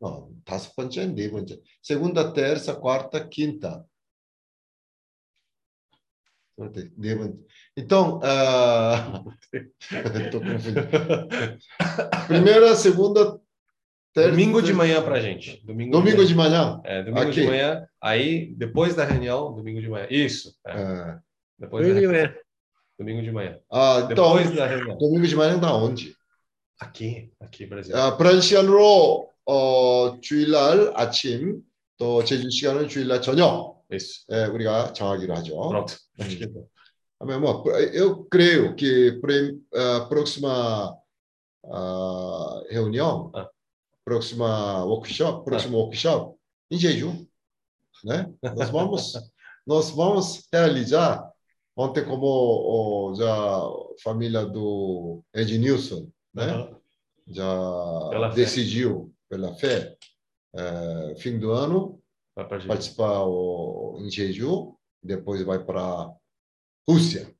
어, 다섯 번째, 네 번째. segunda, terça, quarta, quinta. 네 번째. Então, ah, tô confundindo. Primeira, segunda, terça. Domingo de manhã pra gente. Domingo, Domingo de manhã. É, domingo Aqui. de manhã. Aí, depois da reunião, domingo de manhã. Isso. é. 아, Depois da Domingo de reunião. manhã. Domingo de manhã. 아, então, Depois da reunião. domingo de manhã 다 onde? Aqui, aqui, Brasil. 아, 브라질 시간으로 어, 주일날 아침 또 제주 시간은 주일날 저녁 Isso. 예, 우리가 정하기로 하죠. Que Amém, amor. Eu creio que a próxima ah, reunião, Ah. próxima workshop, próximo workshop em jejum, né? Nós vamos, nós vamos realizar ontem como o, já família do Ednilson, né? Aham. Já Pela decidiu pela fé, eh, fim do ano Vai participar o, em jejum depois vai para Rússia,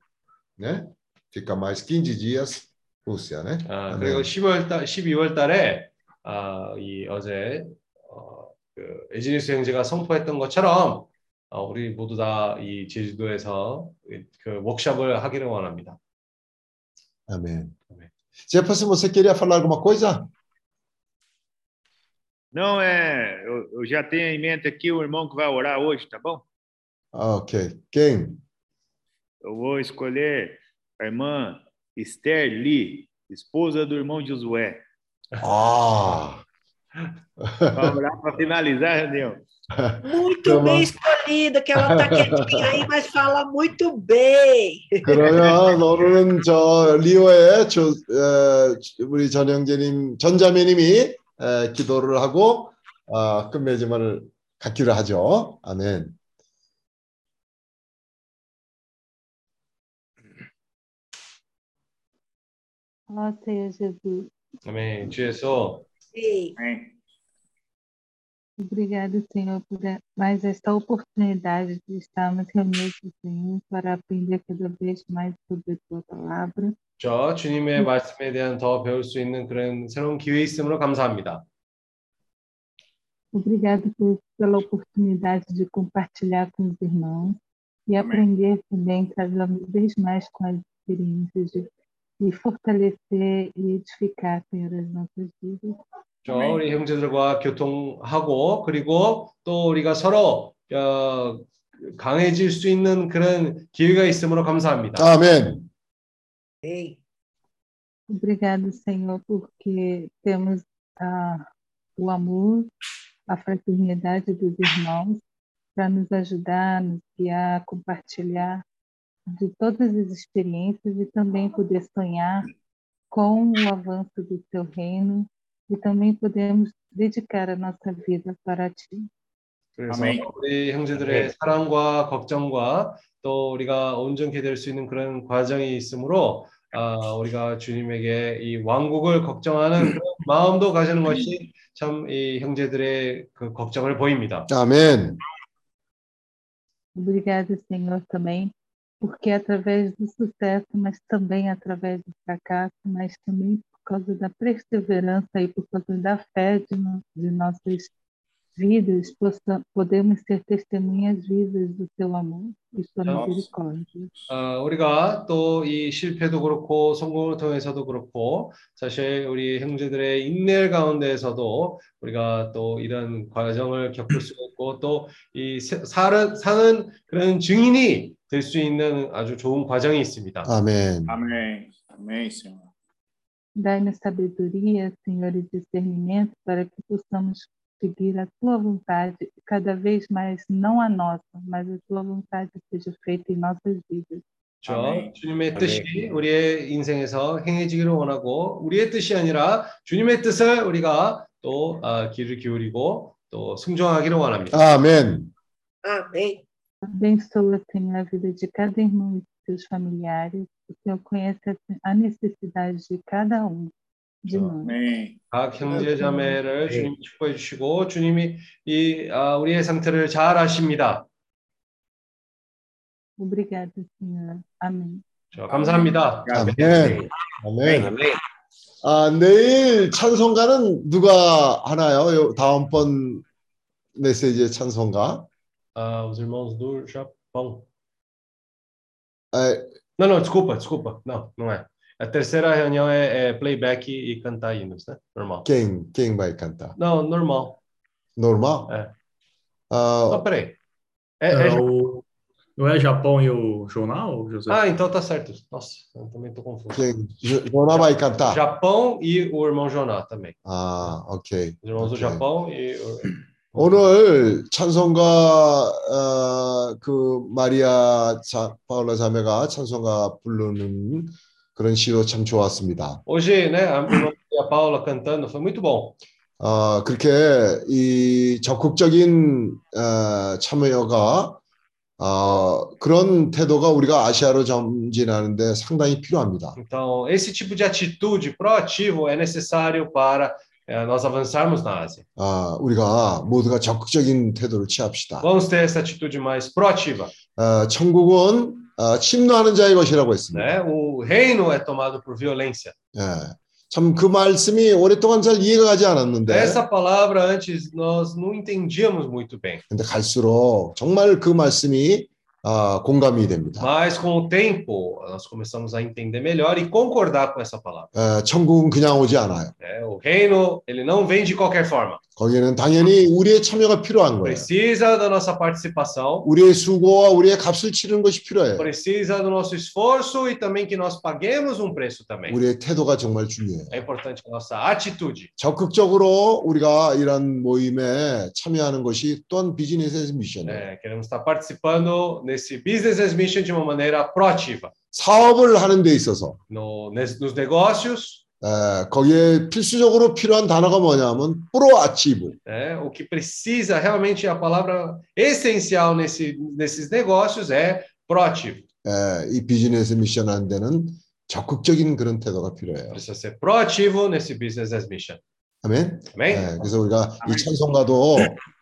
né? Fica mais 15 dias Rússia, né? 아, 아멘. 그리고 10월 달, 12월 달에 아, 이 어제 어, 그 에지니스 형제가 선포했던 것처럼 어, 우리 모두 다 이 제주도에서 이- 그 워크숍을 하기를 원합니다. Amém. Jefferson, você queria falar alguma coisa? Não, é, eu, eu já tenho em mente aqui o irmão que vai orar hoje, tá bom? Ah, ok. Quem? Eu vou escolher a irmã Esther Lee, esposa do irmão Josué, Ah! para orar para finalizar a reunião. Muito Então, bem escolhida, que ela está quietinha aí, mas fala muito bem. 그러면 오늘은 저 리오의 조, 에, 우리 전 형제님, 전자매님이 에, 기도를 하고 아, 끝맺음을 갖기로 하죠. 아멘. Ó Senhor Jesus, 아멘. 주에서 Ei, obrigado, Senhor, por a- mais esta oportunidade de estarmos reunidos, Senhor, para aprender cada vez mais sobre a Tua palavra. 저 주님의 말씀에 대한 더 배울 수 있는 그런 새로운 기회 있음으로 감사합니다. Obrigado por, pela oportunidade de compartilhar com os irmãos e aprender também cada vez mais com as experiências de, e fortalecer e edificar, Senhor, as nossas vidas. 저 우리 형제들과 교통하고 그리고 또 우리가 서로 어, 강해질 수 있는 그런 기회가 있음으로 감사합니다. 아멘. Ei. Obrigado, Senhor, porque temos ah, o amor, a fraternidade dos irmãos para nos ajudar, nos guiar, compartilhar de todas as experiências e também poder sonhar com o avanço do Teu reino e também podemos dedicar a nossa vida para Ti. 그래서 아멘. 우리 형제들의 사랑과 걱정과 또 우리가 온전케 될 수 있는 그런 과정이 있으므로 아, 우리가 주님에게 이 왕국을 걱정하는 그런 마음도 가지는 것이 참 이 형제들의 그 걱정을 보입니다. 아멘. Obrigada, Senhor, também, porque através do sucesso, mas também através do fracasso, mas também por causa da perseverança e por causa da fé de, de nossas vidas, possa, podemos ser testemunhas vivas do Teu amor e Sua misericórdia. 어, 우리가 또 이 실패도 그렇고 성공을 통해서도 그렇고 사실 우리 형제들의 인내 가운데에서도 우리가 또 이런 과정을 겪을 수 있고 또이 사는 사는 그런 증인이 될 수 있는 아주 좋은 과정이 있습니다. 아멘. Amém. Amém, Senhor. Dai-nos sabedoria, Senhor, e discernimento para que possamos seguir a Tua vontade cada vez mais, não a nossa, mas a Tua vontade seja feita em nossas vidas. 저 아멘. 주님의 뜻이 우리의 인생에서 행해지기를 원하고 우리의 뜻이 아니라 주님의 뜻을 우리가 또 아, 귀를 기울이고 또 순종하기를 원합니다. 아멘. Amém. Abençoa, Senhor, a vida de cada irmão e de seus familiares. O Senhor conhece a necessidade de cada um de nós. Amém. 각 형제 자매를 주님 축복해 주시고 주님이 이 아, 우리의 상태를 잘 아십니다. Obrigada, Senhor. Amém. 저 감사합니다. 아멘. 아멘. 아멘. 아, 내일 찬송가는 누가 하나요? 요 다음번 메시지의 찬송가. Ah, os irmãos do Japão. 아, Não, não, desculpa, desculpa. Não, não é. A terceira reunião é, é playback e cantar hinos, né? Normal. quem, quem vai cantar? Não, normal. Norma? É. 아, Só peraí. É, É, é Ja- o... Não é Japão e o jornal, José? Ah, então tá certo. Nossa, eu também tô confuso. quem? Jo- Norma vai cantar? Japão e o irmão Joná também. 아, 오케이. Os irmãos do 오케이. Japão e o... 오늘 찬송가 어, 그 마리아 자, 파울라 자매가 찬송가 부르는 그런 시도 참 좋았습니다. Hoje, né, a e a Paula cantando foi muito bom. 어, 그렇게 이 적극적인 어, 참여가 어, 그런 태도가 우리가 아시아로 전진하는데 상당히 필요합니다. Então, esse tipo de atitude proativo é necessário para eh, nós avançarmos na Ásia. 아, 우리가 모두가 적극적인 태도를 취합시다. Vamos ter essa atitude mais proativa. 아, 천국은 아, 침노하는 자의 것이라고 했습니다. Né? O reino é tomado por violência. 예. 참그 말씀이 오랫동안 잘 이해가 가지 않았는데 Essa palavra antes nós não entendíamos muito bem. 근데 갈수록 정말 그 말씀이 아, 공감이 됩니다. Mas com o tempo nós começamos a entender melhor e concordar com essa palavra. 에, 천국은 그냥 오지 않아요. né? O reino ele não vem de qualquer forma. 거기에는 당연히 우리의 참여가 필요한 거예요. Precisa da nossa participação. 우리의 수고와 우리의 값을 치르는 것이 필요해요. Precisa do nosso esforço e também que nós paguemos um preço também. 우리의 태도가 정말 중요해요. É importante a nossa atitude. 적극적으로 우리가 이런 모임에 참여하는 것이 또한 비즈니스의 미션이에요. né? Queremos estar participando nesse business as mission de uma maneira proativa. 사업을 하는 데 있어서 No, nes- nos negócios, 에, 거기에 필수적으로 필요한 단어가 뭐냐면 프로아치브. né? o que precisa realmente a palavra essencial nesse, nesses negócios é proativo. 에, 이 비즈니스 미션 하는 데는 적극적인 그런 태도가 필요해요. Precisa ser proativo nesse business as mission. 아멘. Amém? 에, 그래서 우리가 이 찬송가도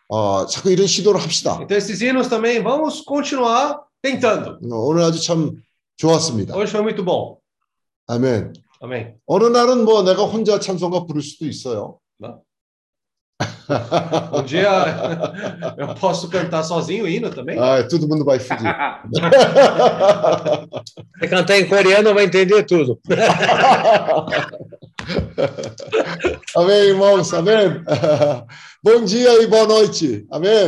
어, 자꾸 이런 시도를 합시다. Então esses hinos também vamos continuar tentando. 어, 오늘 아주 참 좋았습니다. Hoje foi muito bom. 아멘. Amém. 어느 날은 뭐 내가 혼자 찬송가 부를 수도 있어요. Não? Um dia eu posso cantar sozinho o hino também? 아, todo mundo vai fugir. Se cantar em coreano, vai entender tudo. Amém, irmãos. Amém. Bom dia e boa noite. Amém.